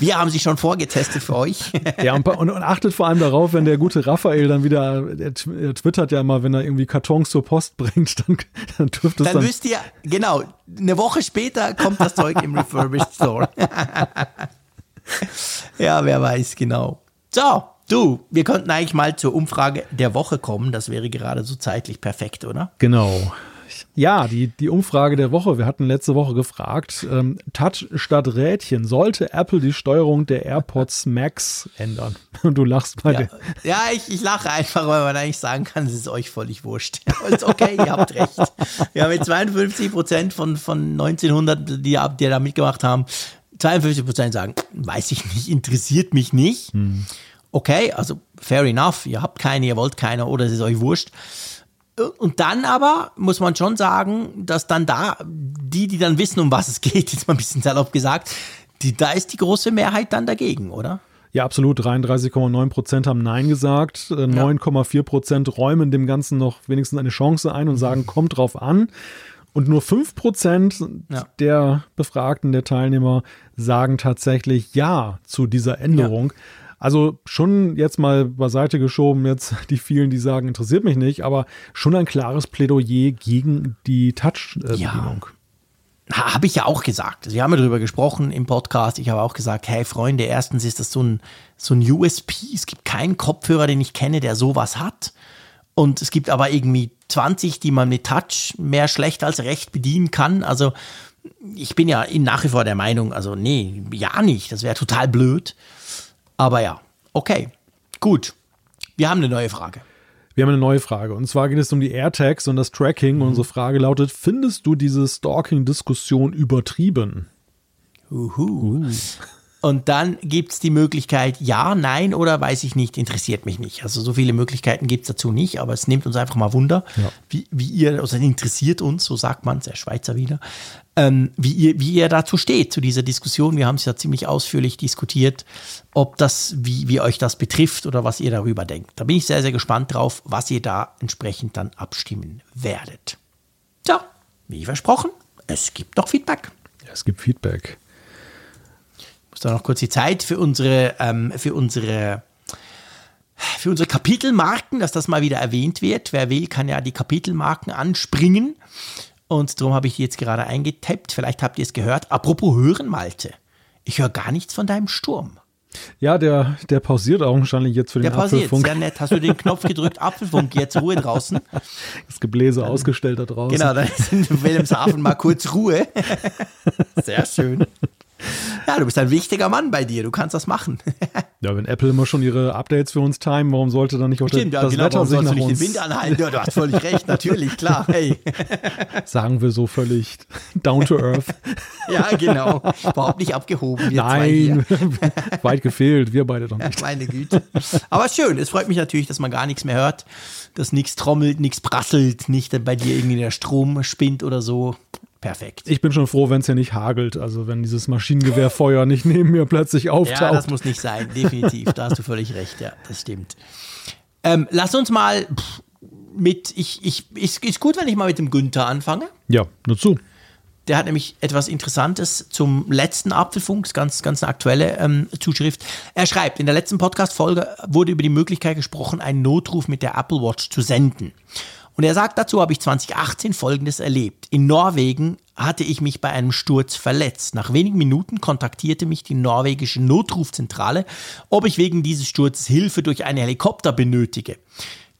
Wir haben sie schon vorgetestet für euch. Ja, und, und, und achtet vor allem darauf, wenn der gute Raphael dann wieder, er tw- er twittert ja immer, wenn er irgendwie Kartons zur Post bringt, dann, dann dürfte es Dann dann. wisst ihr, genau, eine Woche später kommt das Zeug im Refurbished Store. ja, wer weiß, genau. So, du, wir könnten eigentlich mal zur Umfrage der Woche kommen. Das wäre gerade so zeitlich perfekt, oder? Genau. Ja, die, die Umfrage der Woche. Wir hatten letzte Woche gefragt, ähm, Touch statt Rädchen. Sollte Apple die Steuerung der AirPods Max ändern? Und du lachst bei Ja, dir. ja ich, ich lache einfach, weil man eigentlich sagen kann, es ist euch völlig wurscht. Ist okay, ihr habt recht. Wir haben mit 52 Prozent von, von 1900, die, die da mitgemacht haben, 52 Prozent sagen, weiß ich nicht, interessiert mich nicht. Okay, also fair enough, ihr habt keine, ihr wollt keine oder es ist euch wurscht. Und dann aber muss man schon sagen, dass dann da die, die dann wissen, um was es geht, jetzt mal ein bisschen salopp gesagt, die, da ist die große Mehrheit dann dagegen, oder? Ja, absolut. 33,9 Prozent haben Nein gesagt. Äh, 9,4 Prozent räumen dem Ganzen noch wenigstens eine Chance ein und sagen, kommt drauf an. Und nur 5 Prozent Ja. der Befragten, der Teilnehmer, sagen tatsächlich Ja zu dieser Änderung. Also schon jetzt mal beiseite geschoben, jetzt die vielen, die sagen, interessiert mich nicht, aber schon ein klares Plädoyer gegen die Touch-Bedienung. Ha- Habe ich ja auch gesagt. Also wir haben ja darüber gesprochen im Podcast. Ich habe auch gesagt, hey Freunde, erstens ist das so ein, so ein USP. Es gibt keinen Kopfhörer, den ich kenne, der sowas hat. Und es gibt aber irgendwie 20, die man mit Touch mehr schlecht als recht bedienen kann. Also ich bin ja nach wie vor der Meinung, also nee, ja nicht. Das wäre total blöd. Aber ja, okay, gut. Wir haben eine neue Frage. Wir haben eine neue Frage. Und zwar geht es um die AirTags und das Tracking. Und unsere Frage lautet: Findest du diese Stalking-Diskussion übertrieben? Uhu. Und dann gibt es die Möglichkeit, ja, nein oder weiß ich nicht, interessiert mich nicht. Also so viele Möglichkeiten gibt es dazu nicht, aber es nimmt uns einfach mal Wunder, Ja. wie, wie ihr, also interessiert uns, so sagt man, der Schweizer wieder, ähm, wie, ihr, wie ihr dazu steht, zu dieser Diskussion. Wir haben es ja ziemlich ausführlich diskutiert, ob das, wie, wie euch das betrifft oder was ihr darüber denkt. Da bin ich sehr, sehr gespannt drauf, was ihr da entsprechend dann abstimmen werdet. So, wie versprochen, es gibt noch Feedback. Ja, es gibt Feedback. Muss da noch kurz die Zeit für unsere, ähm, für unsere, für unsere Kapitelmarken, dass das mal wieder erwähnt wird. Wer will, kann ja die Kapitelmarken anspringen. Und darum habe ich die jetzt gerade eingetappt. Vielleicht habt ihr es gehört. Apropos hören, Malte. Ich höre gar nichts von deinem Sturm. Ja, der, der pausiert augenscheinlich jetzt für den Der pausiert. Apfelfunk. Sehr nett. Hast du den Knopf gedrückt? Apfelfunk, jetzt Ruhe draußen. Das Gebläse ausgestellt da draußen. Genau, dann ist in Wilhelmshaven mal kurz Ruhe. Sehr schön. Ja, du bist ein wichtiger Mann bei dir. Du kannst das machen. Ja, wenn Apple immer schon ihre Updates für uns timen, warum sollte dann nicht auch Stimmt, das ja, genau, Wetter sich nach uns den Wind anhalten? Ja, du hast völlig recht, natürlich, klar. Hey. sagen wir so völlig down to earth. Ja, genau. Überhaupt nicht abgehoben. Wir. Nein, weit gefehlt, wir beide doch nicht. Meine Güte. Aber schön, es freut mich natürlich, dass man gar nichts mehr hört, dass nichts trommelt, nichts prasselt, nicht bei dir irgendwie der Strom spinnt oder so. Perfekt. Ich bin schon froh, wenn es hier nicht hagelt, also wenn dieses Maschinengewehrfeuer nicht neben mir plötzlich auftaucht. Ja, das muss nicht sein, definitiv. Da hast du völlig recht, ja, das stimmt. Ähm, lass uns mal pff, mit, ich, ich, ist, ist gut, wenn ich mal mit dem Günther anfange. ja, nur zu. Der hat nämlich etwas Interessantes zum letzten Apfelfunk, das ganz, ganz eine aktuelle ähm, Zuschrift. Er schreibt, in der letzten Podcast-Folge wurde über die Möglichkeit gesprochen, einen Notruf mit der Apple Watch zu senden. Und er sagt, dazu habe ich 2018 Folgendes erlebt. In Norwegen hatte ich mich bei einem Sturz verletzt. Nach wenigen Minuten kontaktierte mich die norwegische Notrufzentrale, ob ich wegen dieses Sturzes Hilfe durch einen Helikopter benötige.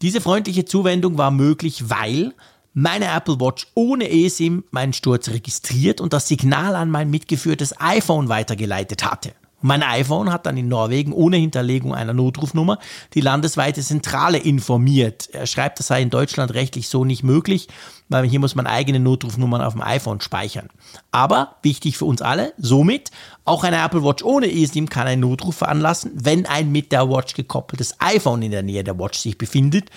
Diese freundliche Zuwendung war möglich, weil meine Apple Watch ohne eSIM meinen Sturz registriert und das Signal an mein mitgeführtes iPhone weitergeleitet hatte. Mein iPhone hat dann in Norwegen ohne Hinterlegung einer Notrufnummer die landesweite Zentrale informiert. Er schreibt, das sei in Deutschland rechtlich so nicht möglich, weil hier muss man eigene Notrufnummern auf dem iPhone speichern. Aber wichtig für uns alle, somit auch eine Apple Watch ohne eSIM kann einen Notruf veranlassen, wenn ein mit der Watch gekoppeltes iPhone in der Nähe der Watch sich befindet.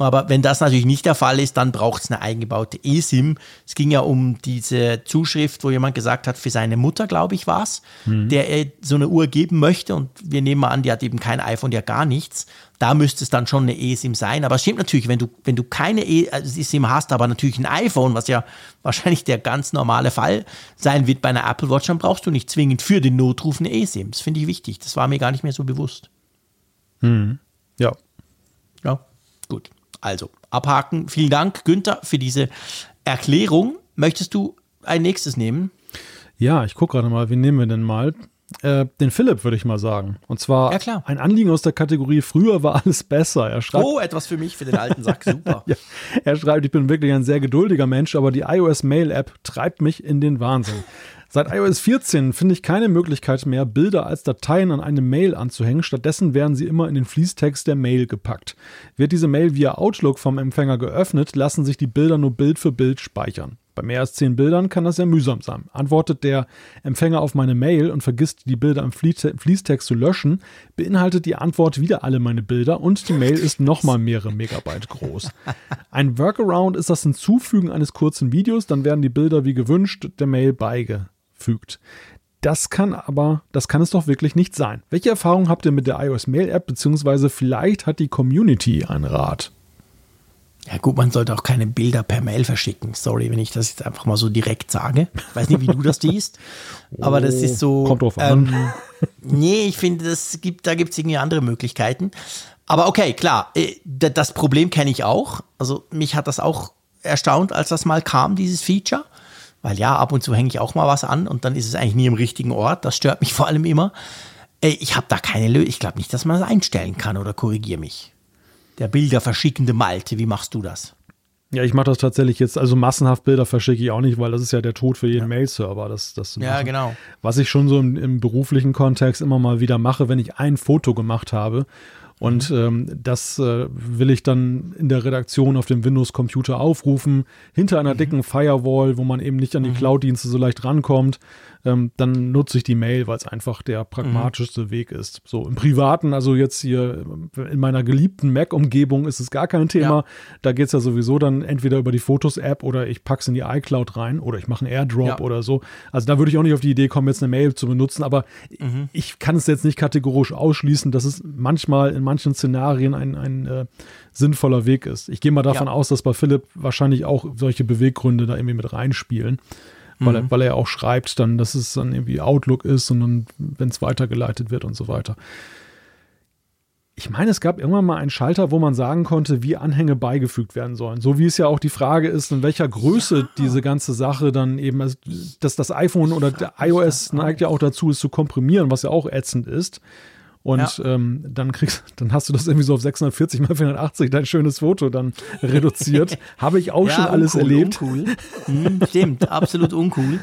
Aber wenn das natürlich nicht der Fall ist, dann braucht es eine eingebaute eSIM. Es ging ja um diese Zuschrift, wo jemand gesagt hat, für seine Mutter, glaube ich, war es, der er so eine Uhr geben möchte. Und wir nehmen mal an, die hat eben kein iPhone, die hat gar nichts. Da müsste es dann schon eine eSIM sein. Aber es stimmt natürlich, wenn du, wenn du keine E- also eSIM hast, aber natürlich ein iPhone, was ja wahrscheinlich der ganz normale Fall sein wird bei einer Apple Watch, dann brauchst du nicht zwingend für den Notruf eine eSIM. Das finde ich wichtig. Das war mir gar nicht mehr so bewusst. Ja. Ja, gut. Also, abhaken. Vielen Dank, Günther, für diese Erklärung. Möchtest du ein nächstes nehmen? Ja, ich gucke gerade mal, wen nehmen wir denn mal? Äh, den Philipp, würde ich mal sagen. Und zwar Ja, ein Anliegen aus der Kategorie Früher war alles besser. Er schreibt, Oh, etwas für mich, für den alten Sack. Super. ja, er schreibt, ich bin wirklich ein sehr geduldiger Mensch, aber die iOS Mail App treibt mich in den Wahnsinn. Seit iOS 14 finde ich keine Möglichkeit mehr, Bilder als Dateien an eine Mail anzuhängen. Stattdessen werden sie immer in den Fließtext der Mail gepackt. Wird diese Mail via Outlook vom Empfänger geöffnet, lassen sich die Bilder nur Bild für Bild speichern. Bei mehr als zehn Bildern kann das sehr mühsam sein. Antwortet der Empfänger auf meine Mail und vergisst die Bilder im Fließte- Fließtext zu löschen, beinhaltet die Antwort wieder alle meine Bilder und die Mail ist nochmal mehrere Megabyte groß. Ein Workaround ist das Hinzufügen eines kurzen Videos, dann werden die Bilder wie gewünscht der Mail beigefügt. Das kann aber, das kann es doch wirklich nicht sein. Welche Erfahrungen habt ihr mit der iOS Mail App, beziehungsweise vielleicht hat die Community einen Rat? Ja gut, man sollte auch keine Bilder per Mail verschicken. Sorry, wenn ich das jetzt einfach mal so direkt sage. Ich weiß nicht, wie du das siehst, aber das ist so. Kommt drauf an. Ähm, nee, ich finde, das gibt, da gibt es irgendwie andere Möglichkeiten. Aber okay, klar, äh, das Problem kenne ich auch. Also mich hat das auch erstaunt, als das mal kam, dieses Feature. Weil ja, ab und zu hänge ich auch mal was an und dann ist es eigentlich nie im richtigen Ort. Das stört mich vor allem immer. Ich habe da keine Lösung. Ich glaube nicht, dass man das einstellen kann oder korrigiere mich. Der Bilder verschickende Malte, wie machst du das? Ja, ich mache das tatsächlich jetzt, also massenhaft Bilder verschicke ich auch nicht, weil das ist ja der Tod für jeden Mail-Server. Das, das Ja, genau. Was ich schon so im, im beruflichen Kontext immer mal wieder mache, wenn ich ein Foto gemacht habe und ähm, das äh, will ich dann in der Redaktion auf dem Windows-Computer aufrufen, hinter einer dicken Firewall, wo man eben nicht an die Cloud-Dienste so leicht rankommt, ähm, dann nutze ich die Mail, weil es einfach der pragmatischste Weg ist. So im Privaten, also jetzt hier in meiner geliebten Mac-Umgebung ist es gar kein Thema. Ja. Da geht es ja sowieso dann entweder über die Fotos-App oder ich packe es in die iCloud rein oder ich mache einen Airdrop Ja. oder so. Also da würde ich auch nicht auf die Idee kommen, jetzt eine Mail zu benutzen, aber ich kann es jetzt nicht kategorisch ausschließen, dass es manchmal in manchen Szenarien ein, ein äh, sinnvoller Weg ist. Ich gehe mal davon Ja. aus, dass bei Philipp wahrscheinlich auch solche Beweggründe da irgendwie mit reinspielen. Weil, er, weil er auch schreibt dann, dass es dann irgendwie Outlook ist und dann, wenn es weitergeleitet wird und so weiter. Ich meine, es gab irgendwann mal einen Schalter, wo man sagen konnte, wie Anhänge beigefügt werden sollen. So wie es ja auch die Frage ist, in welcher Größe diese ganze Sache dann eben, also, dass das iPhone oder der iOS neigt ja auch dazu, es zu komprimieren, was ja auch ätzend ist. Und ähm, dann kriegst, dann hast du das irgendwie so auf 640 mal 480 dein schönes Foto dann reduziert. Habe ich auch schon alles uncool, erlebt. Uncool. Hm, stimmt, absolut uncool.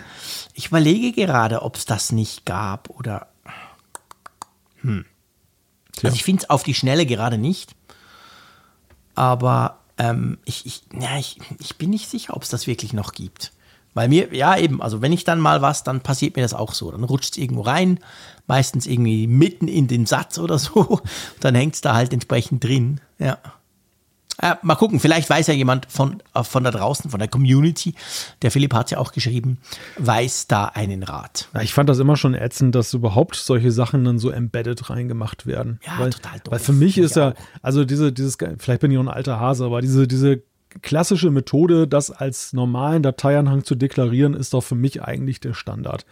Ich überlege gerade, ob es das nicht gab oder. Hm. Also ich finde es auf die Schnelle gerade nicht. Aber ähm, ich, ich, ja, ich, ich bin nicht sicher, ob es das wirklich noch gibt. Weil mir, ja eben, also wenn ich dann mal was, dann passiert mir das auch so. Dann rutscht es irgendwo rein, meistens irgendwie mitten in den Satz oder so. Dann hängt es da halt entsprechend drin. Ja. Äh, mal gucken, vielleicht weiß ja jemand von, äh, von da draußen, von der Community, der Philipp hat ja auch geschrieben, weiß da einen Rat. Ja, ich fand das immer schon ätzend, dass überhaupt solche Sachen dann so embedded reingemacht werden. Ja, weil, total doof. Weil für mich ist ja, also diese, dieses, vielleicht bin ich auch ein alter Hase, aber diese, diese klassische Methode, das als normalen Dateianhang zu deklarieren, ist doch für mich eigentlich der Standard.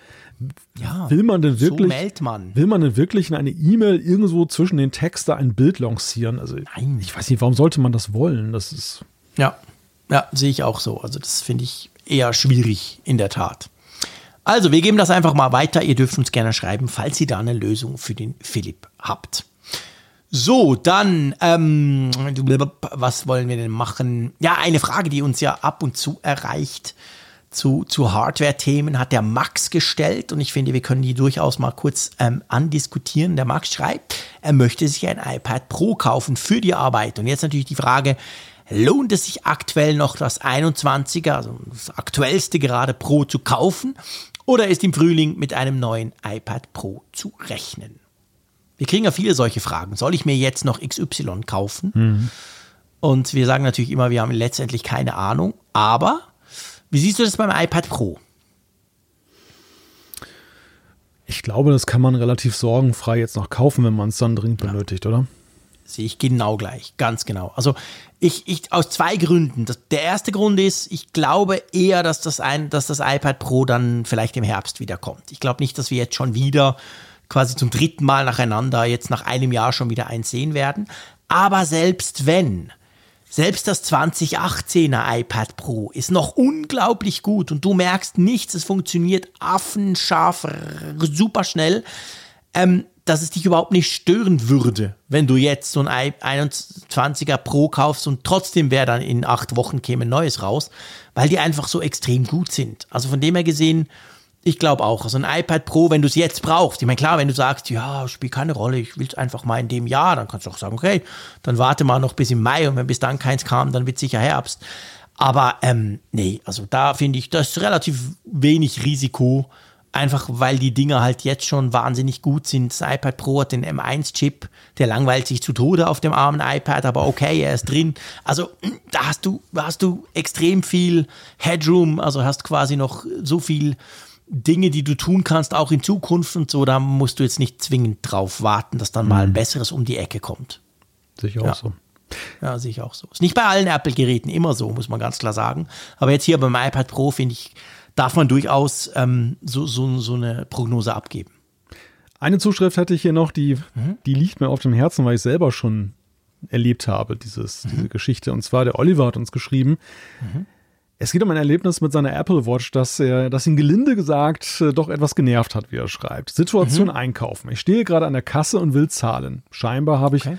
Ja, Will man denn so wirklich, meldet man. will man denn wirklich in eine E-Mail irgendwo zwischen den Text da ein Bild lancieren? Also, Nein. ich weiß nicht, warum sollte man das wollen? Das ist, Ja, ja, sehe ich auch so. Also das finde ich eher schwierig in der Tat. Also, wir geben das einfach mal weiter. Ihr dürft uns gerne schreiben, falls ihr da eine Lösung für den Philipp habt. So, dann, ähm, was wollen wir denn machen? Ja, eine Frage, die uns ja ab und zu erreicht zu, zu Hardware-Themen, hat der Max gestellt und ich finde, wir können die durchaus mal kurz ähm, andiskutieren. Der Max schreibt, er möchte sich ein iPad Pro kaufen für die Arbeit. Und jetzt natürlich die Frage, lohnt es sich aktuell noch das 21er, also das aktuellste gerade Pro zu kaufen? Oder ist im Frühling mit einem neuen iPad Pro zu rechnen? Wir kriegen ja viele solche Fragen. Soll ich mir jetzt noch XY kaufen? Und wir sagen natürlich immer, wir haben letztendlich keine Ahnung. Aber wie siehst du das beim iPad Pro? ich glaube, das kann man relativ sorgenfrei jetzt noch kaufen, wenn man es dann dringend benötigt, oder? Sehe ich genau gleich, ganz genau. Also ich, ich aus zwei Gründen. Das, der erste Grund ist, ich glaube eher, dass das, ein, dass das iPad Pro dann vielleicht im Herbst wiederkommt. Ich glaube nicht, dass wir jetzt schon wieder quasi zum dritten Mal nacheinander jetzt nach einem Jahr schon wieder eins sehen werden. Aber selbst wenn, selbst das 2018er iPad Pro ist noch unglaublich gut und du merkst nichts, es funktioniert affenscharf, super schnell, ähm, dass es dich überhaupt nicht stören würde, wenn du jetzt so ein i- 21er Pro kaufst und trotzdem wäre dann in acht Wochen käme ein neues raus, weil die einfach so extrem gut sind. Also von dem her gesehen, ich glaube auch, also ein iPad Pro, wenn du es jetzt brauchst, ich meine, klar, wenn du sagst, ja, spielt keine Rolle, ich will es einfach mal in dem Jahr, dann kannst du auch sagen, okay, dann warte mal noch bis im Mai und wenn bis dann keins kam, dann wird sicher Herbst. Aber ähm, nee, also da finde ich, das ist relativ wenig Risiko, einfach weil die Dinger halt jetzt schon wahnsinnig gut sind. Das iPad Pro hat den M1-Chip, der langweilt sich zu Tode auf dem armen iPad, aber okay, er ist drin. Also da hast du, hast du extrem viel Headroom, also hast quasi noch so viel Dinge, die du tun kannst, auch in Zukunft und so, da musst du jetzt nicht zwingend drauf warten, dass dann mal ein besseres um die Ecke kommt. Sicher auch Ja. so. Ja, sehe ich auch so. Ist nicht bei allen Apple-Geräten immer so, muss man ganz klar sagen. Aber jetzt hier beim iPad Pro, finde ich, darf man durchaus ähm, so, so, so eine Prognose abgeben. Eine Zuschrift hätte ich hier noch, die, die liegt mir auf dem Herzen, weil ich selber schon erlebt habe, dieses, diese Geschichte. Und zwar der Oliver hat uns geschrieben. Es geht um ein Erlebnis mit seiner Apple Watch, das er, das ihn gelinde gesagt äh, doch etwas genervt hat, wie er schreibt. Situation einkaufen. Ich stehe gerade an der Kasse und will zahlen. Scheinbar habe ich Okay.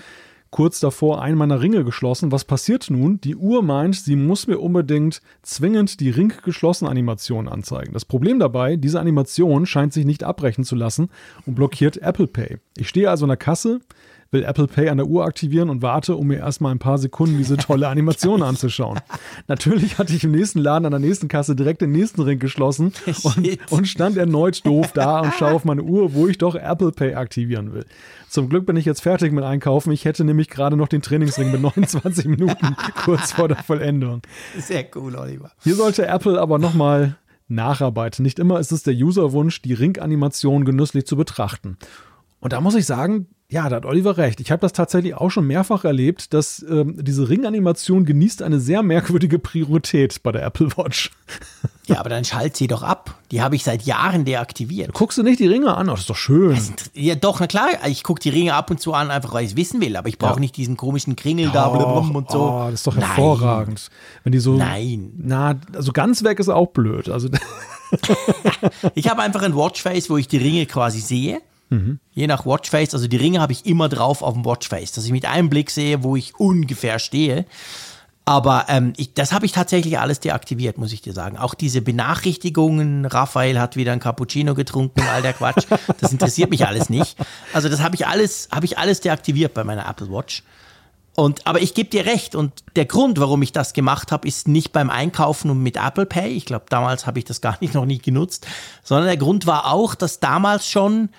kurz davor einen meiner Ringe geschlossen. Was passiert nun? Die Uhr meint, sie muss mir unbedingt zwingend die Ring geschlossen Animation anzeigen. Das Problem dabei, diese Animation scheint sich nicht abbrechen zu lassen und blockiert Apple Pay. Ich stehe also an der Kasse, will Apple Pay an der Uhr aktivieren und warte, um mir erstmal ein paar Sekunden diese tolle Animation anzuschauen. Natürlich hatte ich im nächsten Laden an der nächsten Kasse direkt den nächsten Ring geschlossen und, und stand erneut doof da und schaue auf meine Uhr, wo ich doch Apple Pay aktivieren will. Zum Glück bin ich jetzt fertig mit Einkaufen. Ich hätte nämlich gerade noch den Trainingsring mit 29 Minuten kurz vor der Vollendung. Sehr cool, Oliver. Hier sollte Apple aber nochmal nacharbeiten. Nicht immer ist es der Userwunsch, die Ring-Animation genüsslich zu betrachten. Und da muss ich sagen, ja, da hat Oliver recht. Ich habe das tatsächlich auch schon mehrfach erlebt, dass ähm, diese Ring-Animation genießt eine sehr merkwürdige Priorität bei der Apple Watch. Ja, aber dann schalt sie doch ab. Die habe ich seit Jahren deaktiviert. Guckst du nicht die Ringe an? Oh, das ist doch schön. Ja, doch, na klar, ich gucke die Ringe ab und zu an, einfach weil ich es wissen will, aber ich brauche Ja. nicht diesen komischen Kringel da Och, blubblum und so. Oh, das ist doch Nein. hervorragend. Wenn die so. Nein. Na, also ganz weg ist auch blöd. Also Ich habe einfach ein Watchface, wo ich die Ringe quasi sehe. Je nach Watchface, also die Ringe habe ich immer drauf auf dem Watchface, dass ich mit einem Blick sehe, wo ich ungefähr stehe. Aber ähm, ich, das habe ich tatsächlich alles deaktiviert, muss ich dir sagen. Auch diese Benachrichtigungen, Raphael hat wieder ein Cappuccino getrunken, all der Quatsch, das interessiert mich alles nicht. Also das habe ich alles, habe ich alles deaktiviert bei meiner Apple Watch. Und, aber ich gebe dir recht. Und der Grund, warum ich das gemacht habe, ist nicht beim Einkaufen und mit Apple Pay. Ich glaube, damals habe ich das gar nicht noch nie genutzt, sondern der Grund war auch, dass damals schon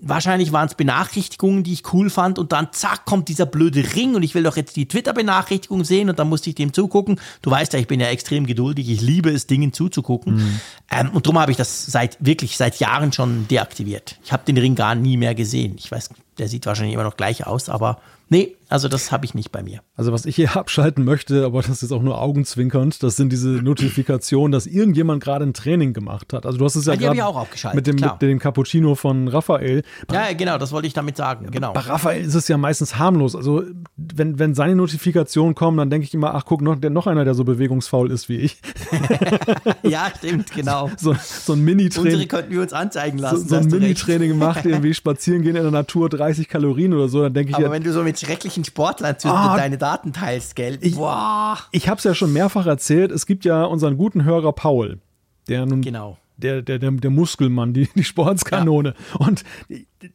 Wahrscheinlich waren es Benachrichtigungen, die ich cool fand und dann zack kommt dieser blöde Ring und ich will doch jetzt die Twitter-Benachrichtigung sehen und dann musste ich dem zugucken. Du weißt ja, ich bin ja extrem geduldig, ich liebe es, Dingen zuzugucken mhm. ähm, und darum habe ich das seit wirklich seit Jahren schon deaktiviert. Ich habe den Ring gar nie mehr gesehen. Ich weiß, der sieht wahrscheinlich immer noch gleich aus, aber Nee, also das habe ich nicht bei mir. Also was ich hier abschalten möchte, aber das ist auch nur augenzwinkernd, das sind diese Notifikationen, dass irgendjemand gerade ein Training gemacht hat. Also du hast es ja, ja gerade mit dem, mit dem Cappuccino von Raphael. Ja, genau, das wollte ich damit sagen. Genau. Bei Raphael ist es ja meistens harmlos. Also wenn, wenn seine Notifikationen kommen, dann denke ich immer, ach guck, noch, der, noch einer, der so bewegungsfaul ist wie ich. ja, stimmt, genau. So, so ein Mini-Training. Unsere könnten wir uns anzeigen lassen. So, so ein Mini-Training macht, irgendwie spazieren gehen in der Natur, 30 Kalorien oder so, dann denke ich Aber ja, wenn du so mit schrecklichen Sportlern zu oh, deine Daten teilst, gell? Ich, Boah. ich habe es ja schon mehrfach erzählt. Es gibt ja unseren guten Hörer Paul, der nun genau der, der, der, der Muskelmann, die, die Sportskanone. Ja. Und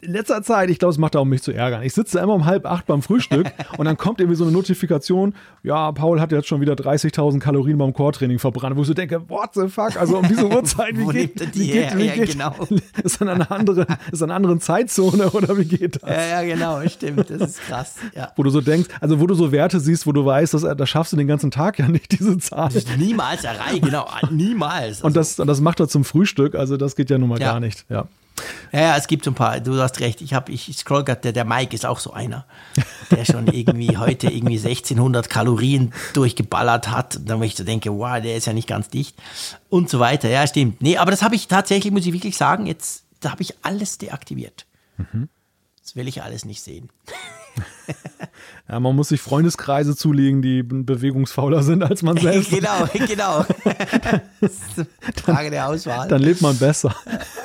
in letzter Zeit, ich glaube, es macht auch, um mich zu ärgern. Ich sitze immer um halb acht beim Frühstück und dann kommt irgendwie so eine Notifikation, ja, Paul hat jetzt schon wieder 30.000 Kalorien beim Core-Training verbrannt, wo ich so denke, what the fuck, also um diese Uhrzeit, wie wo geht, wie her? wie ja, geht, genau. ist an einer anderen, ist an einer anderen Zeitzone oder wie geht das? Ja, ja, genau, stimmt, das ist krass, ja. Wo du so denkst, also wo du so Werte siehst, wo du weißt, dass, da schaffst du den ganzen Tag ja nicht, diese Zahl. Niemals erreichen, genau, niemals. Also. Und das, das macht er zum Frühstück, also das geht ja nun mal ja. gar nicht, ja. Ja, ja, es gibt so ein paar, du hast recht, ich, hab, ich scroll gerade, der, der Mike ist auch so einer, der schon irgendwie heute irgendwie 1600 Kalorien durchgeballert hat. Und dann wo ich so denke, wow, der ist ja nicht ganz dicht und so weiter. Ja, stimmt. Nee, aber das habe ich tatsächlich, muss ich wirklich sagen, jetzt, da habe ich alles deaktiviert. Mhm. Das will ich alles nicht sehen. Ja, man muss sich Freundeskreise zulegen, die bewegungsfauler sind als man selbst. genau, genau. Frage der Auswahl. Dann lebt man besser.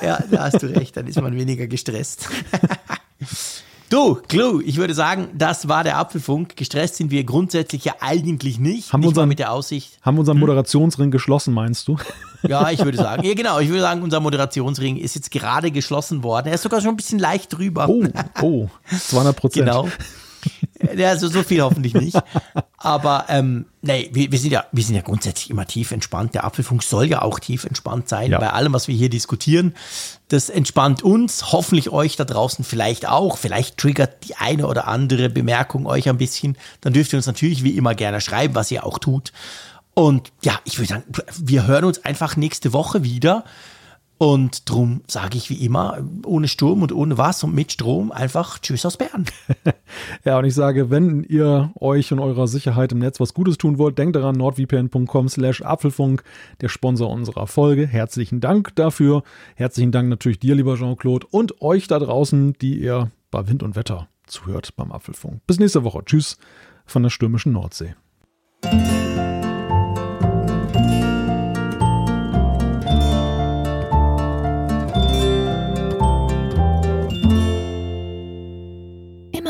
Ja, da hast du recht, dann ist man weniger gestresst. Du, Clou, ich würde sagen, das war der Apfelfunk. Gestresst sind wir grundsätzlich ja eigentlich nicht. Haben wir unseren, mit der Aussicht. Haben wir unseren hm? Moderationsring geschlossen, meinst du? Ja, ich würde sagen. Ja, genau. Ich würde sagen, unser Moderationsring ist jetzt gerade geschlossen worden. Er ist sogar schon ein bisschen leicht drüber. Oh, oh, 200 Prozent. Genau. Ja, also so viel hoffentlich nicht. Aber ähm, nee, wir, wir, sind ja, wir sind ja grundsätzlich immer tief entspannt. Der Apfelfunk soll ja auch tief entspannt sein. Ja. Bei allem, was wir hier diskutieren, das entspannt uns, hoffentlich euch da draußen vielleicht auch. Vielleicht triggert die eine oder andere Bemerkung euch ein bisschen. Dann dürft ihr uns natürlich wie immer gerne schreiben, was ihr auch tut. Und ja, ich würde sagen, wir hören uns einfach nächste Woche wieder. Und drum sage ich wie immer, ohne Sturm und ohne was und mit Strom einfach Tschüss aus Bern. ja, und ich sage, wenn ihr euch und eurer Sicherheit im Netz was Gutes tun wollt, denkt daran, nordvpn.com slash Apfelfunk, der Sponsor unserer Folge. Herzlichen Dank dafür. Herzlichen Dank natürlich dir, lieber Jean-Claude, und euch da draußen, die ihr bei Wind und Wetter zuhört beim Apfelfunk. Bis nächste Woche. Tschüss von der stürmischen Nordsee.